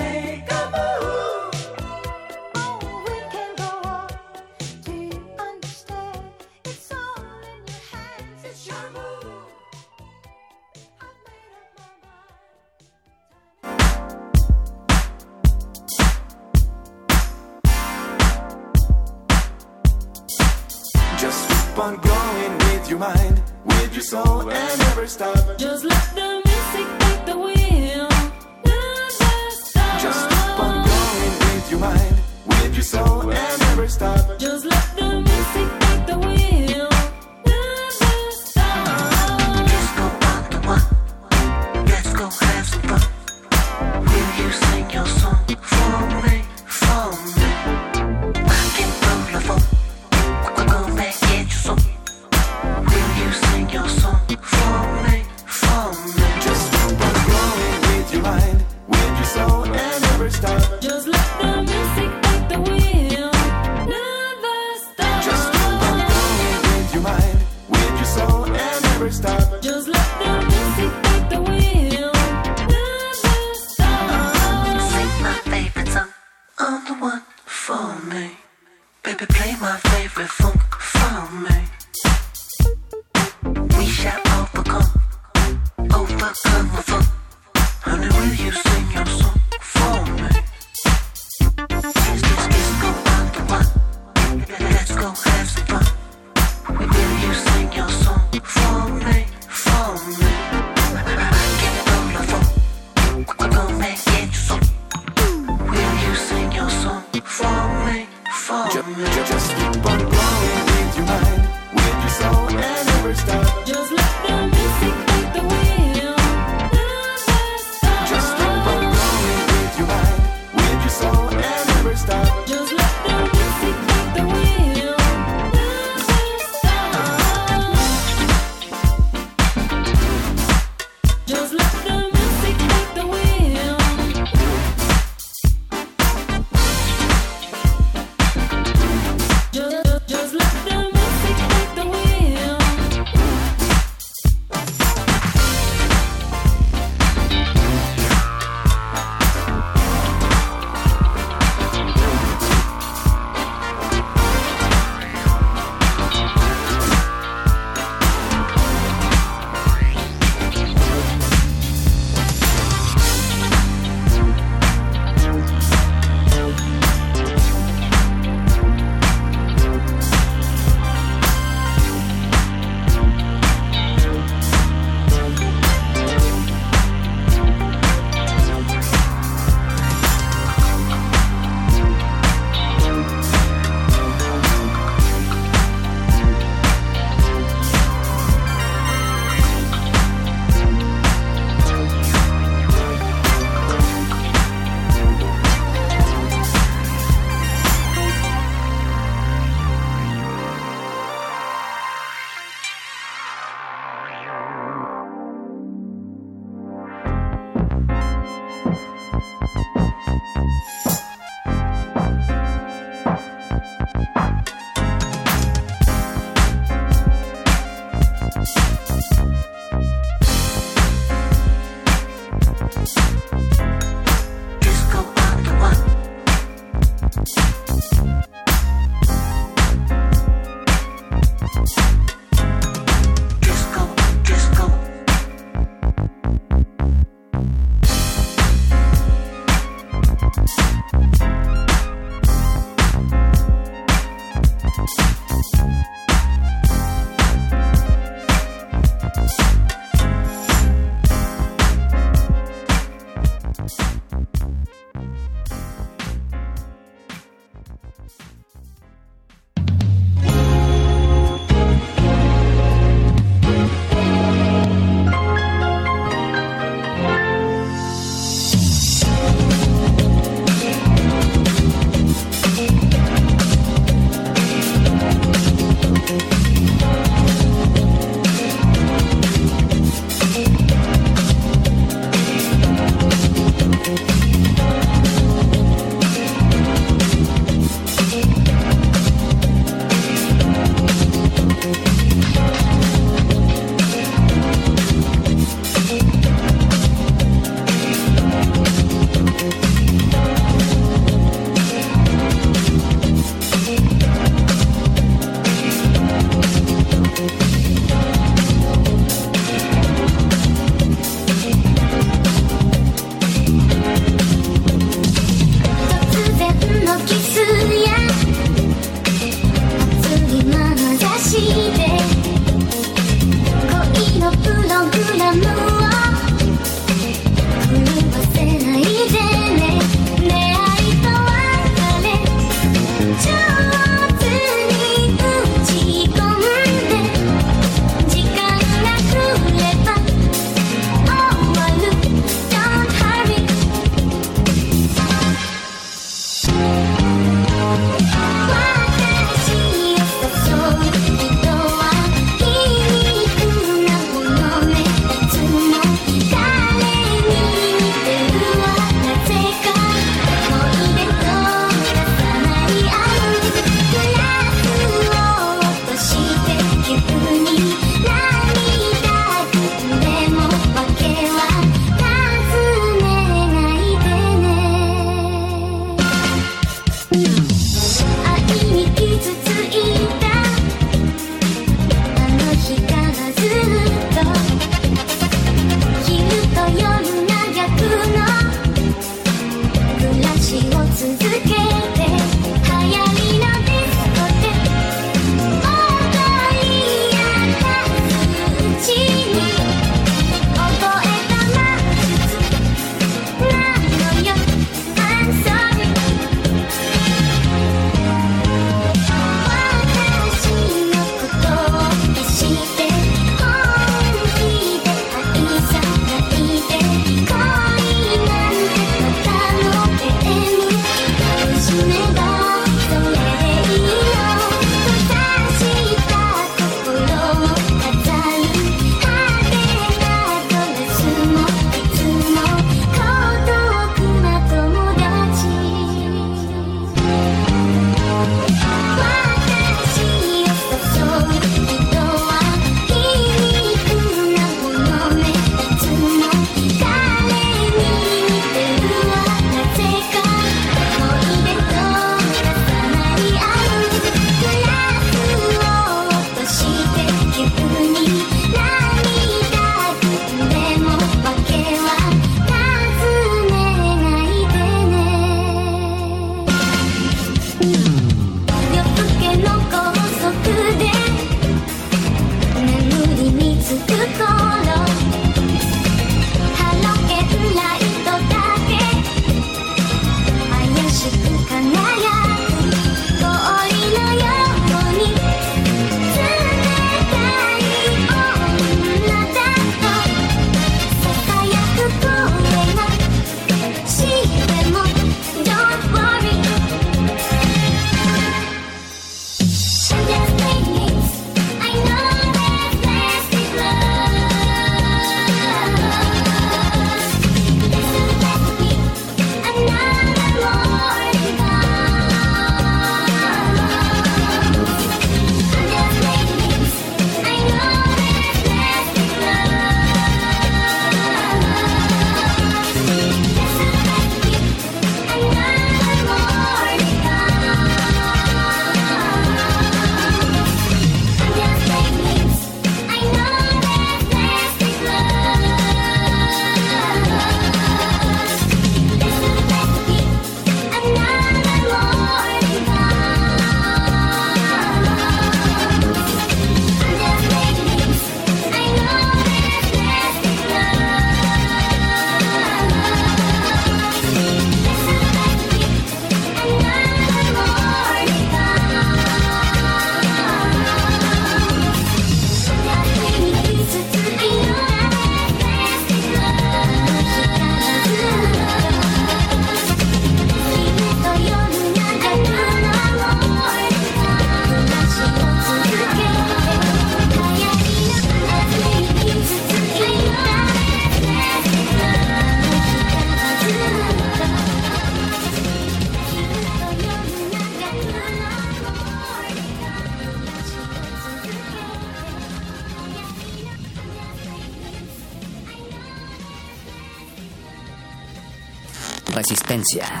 Resistencia.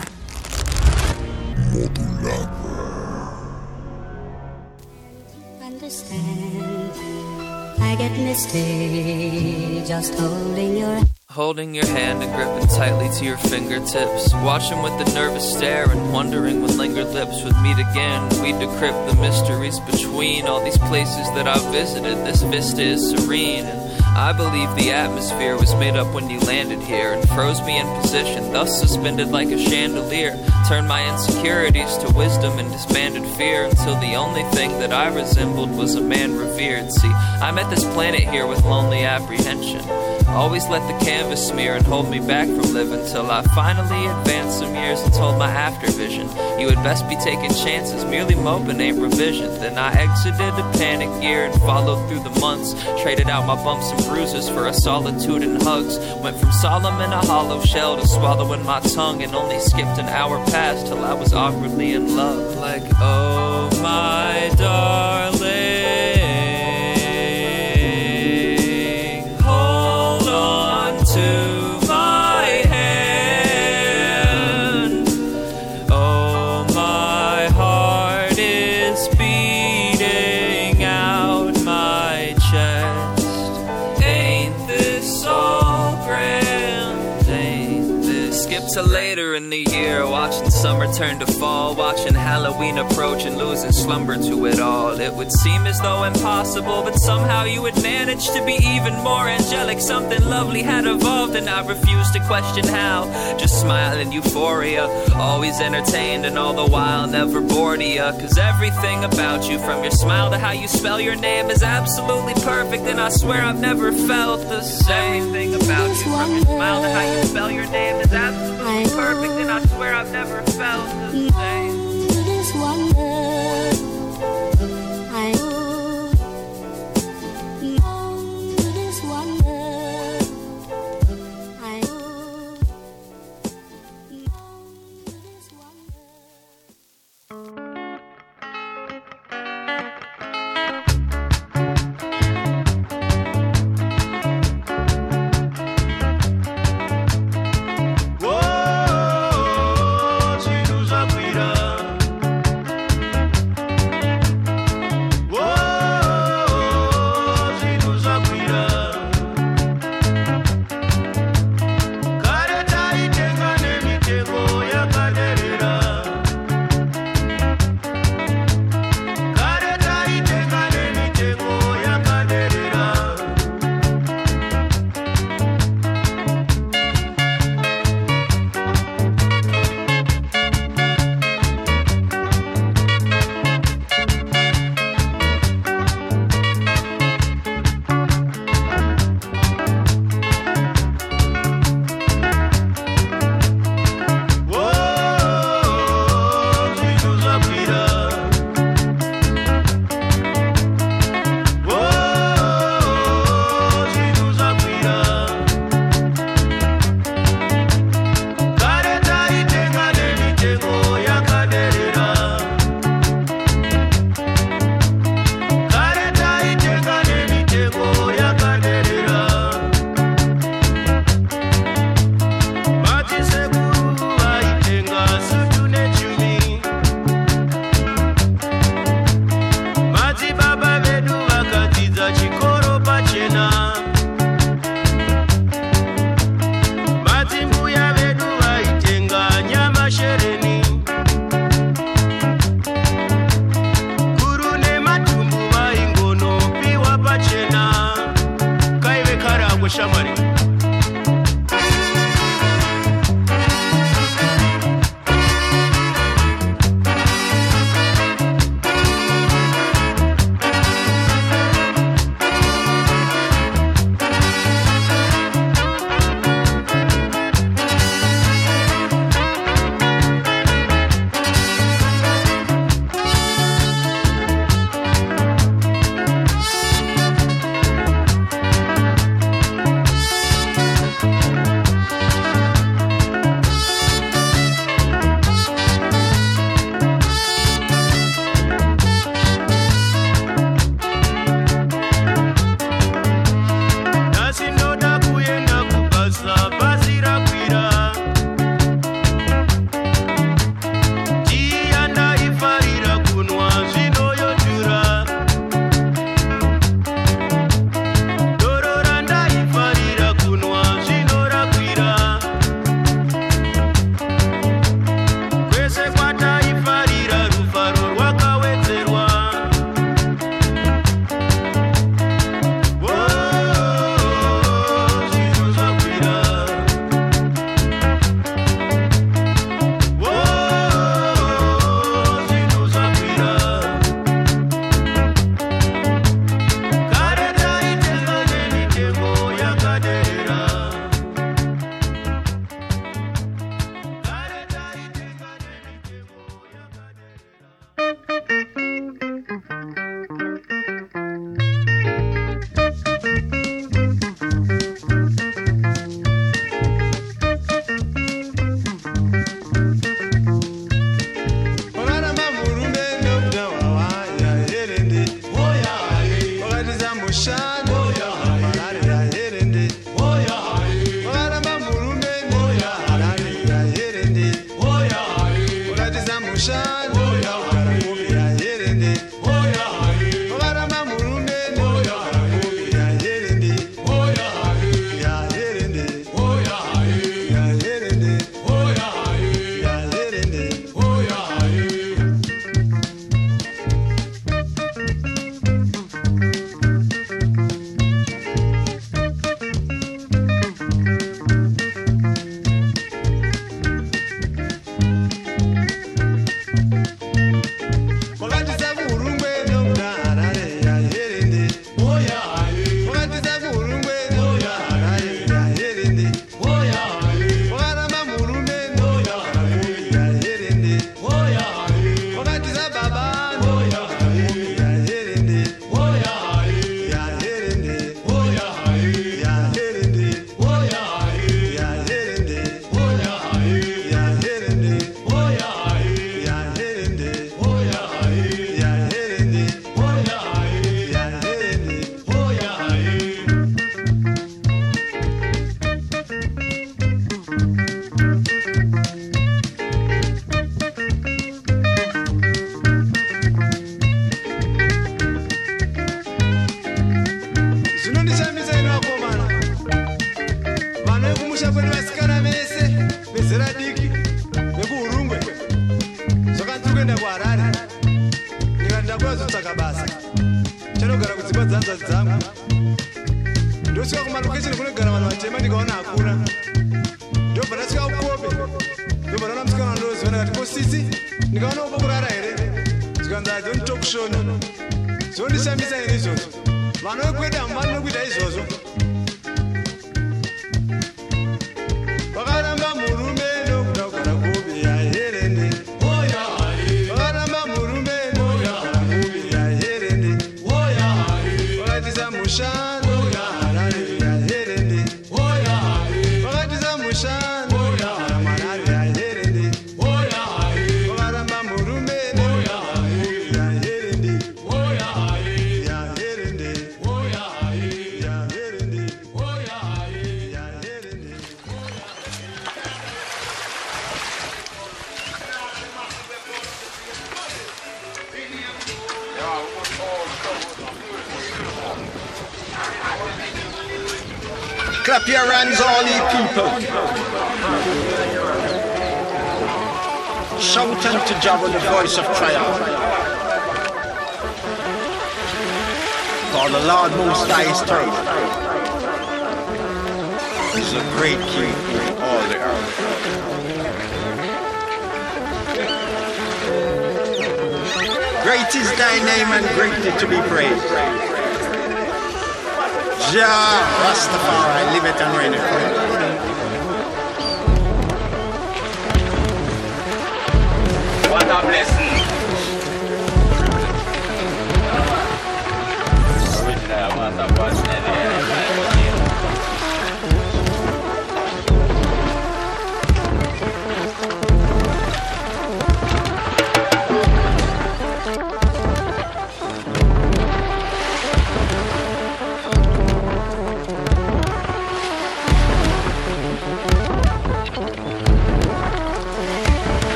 Tightly to your fingertips. Watching with a nervous stare and wondering when lingered lips would meet again. We'd decrypt the mysteries between all these places that I've visited. This vista is serene. And I believe the atmosphere was made up when you landed here and froze me in position, thus suspended like a chandelier. Turned my insecurities to wisdom and disbanded fear until the only thing that I resembled was a man revered. See, I met this planet here with lonely apprehension. Always let the canvas smear and hold me back from living till I finally advanced some years and told my after vision. You had best be taking chances, merely moping ain't revision. Then I exited a panic year and followed through the months. Traded out my bumps and bruises for a solitude and hugs. Went from solemn in a hollow shell to swallowing my tongue and only skipped an hour past till I was awkwardly in love. Like, oh my darling, turn to fall, watching Halloween approach and losing slumber to it all. It would seem as though impossible, but somehow you would manage to be even more angelic. Something lovely had evolved, and I refused to question how. Just smile in euphoria, always entertained, and all the while never bored ya. Cause everything about you, from your smile to how you spell your name, is absolutely perfect, and I swear I've never felt the same. Everything about you, from your smile to how you spell your name, is absolutely perfect, and I swear I've never felt the mm. same.